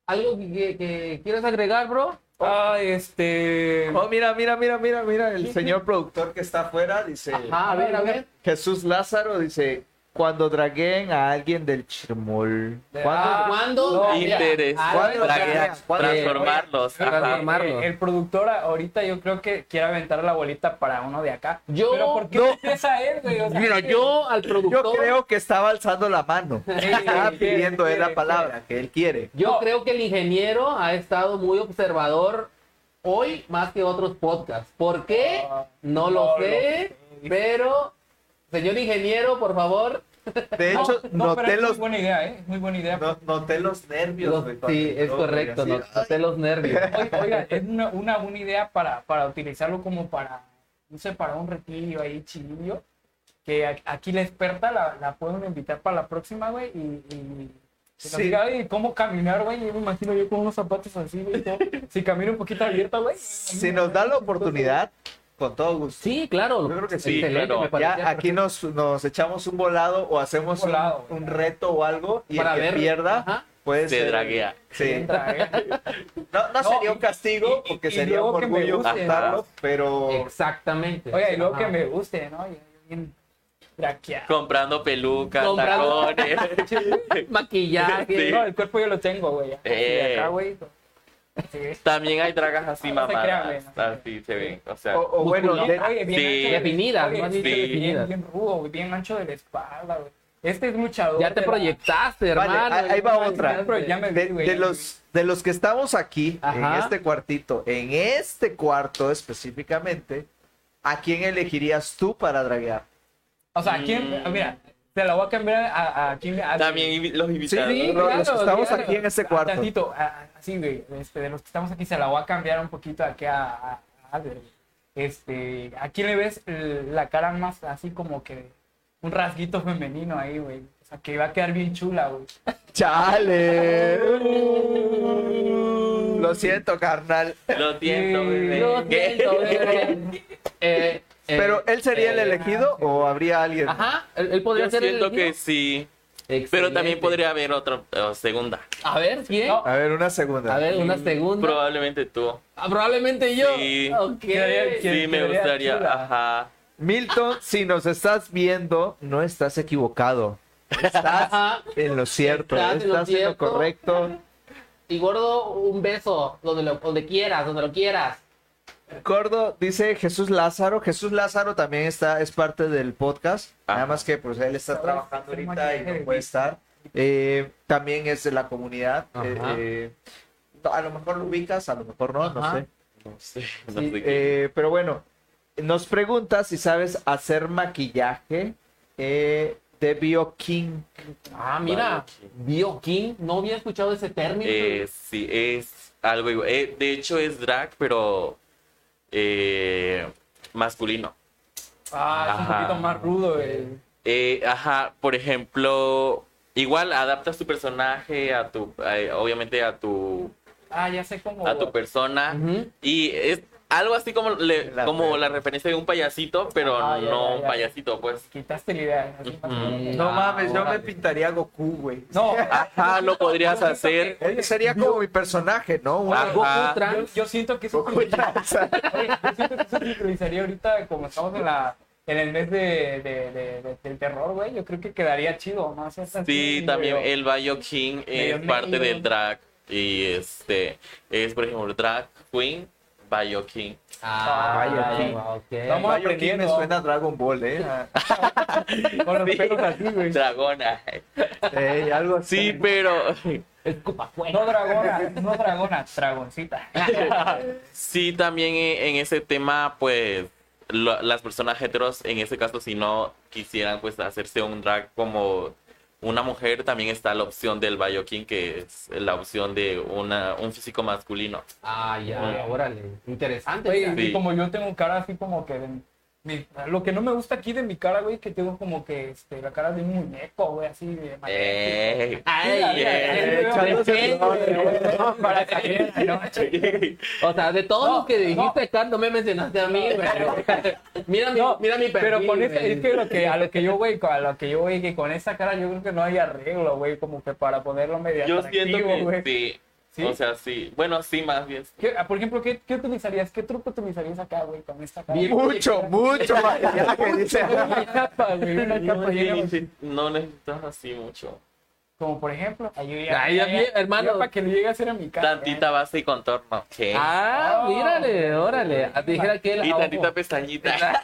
Speaker 2: ¿Algo que, que- quieras agregar, bro?
Speaker 3: Ay, este.
Speaker 1: Oh, mira, mira, mira, mira, mira, el señor productor que está afuera dice,
Speaker 2: Ajá, a ver, a ver.
Speaker 1: Jesús Lázaro dice, cuando draguen a alguien del chirmol. ¿Cuándo?
Speaker 3: Ah,
Speaker 2: ¿Cuándo?
Speaker 3: no,
Speaker 4: Interés.
Speaker 1: ¿Cuándo?
Speaker 4: Transformarlos.
Speaker 2: Transformarlos.
Speaker 3: El productor ahorita yo creo que quiere aventar la bolita para uno de acá.
Speaker 2: Yo-
Speaker 3: Pero ¿por qué
Speaker 1: no.
Speaker 3: empieza él, güey? O sea,
Speaker 2: Mira, yo al productor.
Speaker 1: Yo creo que estaba alzando la mano. Estaba
Speaker 3: quiere,
Speaker 1: pidiendo él la
Speaker 3: quiere,
Speaker 1: palabra que él quiere.
Speaker 2: Yo
Speaker 3: No.
Speaker 2: creo que el ingeniero ha estado muy observador hoy más que otros podcasts. ¿Por qué?
Speaker 3: Ah,
Speaker 2: No lo
Speaker 3: no lo
Speaker 2: sé,
Speaker 3: sé.
Speaker 2: pero señor ingeniero, por favor.
Speaker 1: De
Speaker 3: No,
Speaker 1: hecho,
Speaker 3: no, pero
Speaker 1: noté
Speaker 3: es
Speaker 1: los,
Speaker 3: muy buena idea, ¿eh? Muy buena idea.
Speaker 1: no- noté los nervios.
Speaker 2: Los-
Speaker 1: cuando
Speaker 2: sí, es correcto, no, noté los nervios.
Speaker 3: Oiga, oiga, es una, una buena idea para, para utilizarlo como para, no sé, para un retiro ahí chilillo. Que aquí la experta la, la pueden invitar para la próxima, güey, y, y
Speaker 1: Sí.
Speaker 3: diga, "Oye, cómo caminar, güey. Yo me imagino yo con unos zapatos así, güey. Si camino un poquito abierto, güey.
Speaker 1: Si nos da la oportunidad, con todo gusto.
Speaker 2: Sí, claro.
Speaker 1: Yo creo que sí,
Speaker 2: excelente,
Speaker 4: claro.
Speaker 1: Ya aquí nos, nos echamos un volado o hacemos
Speaker 3: Un volado,
Speaker 1: un, un
Speaker 3: ya.
Speaker 1: reto o algo y
Speaker 2: Para
Speaker 1: el que
Speaker 2: ver,
Speaker 1: pierda
Speaker 2: ajá.
Speaker 1: puede
Speaker 4: Se
Speaker 1: ser-
Speaker 4: draguea.
Speaker 1: Sí. No, no
Speaker 3: No,
Speaker 1: sería un castigo
Speaker 3: y-
Speaker 1: porque
Speaker 3: y
Speaker 1: sería un orgullo
Speaker 4: ¿no?
Speaker 1: pero
Speaker 2: Exactamente.
Speaker 3: Oiga, y luego que me guste, ¿no? Y- Bien.
Speaker 4: Comprando pelucas,
Speaker 2: Comprando-
Speaker 4: tacones.
Speaker 2: Maquillaje.
Speaker 4: Sí.
Speaker 3: No, el cuerpo yo lo tengo, güey.
Speaker 4: Eh.
Speaker 3: acá, güey. Sí.
Speaker 4: También hay dragas así
Speaker 3: crean,
Speaker 4: mamadas.
Speaker 3: no.
Speaker 4: Así se ven. O sea,
Speaker 1: o, o bueno, de-
Speaker 3: Oye, bien
Speaker 4: Sí.
Speaker 2: Definidas,
Speaker 3: oye,
Speaker 2: bien
Speaker 4: sí.
Speaker 2: definidas.
Speaker 3: Bien, bien rudo, güey, bien ancho de la espalda, güey. Este es luchador.
Speaker 2: Ya te
Speaker 3: la-
Speaker 2: proyectaste, hermano.
Speaker 1: ahí- ahí va otra. de, los de los que estamos aquí en este cuartito, en este cuarto específicamente, ¿a quién elegirías tú para draguear?
Speaker 3: O sea, ¿quién?
Speaker 4: Mm.
Speaker 3: Mira, te la voy a cambiar a, a
Speaker 4: también los invitados.
Speaker 1: sí, Los- los que estamos aquí en ese cuarto.
Speaker 3: Tantito, a- a- así, güey. Este, de los que estamos aquí, se la voy a cambiar un poquito aquí a, a, a Albert, güey. Este, ¿a quién le ves la cara más así como que un rasguito femenino ahí, güey? O sea, que va a quedar bien chula, güey.
Speaker 1: ¡Chale! Lo siento, carnal.
Speaker 4: Lo siento,
Speaker 3: Sí,
Speaker 4: bebé.
Speaker 2: Lo siento, bebé. Eh,
Speaker 1: Pero él sería el
Speaker 2: eh,
Speaker 1: elegido o habría alguien?
Speaker 2: Ajá, él, él podría
Speaker 4: Yo
Speaker 2: ser el
Speaker 4: siento que
Speaker 2: elegido.
Speaker 4: sí. Pero
Speaker 2: Excelente.
Speaker 4: también podría haber otra eh, segunda.
Speaker 2: A ver, ¿quién?
Speaker 3: No.
Speaker 1: A ver, una segunda.
Speaker 2: A ver, una segunda.
Speaker 4: Probablemente tú.
Speaker 2: Ah, probablemente yo.
Speaker 4: Sí.
Speaker 2: Ok.
Speaker 3: Quedaría-
Speaker 4: Sí, me
Speaker 3: quedaría
Speaker 4: gustaría.
Speaker 3: chula.
Speaker 4: Ajá.
Speaker 1: Milton, si nos estás viendo, no estás equivocado. Estás en lo cierto,
Speaker 2: Estás
Speaker 1: estás,
Speaker 2: en lo
Speaker 1: en lo
Speaker 2: cierto.
Speaker 1: correcto.
Speaker 2: Y gordo, un beso donde, lo- donde quieras, donde lo quieras.
Speaker 1: Gordo, dice Jesús Lázaro. Jesús Lázaro también está, es parte del podcast. Nada
Speaker 4: Ajá.
Speaker 1: más que pues él está trabajando ahorita y no puede
Speaker 3: de-
Speaker 1: estar. Eh, también es de la comunidad. Eh, eh, a lo mejor lo ubicas, a lo mejor no, no
Speaker 2: Ajá.
Speaker 1: sé.
Speaker 4: No sé. No.
Speaker 1: Eh, pero bueno, nos pregunta si sabes hacer maquillaje eh, de Bioking.
Speaker 2: Ah, mira. Bioking. No había escuchado ese término.
Speaker 4: Eh, sí, es algo igual. Eh, de hecho, es drag, pero eh, masculino.
Speaker 3: Ah, es un poquito más rudo, güey.
Speaker 4: Eh, ajá, por ejemplo, igual adaptas tu personaje a tu, eh, obviamente a tu,
Speaker 3: Ah, ya sé cómo.
Speaker 4: a tu persona y es algo así como, le-
Speaker 1: La
Speaker 4: como la referencia de un payasito, pero
Speaker 3: Ah, ya,
Speaker 4: no
Speaker 3: ya,
Speaker 4: un
Speaker 3: ya.
Speaker 4: payasito, pues.
Speaker 3: Quitaste la idea. o.
Speaker 1: No
Speaker 2: Ah,
Speaker 1: mames, yo me pintaría Goku, güey.
Speaker 3: No,
Speaker 4: Ajá, lo podrías hacer.
Speaker 3: que-
Speaker 1: Oye, sería como mi personaje, ¿no? Una-
Speaker 4: Ajá.
Speaker 2: Goku trans.
Speaker 3: yo, yo siento que eso
Speaker 1: Goku trans.
Speaker 3: Oye, yo siento que eso se utilizaría ahorita como estamos en la en el mes de, de, de- de- del terror, güey. Yo creo que quedaría chido, ¿no? Así,
Speaker 4: Sí, también el Bayo King es parte del drag. Y este es, por ejemplo, drag queen, Bayo King.
Speaker 2: Ah,
Speaker 1: sí.
Speaker 2: ok.
Speaker 3: Vamos
Speaker 1: Mayo King me
Speaker 3: aprendiendo.
Speaker 1: suena a Dragon Ball, ¿eh?
Speaker 3: Con los pelos así, güey.
Speaker 4: Dragona.
Speaker 1: Ey, algo así.
Speaker 4: Sí, pero.
Speaker 3: No dragona, no dragona, dragoncita.
Speaker 4: sí, también en en ese tema, pues lo- las personas heteros, en ese caso, si no quisieran pues hacerse un drag como una mujer, también está la opción del Bayo King, que es la opción de una, un físico masculino.
Speaker 2: Ah, ya, órale. Interesante. Mira.
Speaker 3: y como yo tengo cara así como que... mi- lo que no me gusta aquí de mi cara, güey, que tengo como que este, la cara de un muñeco, güey, así de...
Speaker 4: ¡Ey!
Speaker 2: Ay,
Speaker 4: eh,
Speaker 3: ¿no?
Speaker 2: O sea, de todos
Speaker 3: No,
Speaker 2: los que dijiste acá, no me mencionaste a mí, güey. Mira mi,
Speaker 3: No,
Speaker 2: mira mi perfil,
Speaker 3: Pero con
Speaker 2: güey.
Speaker 3: es que lo que a lo que yo voy, a lo que yo voy, que con esa cara yo creo que no hay arreglo, güey, como que para ponerlo medio
Speaker 4: Yo
Speaker 3: atractivo,
Speaker 4: siento que
Speaker 3: güey.
Speaker 4: sí.
Speaker 3: ¿Sí?
Speaker 4: O sea, sí. Bueno, sí, más bien.
Speaker 3: ¿Qué- ah, por ejemplo, ¿qué, ¿qué utilizarías? ¿Qué truco utilizarías acá, güey, con esta cara?
Speaker 2: Bien.
Speaker 1: Mucho, mucho maquillaje, dice.
Speaker 3: Una capa, güey, una
Speaker 4: No,
Speaker 3: capa
Speaker 4: necesitas así mucho.
Speaker 3: Como por ejemplo, ayuda.
Speaker 2: Ay, hermano.
Speaker 3: Para que le llegue a ser a mi cara.
Speaker 4: Tantita base y contorno. ¿Qué?
Speaker 2: Ah, mírale, órale. Ah, Dijera que él.
Speaker 4: y
Speaker 2: ah,
Speaker 4: tantita
Speaker 2: ojo.
Speaker 4: pestañita.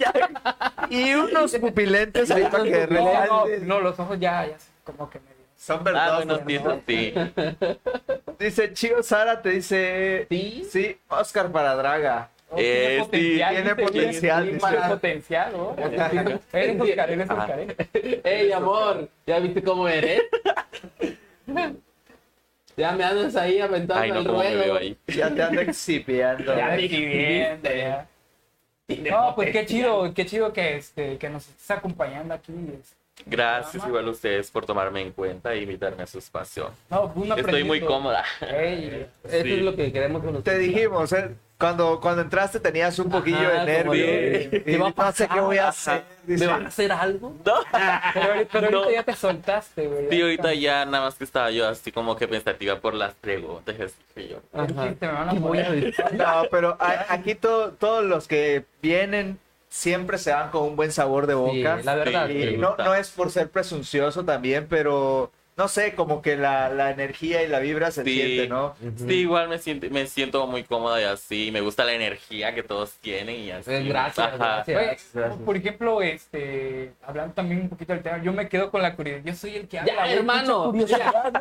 Speaker 1: Y unos pupilentes ahí para que
Speaker 3: No, no, los ojos ya, ya como que medio.
Speaker 1: Son
Speaker 4: ah,
Speaker 1: verdosos.
Speaker 4: bueno, sí.
Speaker 1: Dice Chio Sara, te dice.
Speaker 2: Sí.
Speaker 1: Sí, Oscar para Draga.
Speaker 3: Oh,
Speaker 4: Eh, sí,
Speaker 1: tiene
Speaker 3: dice,
Speaker 1: potencial,
Speaker 3: Tiene
Speaker 1: dice.
Speaker 3: potencial, ¿no? Eres Oscar, eres
Speaker 4: Ajá.
Speaker 3: Oscar. ¿eh?
Speaker 2: Ey, amor, ¿ya viste cómo eres? Ya me andas ahí aventando
Speaker 4: Ay, no,
Speaker 2: el
Speaker 4: cómo me veo
Speaker 2: ruedo.
Speaker 4: ahí.
Speaker 1: Ya te ando exhibiendo.
Speaker 3: Ya
Speaker 2: me
Speaker 3: exhibiendo, ya. No, pues qué chido, qué chido que, este, que nos estés acompañando aquí. este.
Speaker 4: Gracias igual a ustedes por tomarme en cuenta e invitarme a su espacio.
Speaker 3: No, un
Speaker 4: Estoy muy cómoda.
Speaker 3: Ey,
Speaker 2: Eso
Speaker 4: Sí.
Speaker 2: es lo que queremos con
Speaker 1: Te dijimos, ¿eh? Cuando, cuando entraste tenías un poquillo
Speaker 2: Ajá,
Speaker 1: de nervio.
Speaker 2: de-
Speaker 1: y-
Speaker 2: ¿qué
Speaker 1: y
Speaker 2: va a
Speaker 1: no sé
Speaker 2: pasar?
Speaker 1: qué voy a hacer.
Speaker 2: ¿Me van a hacer algo?
Speaker 4: No.
Speaker 3: pero, ahorita- pero ahorita
Speaker 4: No.
Speaker 3: ya te soltaste, güey.
Speaker 4: Sí, ahorita ya nada más que estaba yo así como que pensativa por las preguntas. que yo.
Speaker 2: Ajá.
Speaker 3: Dijiste, me van a.
Speaker 1: No, pero a- aquí to- todos los que vienen siempre se van con un buen sabor de
Speaker 2: Sí,
Speaker 1: boca.
Speaker 2: la verdad.
Speaker 4: Sí.
Speaker 1: Y no, no es por ser presuncioso también, pero no sé, como que la, la energía y la vibra se
Speaker 4: Sí.
Speaker 1: siente, ¿no?
Speaker 4: Sí, igual me siento, me siento muy cómoda y así. Me gusta la energía que todos tienen y así.
Speaker 2: Eh, Gracias,
Speaker 3: por ejemplo, este, hablando también un poquito del tema, yo me quedo con la curiosidad. Yo soy el que habla.
Speaker 2: Ya, hermano.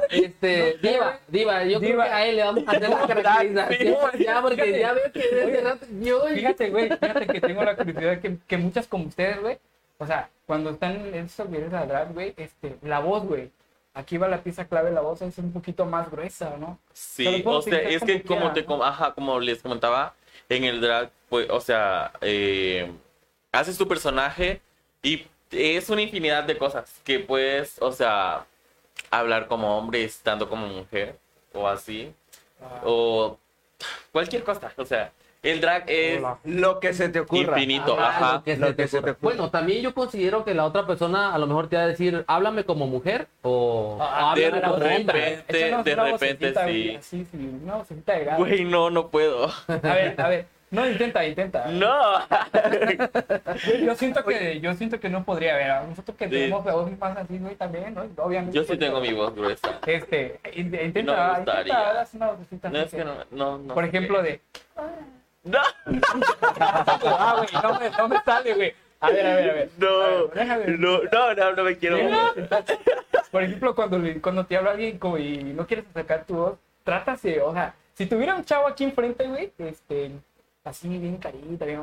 Speaker 2: Este,
Speaker 3: No,
Speaker 2: Diva, Diva, yo creo
Speaker 3: Diva.
Speaker 2: que a él le vamos a hacer la caracterización ya, porque
Speaker 3: Fíjate.
Speaker 2: ya veo que desde
Speaker 3: Oye,
Speaker 2: rato yo...
Speaker 3: Fíjate, güey, fíjate que tengo la curiosidad que, que muchas como ustedes, güey, o sea, cuando están en esos videos de drag, güey, este, la voz, güey, aquí va la pieza clave, la voz es un poquito más gruesa, ¿no?
Speaker 4: Sí, o sea, es que
Speaker 3: como quiera,
Speaker 4: te,
Speaker 3: ¿no?
Speaker 4: ajá, como les comentaba, en el drag, pues, o sea, eh, haces tu personaje y es una infinidad de cosas que puedes, o sea, hablar como hombre estando como mujer o así, o cualquier cosa, o sea, el drag es
Speaker 3: Hola.
Speaker 1: Lo que se te ocurra.
Speaker 4: infinito,
Speaker 2: Ah,
Speaker 4: ajá.
Speaker 2: lo que
Speaker 1: Lo
Speaker 2: se
Speaker 1: que
Speaker 2: te
Speaker 1: se te
Speaker 2: ocurra. Bueno, también yo considero que la otra persona a lo mejor te va a decir, háblame como mujer o
Speaker 3: Ah,
Speaker 4: de
Speaker 2: háblame como
Speaker 4: repente.
Speaker 2: hombre.
Speaker 3: Échanos
Speaker 4: de repente, sí.
Speaker 3: sí, una vocecita de gato.
Speaker 4: Güey, no, no puedo.
Speaker 3: A ver, a ver, no, intenta, intenta.
Speaker 4: No.
Speaker 3: Yo siento que, yo siento que no podría haber, a nosotros que
Speaker 4: Sí.
Speaker 3: tenemos la voz más así, güey, también, ¿no? Obviamente.
Speaker 4: Yo sí tengo mi voz gruesa.
Speaker 3: Este, in- intenta,
Speaker 4: No me gustaría.
Speaker 3: intenta, haz una vocecita
Speaker 4: No
Speaker 3: así
Speaker 4: es que no, no, no.
Speaker 3: Por ejemplo, de,
Speaker 4: No.
Speaker 3: ah, güey, no me, no me sale, güey. A ver, a ver, a ver.
Speaker 4: No,
Speaker 3: A ver,
Speaker 4: no, no, no, no me quiero.
Speaker 3: Por ejemplo, cuando, cuando te habla alguien como y no quieres acercar tu voz, trátase, o sea, si tuviera un chavo aquí enfrente, güey, este, así bien carita, bien,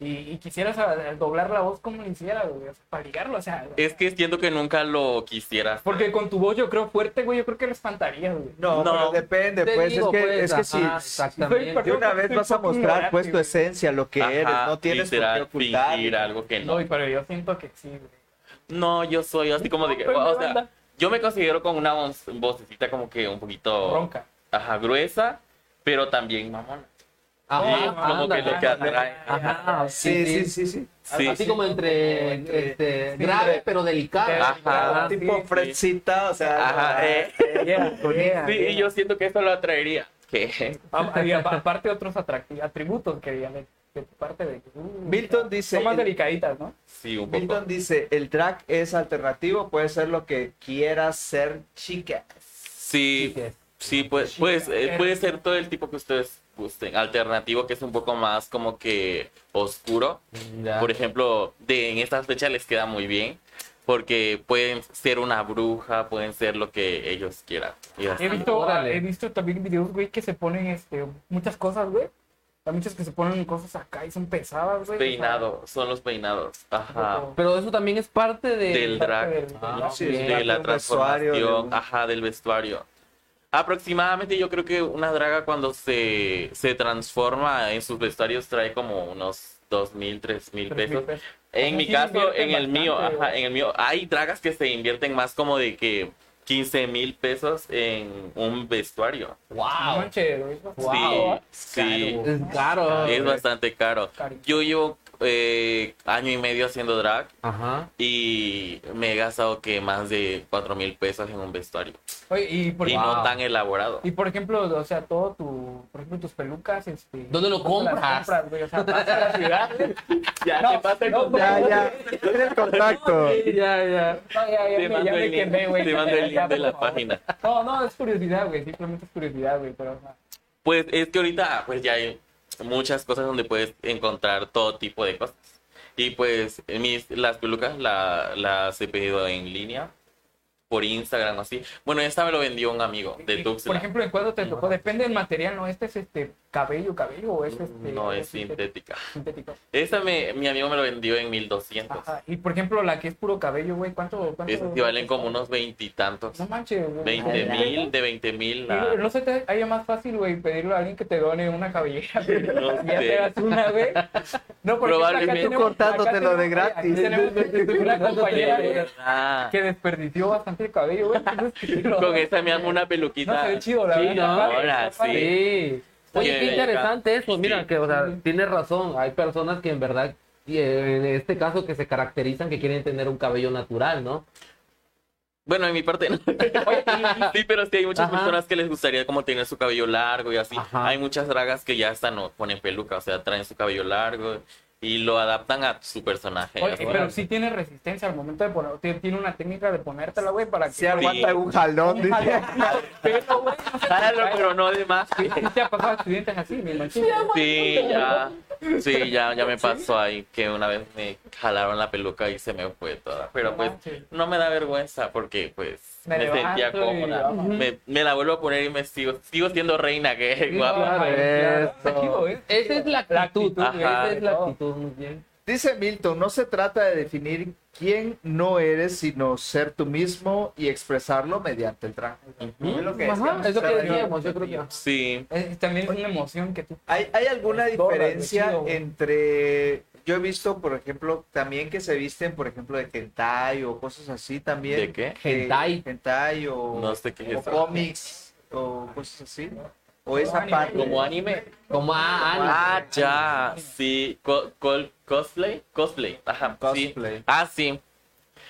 Speaker 3: y, y quisieras a- a doblar la voz como le hiciera, güey, o sea, para ligarlo, o sea,
Speaker 4: Es que siento que nunca lo quisieras.
Speaker 3: porque con tu voz yo creo fuerte, güey, yo creo que lo espantarías, güey.
Speaker 1: No,
Speaker 4: No.
Speaker 1: pero depende, pues
Speaker 2: digo,
Speaker 1: es que,
Speaker 2: pues,
Speaker 1: es que si
Speaker 2: ajá, exactamente.
Speaker 1: de una vez vas a mostrar pues tu
Speaker 3: esencia
Speaker 1: lo que eres,
Speaker 4: Ajá,
Speaker 1: no tienes
Speaker 4: literal,
Speaker 1: por qué ocultar.
Speaker 4: fingir algo que no.
Speaker 3: No, pero yo siento que sí, güey.
Speaker 4: No, yo soy así como de que, o sea, yo me considero con una voz- vocecita como que un poquito,
Speaker 3: Bronca.
Speaker 4: ajá, gruesa, pero también mamona.
Speaker 2: Ajá,
Speaker 4: como que
Speaker 2: ándale.
Speaker 4: lo que atrae.
Speaker 2: Ajá,
Speaker 1: Sí, sí, sí, sí.
Speaker 4: Sí,
Speaker 2: Así
Speaker 4: sí.
Speaker 2: como entre,
Speaker 1: entre-
Speaker 2: este,
Speaker 3: sí,
Speaker 2: grave pero delicado.
Speaker 4: Ajá.
Speaker 1: Tipo
Speaker 3: sí.
Speaker 1: fresita, o sea.
Speaker 4: Ajá, eh.
Speaker 3: Yeah, yeah,
Speaker 4: Sí,
Speaker 3: yeah.
Speaker 4: y yo siento que eso lo atraería. Que
Speaker 3: Ah, y apa- aparte otros atracti- atributos que ya de, parte de uh,
Speaker 1: Milton dice-
Speaker 3: son más delicaditas, ¿no?
Speaker 4: sí, un poco.
Speaker 1: Milton dice, el drag es alternativo, puede ser lo que quieras ser chica.
Speaker 4: Sí,
Speaker 2: Sí, sí.
Speaker 4: pues, pues puede ser todo el tipo que ustedes gusten. Alternativo, que es un poco más como que oscuro.
Speaker 2: Ya.
Speaker 4: Por ejemplo, de, en estas fechas les queda muy bien. Porque pueden ser una bruja, pueden ser lo que ellos quieran.
Speaker 3: He visto,
Speaker 2: Órale.
Speaker 3: he visto también videos, güey, que se ponen este, muchas cosas, güey. Hay muchas que se ponen cosas acá y son pesadas, güey.
Speaker 4: Peinados, son los peinados. Ajá.
Speaker 2: Pero eso también es parte de...
Speaker 4: Del drag.
Speaker 2: Ah,
Speaker 1: Sí,
Speaker 4: de la
Speaker 1: del
Speaker 4: transformación,
Speaker 1: de-
Speaker 4: ajá, del vestuario. Aproximadamente yo creo que una draga cuando se, se transforma en sus vestuarios trae como unos dos mil, tres mil pesos. En mi caso, en el mío, ajá, en el mío, hay dragas que se invierten más como de que 15 mil pesos en un vestuario.
Speaker 2: Wow.
Speaker 4: Sí,
Speaker 3: caro,
Speaker 4: sí,
Speaker 2: Es caro.
Speaker 4: es bastante caro. Yo llevo eh, año y medio haciendo drag
Speaker 2: Ajá.
Speaker 4: y me he gastado que más de 4 mil pesos en un vestuario.
Speaker 3: Oye, y por,
Speaker 4: Y
Speaker 2: Wow.
Speaker 4: no tan elaborado.
Speaker 3: y por ejemplo, o sea, todo tu, por ejemplo, tus pelucas, este...
Speaker 2: ¿Dónde lo
Speaker 3: ¿dónde las
Speaker 2: compras?
Speaker 3: compras, güey? O sea, vas a la ciudad.
Speaker 4: Ya,
Speaker 3: No,
Speaker 4: te
Speaker 3: no.
Speaker 1: Ya, ya, tiene el contacto.
Speaker 2: Ya, ya.
Speaker 3: No, ya, ya,
Speaker 4: Te
Speaker 3: me- ya me
Speaker 4: link,
Speaker 3: quemé, güey.
Speaker 4: te mando el
Speaker 3: ya,
Speaker 4: link de la
Speaker 3: favor.
Speaker 4: página.
Speaker 3: No, no, es curiosidad, güey, simplemente es curiosidad, güey, pero... o sea,
Speaker 4: Pues es que ahorita pues ya hay muchas cosas donde puedes encontrar todo tipo de cosas. Y pues mis, las pelucas la- las he pedido en línea, por Instagram así. Bueno, esta me lo vendió un amigo de
Speaker 3: Y,
Speaker 4: Tuxtla.
Speaker 3: Por ejemplo, ¿en cuándo te tocó? Depende del material, ¿no? Este es este cabello, cabello, o es este...
Speaker 4: no es
Speaker 3: este,
Speaker 4: sintética.
Speaker 3: sintético.
Speaker 4: Esta me, mi amigo me lo vendió en 1200.
Speaker 3: Ajá. Y por ejemplo, la que es puro cabello, güey, ¿cuánto? cuánto
Speaker 4: Esas sí valen como unos veintitantos.
Speaker 3: No manches, güey.
Speaker 4: 20
Speaker 3: Ay,
Speaker 4: mil, de 20 mil.
Speaker 3: Güey, No se te haría más fácil, güey, pedirle a alguien que te done una cabellera.
Speaker 4: No
Speaker 3: Y ya
Speaker 4: sé.
Speaker 3: te das una, güey. No, porque
Speaker 4: Probablemente.
Speaker 1: Tú cortándotelo de gratis.
Speaker 3: Aquí tenemos una compañera,
Speaker 4: Ah,
Speaker 3: que desperdició bastante cabello, güey.
Speaker 4: con esta me hago una
Speaker 3: No
Speaker 4: peluquita.
Speaker 3: se ve chido, la
Speaker 2: Sí,
Speaker 3: verdad.
Speaker 2: no,
Speaker 4: ahora.
Speaker 2: Sí. Oye, qué interesante eso. Mira, que, o sea,
Speaker 3: Sí.
Speaker 2: tienes razón. Hay personas que en verdad, y en este caso, que se caracterizan que quieren tener un cabello natural, ¿no?
Speaker 4: Bueno, en mi parte no. Sí, pero sí hay muchas
Speaker 2: Ajá.
Speaker 4: personas que les gustaría como tener su cabello largo y así.
Speaker 2: Ajá.
Speaker 4: Hay muchas dragas que ya hasta no ponen peluca, o sea, traen su cabello largo y lo adaptan a su personaje.
Speaker 3: Oye, pero sí tiene resistencia al momento de poner, tiene- una técnica de ponértela, güey, para que
Speaker 1: Se aguanta un jalón.
Speaker 3: Un
Speaker 1: dice.
Speaker 3: jalón, pero, güey, no
Speaker 4: pero no de más.
Speaker 3: Sí, sí te ha pasado a estudiantes así, me imagino.
Speaker 4: Sí, ya. Sí, ya, ya me pasó ahí que una vez me jalaron la peluca y se me fue toda. Pero
Speaker 3: No
Speaker 4: pues no me da vergüenza porque pues
Speaker 3: Me
Speaker 4: me, sentía cómoda. Me, me la vuelvo a poner y me sigo, sigo siendo reina, que guapa.
Speaker 2: Esa es la actitud. Esa es la actitud, muy bien.
Speaker 1: Dice Milton, no se trata de definir quién no eres, sino ser tú mismo y expresarlo mediante el traje.
Speaker 4: Ujú.
Speaker 1: Es lo que
Speaker 2: Ajá, es lo que decíamos, yo creo que...
Speaker 4: Sí.
Speaker 3: Es- También es una emoción que tú...
Speaker 1: ¿Hay, hay alguna diferencia entre... Yo he visto, por ejemplo, también que se visten, por ejemplo, de hentai o cosas así también.
Speaker 4: ¿De qué?
Speaker 2: Hentai.
Speaker 1: hentai o,
Speaker 4: No sé qué es
Speaker 1: o cómics o cosas así. O esa
Speaker 3: anime.
Speaker 1: parte.
Speaker 4: Como anime.
Speaker 2: Como ah,
Speaker 4: Ah, ya, sí, Co- col- cosplay, cosplay, ajá, sí.
Speaker 1: Cosplay.
Speaker 4: Ah, sí.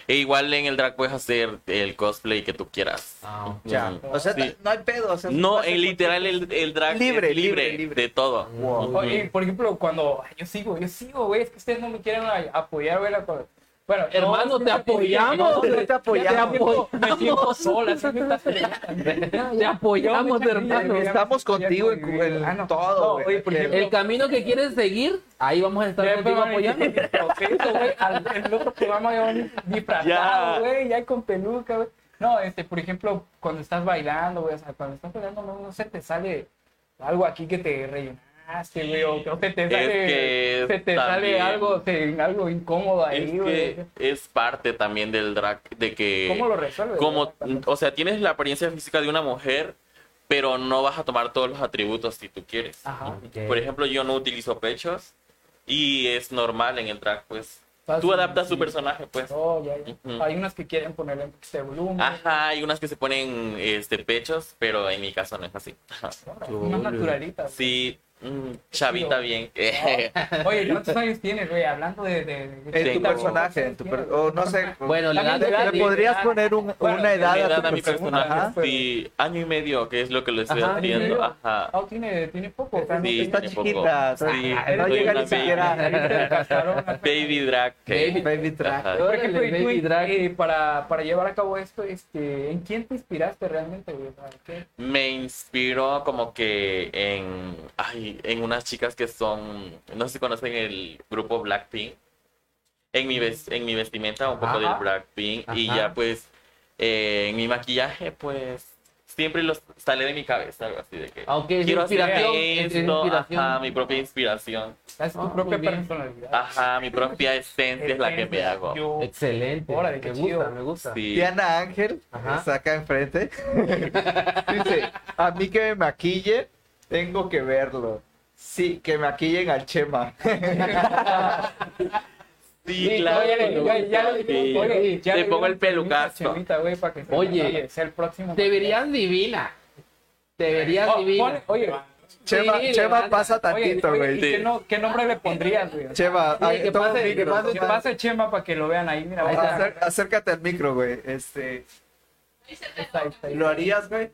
Speaker 4: E igual en el drag puedes hacer el cosplay que tú quieras.
Speaker 2: Ah,
Speaker 1: Ya. O sea,
Speaker 4: Sí.
Speaker 1: no hay pedo. o sea,
Speaker 4: No, en literal el, el drag
Speaker 1: Libre,
Speaker 4: es libre,
Speaker 1: libre, libre.
Speaker 4: de todo.
Speaker 1: Wow.
Speaker 3: Oye, por ejemplo, cuando yo sigo, yo sigo, güey, es que ustedes no me quieren apoyar, güey, Bueno,
Speaker 2: Hermano,
Speaker 3: no,
Speaker 2: te apoyamos,
Speaker 3: no,
Speaker 1: te apoyamos.
Speaker 3: Me siento, me siento sola.
Speaker 2: Te apoyamos, hermano.
Speaker 1: Estamos contigo en,
Speaker 3: Ah, no.
Speaker 1: todo,
Speaker 3: No,
Speaker 1: güey.
Speaker 3: oye, por ejemplo,
Speaker 2: El camino que quieres seguir, ahí vamos a estar contigo apoyando.
Speaker 3: El otro programa ya disfrazado,
Speaker 4: Ya.
Speaker 3: güey, ya con peluca, güey. No, este, por ejemplo, cuando estás bailando, güey, o sea, cuando estás bailando, no, no se te sale algo aquí que te rellenaste, güey, o, se te sale,
Speaker 4: que
Speaker 3: se te sale
Speaker 4: también-
Speaker 3: algo, se- algo incómodo ahí,
Speaker 4: Es
Speaker 3: güey.
Speaker 4: es parte también del drag de que
Speaker 3: ¿Cómo lo resuelves?
Speaker 4: como o sea, tienes la apariencia física de una mujer, pero no vas a tomar todos los atributos si tú quieres.
Speaker 3: Ajá.
Speaker 4: Por ejemplo, yo no utilizo pechos y es normal en el drag, pues.
Speaker 3: Fácil,
Speaker 4: Tú adaptas tu
Speaker 3: sí.
Speaker 4: personaje, pues.
Speaker 3: Oh, ya, ya.
Speaker 4: Ujú.
Speaker 3: Hay unas que quieren ponerle de volumen.
Speaker 4: Ajá, hay unas que se ponen este pechos, pero en mi caso no es así.
Speaker 3: Unas naturalitas.
Speaker 4: Sí, mm, chavita bien.
Speaker 3: Oye, ¿cuántos años tienes, güey? Hablando de... de, de-
Speaker 1: En tu personaje, en tu per- o no sé.
Speaker 2: Bueno, la edad
Speaker 3: También
Speaker 2: de
Speaker 3: de
Speaker 1: ¿Le
Speaker 3: edad,
Speaker 1: podrías
Speaker 3: edad.
Speaker 1: poner un-
Speaker 3: Bueno,
Speaker 1: una edad
Speaker 4: Mi
Speaker 1: a
Speaker 4: edad
Speaker 1: tu
Speaker 4: a mi
Speaker 1: personaje? Ajá.
Speaker 4: sí, año y medio, que es lo que lo estoy
Speaker 2: Ajá,
Speaker 4: haciendo.
Speaker 3: ¿año y
Speaker 4: Ajá.
Speaker 3: Oh, tiene, tiene poco.
Speaker 4: Sí,
Speaker 3: tiene-
Speaker 1: Está
Speaker 4: tiene poco.
Speaker 1: chiquita.
Speaker 4: Sí,
Speaker 1: no llega ni siquiera.
Speaker 4: Baby drag. que-
Speaker 2: Baby-
Speaker 1: Baby.
Speaker 4: Ajá.
Speaker 3: Por ejemplo, y
Speaker 2: Baby Drag.
Speaker 3: eh, para, para llevar a cabo esto, este, ¿en quién te inspiraste realmente, güey?
Speaker 4: Me inspiró como que en, ay, en unas chicas que son, no sé si conocen el grupo Blackpink. En mi, ves- en mi vestimenta un poco
Speaker 3: Ajá.
Speaker 4: del Blackpink y
Speaker 2: Ajá.
Speaker 4: ya pues eh, en mi maquillaje pues siempre los sale de mi cabeza algo así de que
Speaker 2: Aunque es
Speaker 4: quiero hacer
Speaker 2: inspiración, es
Speaker 4: esto,
Speaker 2: inspiración.
Speaker 4: ajá, mi propia inspiración,
Speaker 3: Es tu
Speaker 2: Ah,
Speaker 3: propia personalidad.
Speaker 4: ajá, mi propia esencia es la que me hago.
Speaker 3: Yo-
Speaker 2: Excelente.
Speaker 3: Qué
Speaker 2: me
Speaker 3: chido.
Speaker 2: gusta, me gusta.
Speaker 4: Sí.
Speaker 1: Diana Ángel,
Speaker 2: Ajá.
Speaker 1: está acá enfrente. Dice, a mí que me maquille, tengo que verlo. Sí, que maquillen al Chema.
Speaker 4: Sí,
Speaker 3: Sí,
Speaker 4: claro.
Speaker 3: oye, ya, ya lo dijimos, oye, ya
Speaker 4: Te
Speaker 3: le
Speaker 4: pongo el pelucazo.
Speaker 3: permiso a Chemita, güey, para que se
Speaker 2: Oye,
Speaker 3: sea el próximo.
Speaker 2: Te verías divina. Te verías
Speaker 3: Oh,
Speaker 2: divina.
Speaker 3: pon- oye,
Speaker 1: Chema,
Speaker 2: Sí,
Speaker 1: Chema pasa tantito,
Speaker 3: oye,
Speaker 1: güey.
Speaker 3: ¿y qué, no- qué nombre le pondrías, güey?
Speaker 1: Chema,
Speaker 2: Sí,
Speaker 1: ay,
Speaker 2: que pase,
Speaker 1: el micro,
Speaker 2: que pase,
Speaker 3: Que
Speaker 1: toma-
Speaker 3: pase Chema para que lo vean ahí, mira.
Speaker 1: Acércate al micro, güey. Este. ¿lo harías, güey?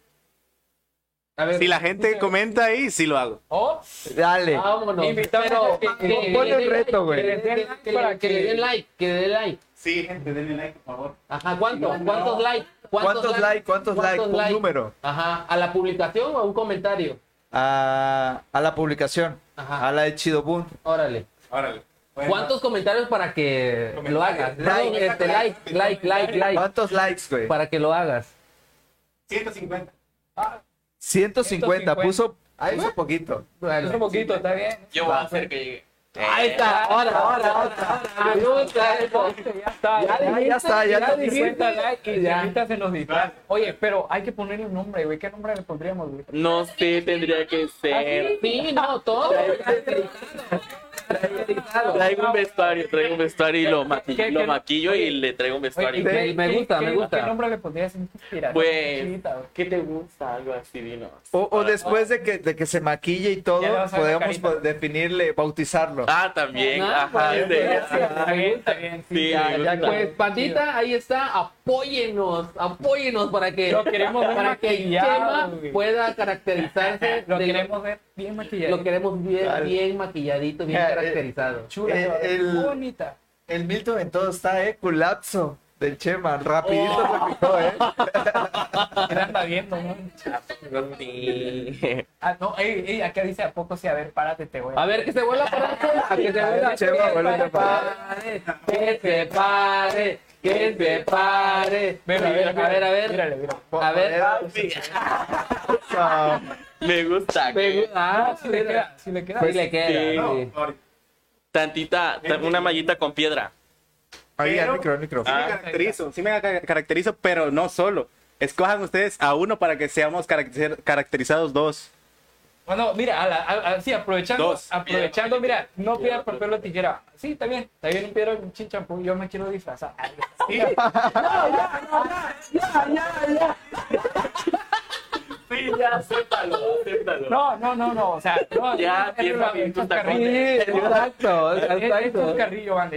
Speaker 2: A ver,
Speaker 5: Si la gente comenta ahí, sí lo hago.
Speaker 3: O
Speaker 1: Dale.
Speaker 2: vámonos.
Speaker 3: Invitamos
Speaker 2: Pero
Speaker 3: que-
Speaker 2: que-
Speaker 1: un
Speaker 2: den
Speaker 1: reto,
Speaker 2: like,
Speaker 1: güey.
Speaker 2: que le den- que le- Que le den like, que le den like.
Speaker 5: Sí, gente, denle like, por favor.
Speaker 2: Ajá, ¿cuántos? ¿Cuántos likes?
Speaker 1: ¿Cuántos likes? ¿Cuántos likes? Un
Speaker 2: likes?
Speaker 1: número.
Speaker 2: Ajá, ¿a la publicación o a un comentario?
Speaker 1: A, a la publicación.
Speaker 2: Ajá.
Speaker 1: A la de Chidobun.
Speaker 2: Órale.
Speaker 5: Órale. Bueno,
Speaker 2: ¿Cuántos comentarios para que lo hagas?
Speaker 1: Like.
Speaker 2: Este, like, like, like, like.
Speaker 1: ¿Cuántos likes, güey?
Speaker 2: Para que lo hagas.
Speaker 5: 150.
Speaker 1: 150.
Speaker 3: 150.
Speaker 1: Puso, ahí puso poquito.
Speaker 3: es un poquito, está bien.
Speaker 4: Yo voy a hacer que llegue.
Speaker 2: Ahí está, ahora, ahora, ahora. Me gusta eso.
Speaker 3: Ya está,
Speaker 2: Ya
Speaker 1: Ya, ya está, ya
Speaker 3: Ya
Speaker 1: te
Speaker 3: di cuenta, like, y
Speaker 2: Ya.
Speaker 3: ahorita se nos distrae. Oye, pero hay que ponerle un nombre, güey. ¿Qué nombre le pondríamos, güey?
Speaker 4: No sé, tendría que ser.
Speaker 2: Sí, no, todo.
Speaker 4: Traigo un vestuario, traigo un vestuario y lo, maqui-
Speaker 3: ¿Qué-
Speaker 4: lo
Speaker 3: qué-
Speaker 4: maquillo
Speaker 3: oye,
Speaker 4: y le traigo un
Speaker 3: Oye,
Speaker 4: vestuario.
Speaker 3: ¿y
Speaker 2: Me-
Speaker 3: qué-
Speaker 2: me
Speaker 3: qué-
Speaker 2: gusta,
Speaker 3: qué-
Speaker 2: me gusta.
Speaker 3: ¿Qué nombre le pondrías en tu inspiración?
Speaker 4: Pues. ¿qué te gusta? Algo así, dinos.
Speaker 1: O, o después de que, de que se maquille y todo, podemos definirle, bautizarlo.
Speaker 4: Ah, también,
Speaker 2: Ah,
Speaker 4: ajá.
Speaker 2: pues. Pues, pandita, ahí está. Apóyenos, apóyenos para que,
Speaker 3: Lo queremos ver
Speaker 2: para que Chema pueda caracterizarse.
Speaker 3: Lo
Speaker 2: de-
Speaker 3: queremos ver bien maquillado.
Speaker 2: lo queremos bien, bien maquilladito, bien
Speaker 1: Eh, eh,
Speaker 2: caracterizado.
Speaker 3: Chula,
Speaker 1: Eh, el-
Speaker 3: bonita.
Speaker 1: El Milton en todo está, eh. Colapso del Chema. Rapidito se fijó, eh.
Speaker 3: ¿Qué anda viendo, no? Ah, no, ey, ey, acá dice a poco sí, a ver, párate, te voy
Speaker 2: A ver, que se vuelva a parar. A que se
Speaker 1: A ver,
Speaker 2: vuelva
Speaker 1: Chema,
Speaker 2: que
Speaker 1: vuélvete
Speaker 2: se
Speaker 1: a parar.
Speaker 2: pare, Que se pare, que se pare. A ver, a ver, a ver.
Speaker 3: Mírale, mira.
Speaker 2: A ver.
Speaker 1: Ah,
Speaker 4: Me gusta.
Speaker 2: Me
Speaker 4: que
Speaker 2: gusta. Ah,
Speaker 3: Sí le queda, sí le queda.
Speaker 2: Sí le queda.
Speaker 4: Tantita, ta- una mallita con piedra.
Speaker 1: Ahí, al
Speaker 5: Pero-
Speaker 1: micro, al micro.
Speaker 5: Sí me caracterizo, sí me ca- caracterizo, pero no solo. Escojan ustedes a uno para que seamos caracter- caracterizados dos.
Speaker 3: Bueno, mira, a la- a- a- sí, aprovechando,
Speaker 5: Dos.
Speaker 3: aprovechando, mira, no piedra, papel o tijera. Sí, está bien, está bien un piedra, un chinchampú, yo me quiero disfrazar.
Speaker 4: Sí, ya, acéptalo, acéptalo.
Speaker 3: No, no, no, no, o sea, no,
Speaker 4: Ya, pierda
Speaker 3: es-
Speaker 4: bien tus tacones.
Speaker 2: Sí, exacto,
Speaker 3: es
Speaker 2: exacto.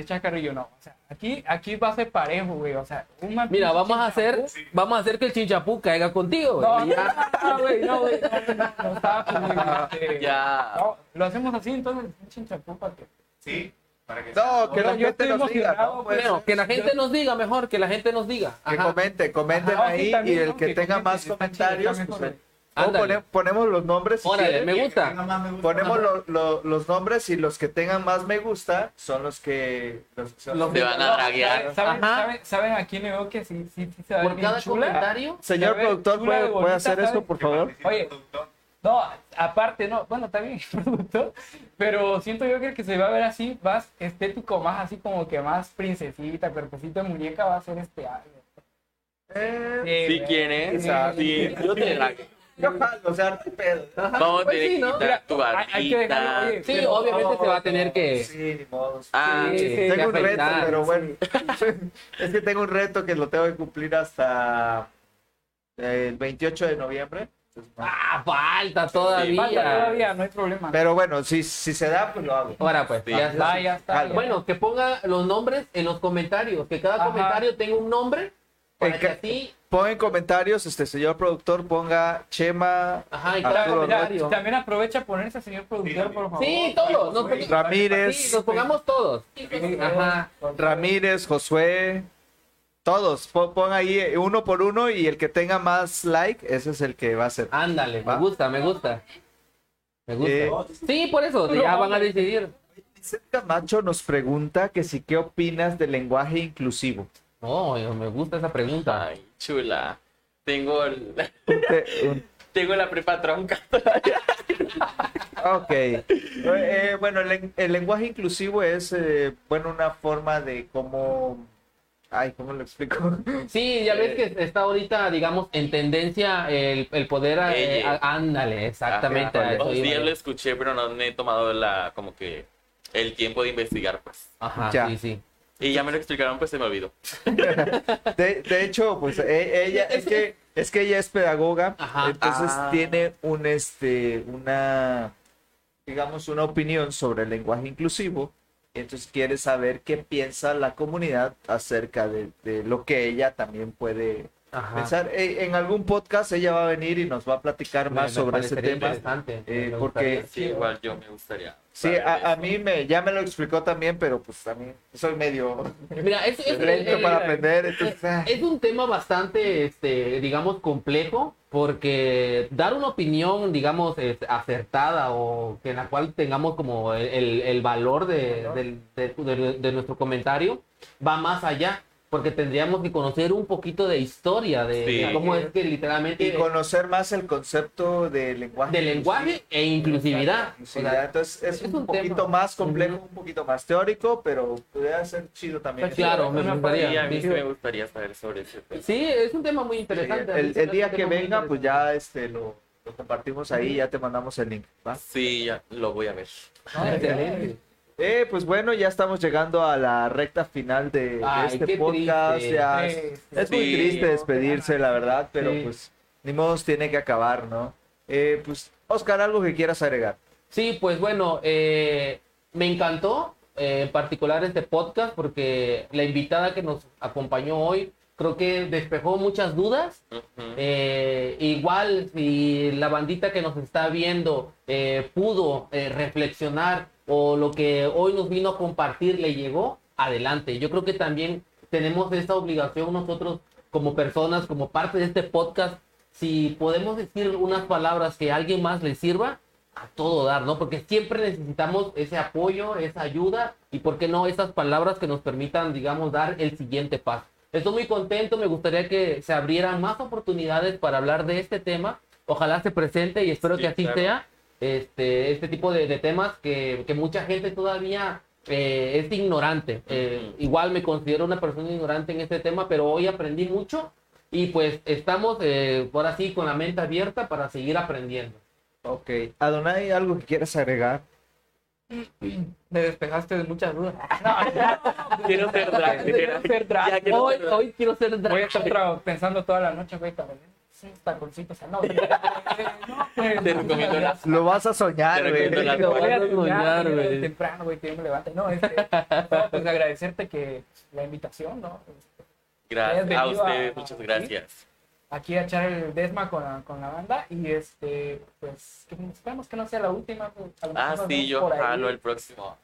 Speaker 3: chascarrillo, no. O sea, aquí, aquí va a ser parejo, güey, o sea, un man-
Speaker 2: Mira, vamos a hacer, vamos a hacer que el chinchapú caiga contigo.
Speaker 3: No,
Speaker 2: güey.
Speaker 3: no,
Speaker 2: Ya.
Speaker 3: no, güey, no, güey, no, no, no, no, este,
Speaker 4: Ya.
Speaker 3: no, lo hacemos así, entonces, un chinchampú para que...
Speaker 5: Sí, para que
Speaker 1: No, que la gente nos diga. Pues,
Speaker 2: Bueno, que la gente nos diga mejor, que la gente nos diga.
Speaker 1: que
Speaker 2: Ajá.
Speaker 1: comente, comenten
Speaker 3: Ajá, sí,
Speaker 1: ahí
Speaker 3: también,
Speaker 1: y el que
Speaker 3: Que
Speaker 1: tenga
Speaker 3: comenten,
Speaker 1: más comentarios, pues, o pone- ponemos los nombres si
Speaker 2: Órale,
Speaker 1: quieren.
Speaker 2: me gusta.
Speaker 1: Ponemos lo- lo- los nombres y los que tengan más me gusta son los que los, son
Speaker 2: Los
Speaker 4: Te van a draguear.
Speaker 3: ¿Saben, saben,
Speaker 2: Ajá.
Speaker 3: saben, a quién le veo que sí, sí, sí se va a ver
Speaker 2: Por cada
Speaker 3: chula?
Speaker 2: comentario.
Speaker 1: Señor productor, ¿puede,
Speaker 3: de
Speaker 1: puede hacer
Speaker 3: ¿sabes?
Speaker 1: esto, por favor?
Speaker 3: Oye, no, aparte, no, bueno, está bien, productor, pero siento yo que el que se va a ver así, más estético, más así como que más princesita, cuerpecito de muñeca, va a ser este algo.
Speaker 1: Eh,
Speaker 4: Si
Speaker 3: güey.
Speaker 4: quieres,
Speaker 3: Sí,
Speaker 4: sí, yo te drago.
Speaker 1: yo jalo, o sea, no hay pedo.
Speaker 4: Vamos a
Speaker 2: Pues
Speaker 4: tener
Speaker 2: sí,
Speaker 4: que
Speaker 2: ¿no?
Speaker 4: quitar tu
Speaker 3: Hay- hay que dejarlo,
Speaker 4: barbita.
Speaker 2: Sí,
Speaker 3: pero-
Speaker 2: obviamente se va a tener que.
Speaker 1: Sí, ni modo.
Speaker 4: Ah,
Speaker 2: Sí, sí,
Speaker 1: tengo un reto, pero
Speaker 2: sí.
Speaker 1: bueno. es que tengo un reto que lo tengo que cumplir hasta el 28 de noviembre.
Speaker 2: Ah, falta
Speaker 3: Falta
Speaker 2: todavía.
Speaker 3: no hay problema.
Speaker 1: Pero bueno, si, si se da, pues lo hago.
Speaker 2: Ahora pues,
Speaker 4: Sí.
Speaker 2: ya está.
Speaker 3: Ya está.
Speaker 1: Vale.
Speaker 3: ya.
Speaker 2: Bueno, que ponga los nombres en los comentarios, que cada
Speaker 3: Ajá.
Speaker 2: comentario tenga un nombre para
Speaker 1: En
Speaker 2: que así,
Speaker 1: Pon en comentarios, este señor productor, ponga Chema
Speaker 2: ajá,
Speaker 1: Arturo
Speaker 3: Claro. También aprovecha a ponerse señor productor, por favor.
Speaker 2: Sí, todos, nos,
Speaker 1: Ramírez.
Speaker 2: sí, nos pongamos todos. Ajá.
Speaker 1: Ramírez, Josué, todos. Pon, ahí eh, uno por uno y el que tenga más like, ese es el que va a ser.
Speaker 2: Ándale, me gusta, me gusta. Me gusta.
Speaker 1: Eh,
Speaker 2: Sí, por eso, ya van a decidir.
Speaker 1: Vicente Camacho nos pregunta que si qué opinas del lenguaje inclusivo.
Speaker 2: No, me gusta esa pregunta.
Speaker 4: Ay, chula. Tengo el- tengo la prepa tronca.
Speaker 1: Ok. Eh, bueno, el, el lenguaje inclusivo es, eh, bueno, una forma de cómo... Ay, ¿cómo lo explico?
Speaker 2: Sí, ya ves que está ahorita, digamos, en tendencia el, el poder... eh,
Speaker 4: Ella.
Speaker 2: a- ándale, exactamente.
Speaker 1: Ajá,
Speaker 2: eso
Speaker 4: días lo escuché, pero no me he tomado la como que el tiempo de investigar, pues.
Speaker 2: Ajá,
Speaker 1: Ya.
Speaker 2: sí, sí.
Speaker 4: Y ya me lo explicaron, pues se me olvidó.
Speaker 1: De, de hecho, pues e- ella es que es que ella es pedagoga,
Speaker 2: Ajá.
Speaker 1: entonces
Speaker 4: Ah.
Speaker 1: tiene un este una digamos una opinión sobre el lenguaje inclusivo, entonces quiere saber qué piensa la comunidad acerca de, de lo que ella también puede
Speaker 2: Ajá.
Speaker 1: pensar. Eh, En algún podcast ella va a venir y nos va a platicar más
Speaker 2: me
Speaker 1: sobre ese tema.
Speaker 2: interesante,
Speaker 1: eh, porque-.
Speaker 4: Sí, igual yo me gustaría.
Speaker 1: Sí, a, a mí me ya me lo explicó también, pero pues a mí soy medio
Speaker 2: Mira, es, es-
Speaker 1: lento
Speaker 2: eh,
Speaker 1: para aprender, entonces ah.
Speaker 2: Es un tema bastante, este, digamos, complejo, porque dar una opinión, digamos, es- acertada o que en la cual tengamos como el, el- el valor de, del- de- de- de nuestro comentario va más allá, porque tendríamos que conocer un poquito de historia de,
Speaker 4: Sí.
Speaker 2: de cómo es que literalmente
Speaker 1: y conocer más el concepto de lenguaje.
Speaker 2: de lenguaje e inclusividad. O
Speaker 1: inclusividad.
Speaker 2: sea,
Speaker 1: Entonces es,
Speaker 2: es
Speaker 1: un,
Speaker 2: un
Speaker 1: poquito
Speaker 2: tema.
Speaker 1: más complejo,
Speaker 2: Ujú.
Speaker 1: un poquito más teórico, pero puede ser chido también.
Speaker 2: Pues claro, me
Speaker 4: Sí,
Speaker 2: gustaría.
Speaker 4: a mí sí
Speaker 2: sí.
Speaker 4: me gustaría saber sobre ese tema.
Speaker 2: Sí, es un tema muy
Speaker 1: Sí,
Speaker 2: interesante. Mí
Speaker 1: el, el día que venga, pues ya este lo, lo compartimos ahí, ya te mandamos el link. ¿va?
Speaker 4: Sí, ya lo voy a ver.
Speaker 2: Excelente.
Speaker 1: Eh, pues bueno, ya estamos llegando a la recta final de, este podcast. ya- es muy
Speaker 4: sí.
Speaker 1: triste despedirse, la verdad, pero
Speaker 2: Sí.
Speaker 1: pues ni modo tiene que acabar, ¿no? Eh, pues, Oscar, algo que quieras agregar.
Speaker 2: Sí, pues bueno, eh, me encantó eh, en particular este podcast porque la invitada que nos acompañó hoy creo que despejó muchas dudas. Eh, igual si la bandita que nos está viendo eh, pudo eh, reflexionar o lo que hoy nos vino a compartir le llegó, adelante. Yo creo que también tenemos esta obligación nosotros como personas, como parte de este podcast, si podemos decir unas palabras que a alguien más le sirva, a todo dar, ¿no? Porque siempre necesitamos ese apoyo, esa ayuda y, ¿por qué no, esas palabras que nos permitan, digamos, dar el siguiente paso. Estoy muy contento, me gustaría que se abrieran más oportunidades para hablar de este tema. Ojalá se presente y espero
Speaker 4: Sí,
Speaker 2: que así
Speaker 4: claro.
Speaker 2: sea. Este, este tipo de, de temas que, que mucha gente todavía eh, es ignorante. Eh. Igual me considero una persona ignorante en este tema, pero hoy aprendí mucho y pues estamos eh, por así con la mente abierta para seguir aprendiendo.
Speaker 1: Ok. Adonai, ¿algo que quieras agregar?
Speaker 3: Me despejaste de muchas dudas.
Speaker 4: Quiero ser drag.
Speaker 3: Quiero ser drag.
Speaker 4: Quiero
Speaker 2: Hoy,
Speaker 4: ser drag.
Speaker 2: hoy quiero ser drag.
Speaker 3: Voy a estar pensando toda la noche, güey, cabrón. Sí, taconcitos. No, no, pues,
Speaker 4: Te recomiendo las-
Speaker 1: Lo vas a soñar, güey.
Speaker 3: Lo voy a
Speaker 2: Vas a
Speaker 3: soñar, güey, temprano, güey, que yo me levante. No, este, no, pues agradecerte que la invitación, ¿no?
Speaker 4: Gracias. A
Speaker 3: Bienvenido a-
Speaker 4: ustedes, muchas gracias.
Speaker 3: Aquí a echar el desma con la, con la banda y este, pues, que esperamos que no sea la última. pues, a lo mejor
Speaker 4: Ah, sí, yo jalo el próximo.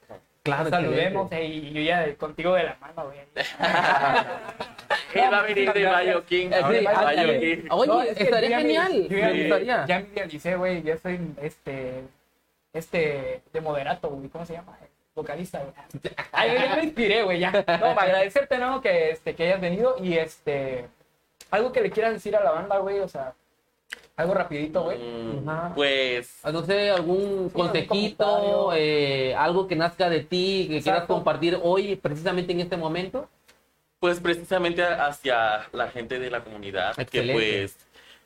Speaker 2: Claro,
Speaker 3: Saludemos eh, y yo ya contigo de la mano, güey.
Speaker 4: Él va a venir de King.
Speaker 2: Eh, sí,
Speaker 4: Bayo
Speaker 2: ándale.
Speaker 4: King.
Speaker 2: Oye,
Speaker 3: No, es que
Speaker 2: estaría genial.
Speaker 3: ya
Speaker 2: me
Speaker 3: me-
Speaker 2: gustaría.
Speaker 3: Ya me idealicé, güey. Ya soy este. Este. De moderato, güey. ¿Cómo se llama? Vocalista, güey. Ay, ya me inspiré, güey. Ya. No, para agradecerte, ¿no? Que, este, que hayas venido. Y este. Algo que le quieras decir a la banda, güey. O sea. Algo rapidito, güey.
Speaker 4: Mm. Pues
Speaker 2: Ah, No sé, algún consejito, eh, algo que nazca de ti, que quieras compartir hoy, precisamente en este momento.
Speaker 4: Pues precisamente hacia la gente de la comunidad,
Speaker 2: Excelente.
Speaker 4: que pues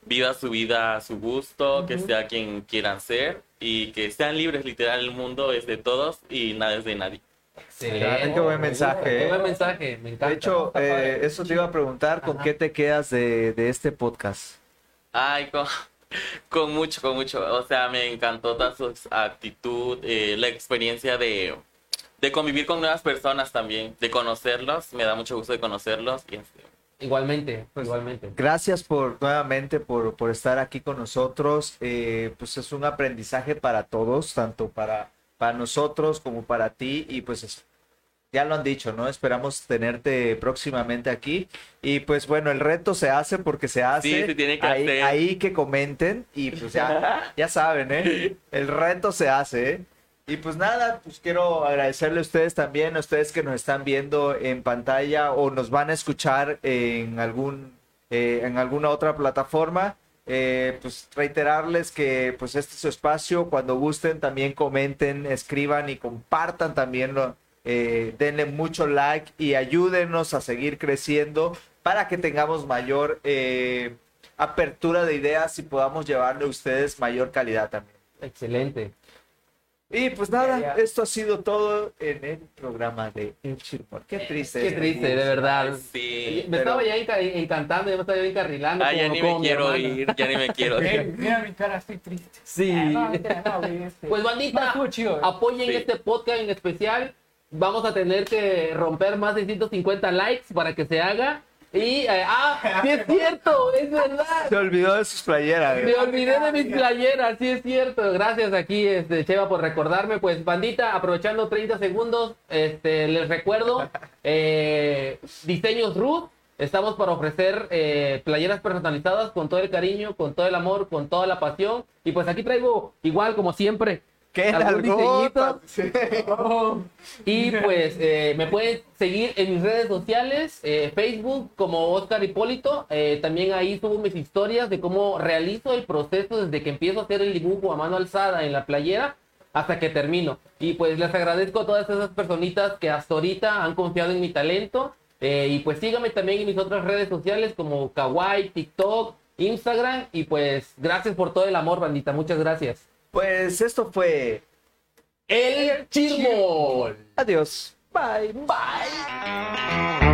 Speaker 4: viva su vida a su gusto, que sea quien quieran ser y que sean libres, literal, el mundo es de todos y nada es de nadie.
Speaker 2: Excelente.
Speaker 1: Qué buen mensaje,
Speaker 2: Qué
Speaker 1: eh.
Speaker 2: buen mensaje, me encanta.
Speaker 1: De hecho, eh, eso te iba a preguntar, ¿con
Speaker 2: Ajá.
Speaker 1: qué te quedas de, de este podcast?
Speaker 4: Ay, con, Con mucho, con mucho. O sea, me encantó toda su actitud, eh, la experiencia de, de convivir con nuevas personas también, de conocerlos. Me da mucho gusto de conocerlos. Y, este,
Speaker 2: Igualmente, igualmente.
Speaker 1: Gracias por nuevamente por, por estar aquí con nosotros. Eh, pues es un aprendizaje para todos, tanto para, para nosotros como para ti. Y pues es- ya lo han dicho, ¿no? Esperamos tenerte próximamente aquí. Y pues bueno, el reto se hace porque se hace.
Speaker 4: Sí, se tiene que
Speaker 1: ahí,
Speaker 4: hacer.
Speaker 1: ahí que comenten y pues ya, ya saben, ¿eh? El reto se hace, ¿eh? Y pues nada, pues quiero agradecerle a ustedes también, a ustedes que nos están viendo en pantalla o nos van a escuchar en algún eh, en alguna otra plataforma. Eh, pues reiterarles que pues este es su espacio. Cuando gusten también comenten, escriban y compartan también. lo- eh, denle mucho like y ayúdenos a seguir creciendo para que tengamos mayor eh, apertura de ideas y podamos llevarle a ustedes mayor calidad también.
Speaker 2: Excelente.
Speaker 1: Y pues nada,
Speaker 3: Ya, ya.
Speaker 1: esto ha sido todo en el programa de El Chirmol. Qué triste.
Speaker 2: Qué triste, de verdad.
Speaker 4: sí.
Speaker 2: Me
Speaker 1: pero-
Speaker 2: estaba ya enca- encantando, ya me estaba ya encarrilando.
Speaker 4: Ah, ya ni me quiero ir, ya ni me quiero
Speaker 3: Eh,
Speaker 4: ir.
Speaker 3: mira mi cara, estoy triste.
Speaker 2: Sí.
Speaker 3: Ah, no, no, güey, este-
Speaker 2: Pues
Speaker 3: No,
Speaker 2: bandita,
Speaker 3: eh.
Speaker 2: apoyen
Speaker 4: Sí.
Speaker 2: este podcast en especial. Vamos a tener que romper más de 150 likes para que se haga. Y, eh, ah, sí es cierto, es verdad.
Speaker 1: Se olvidó de sus playeras.
Speaker 2: Me olvidé de mis playeras, sí es cierto. Gracias aquí, este, Cheva, por recordarme. Pues, bandita, aprovechando 30 segundos, este, les recuerdo, eh, Diseños Ruth. Estamos para ofrecer eh, playeras personalizadas con todo el cariño, con todo el amor, con toda la pasión. Y pues aquí traigo, igual como siempre,
Speaker 1: ¡Qué
Speaker 2: algún
Speaker 1: nalgota!
Speaker 2: diseñito. Y pues eh, me pueden seguir en mis redes sociales, eh, Facebook como Oscar Hipólito. Eh, también ahí subo mis historias de cómo realizo el proceso desde que empiezo a hacer el dibujo a mano alzada en la playera hasta que termino. Y pues les agradezco a todas esas personitas que hasta ahorita han confiado en mi talento. Eh, y pues síganme también en mis otras redes sociales como Kawaii, TikTok, Instagram. Y pues gracias por todo el amor, bandita. Muchas gracias.
Speaker 1: Pues esto fue.
Speaker 2: El Chismol.
Speaker 1: Adiós.
Speaker 2: Bye, bye.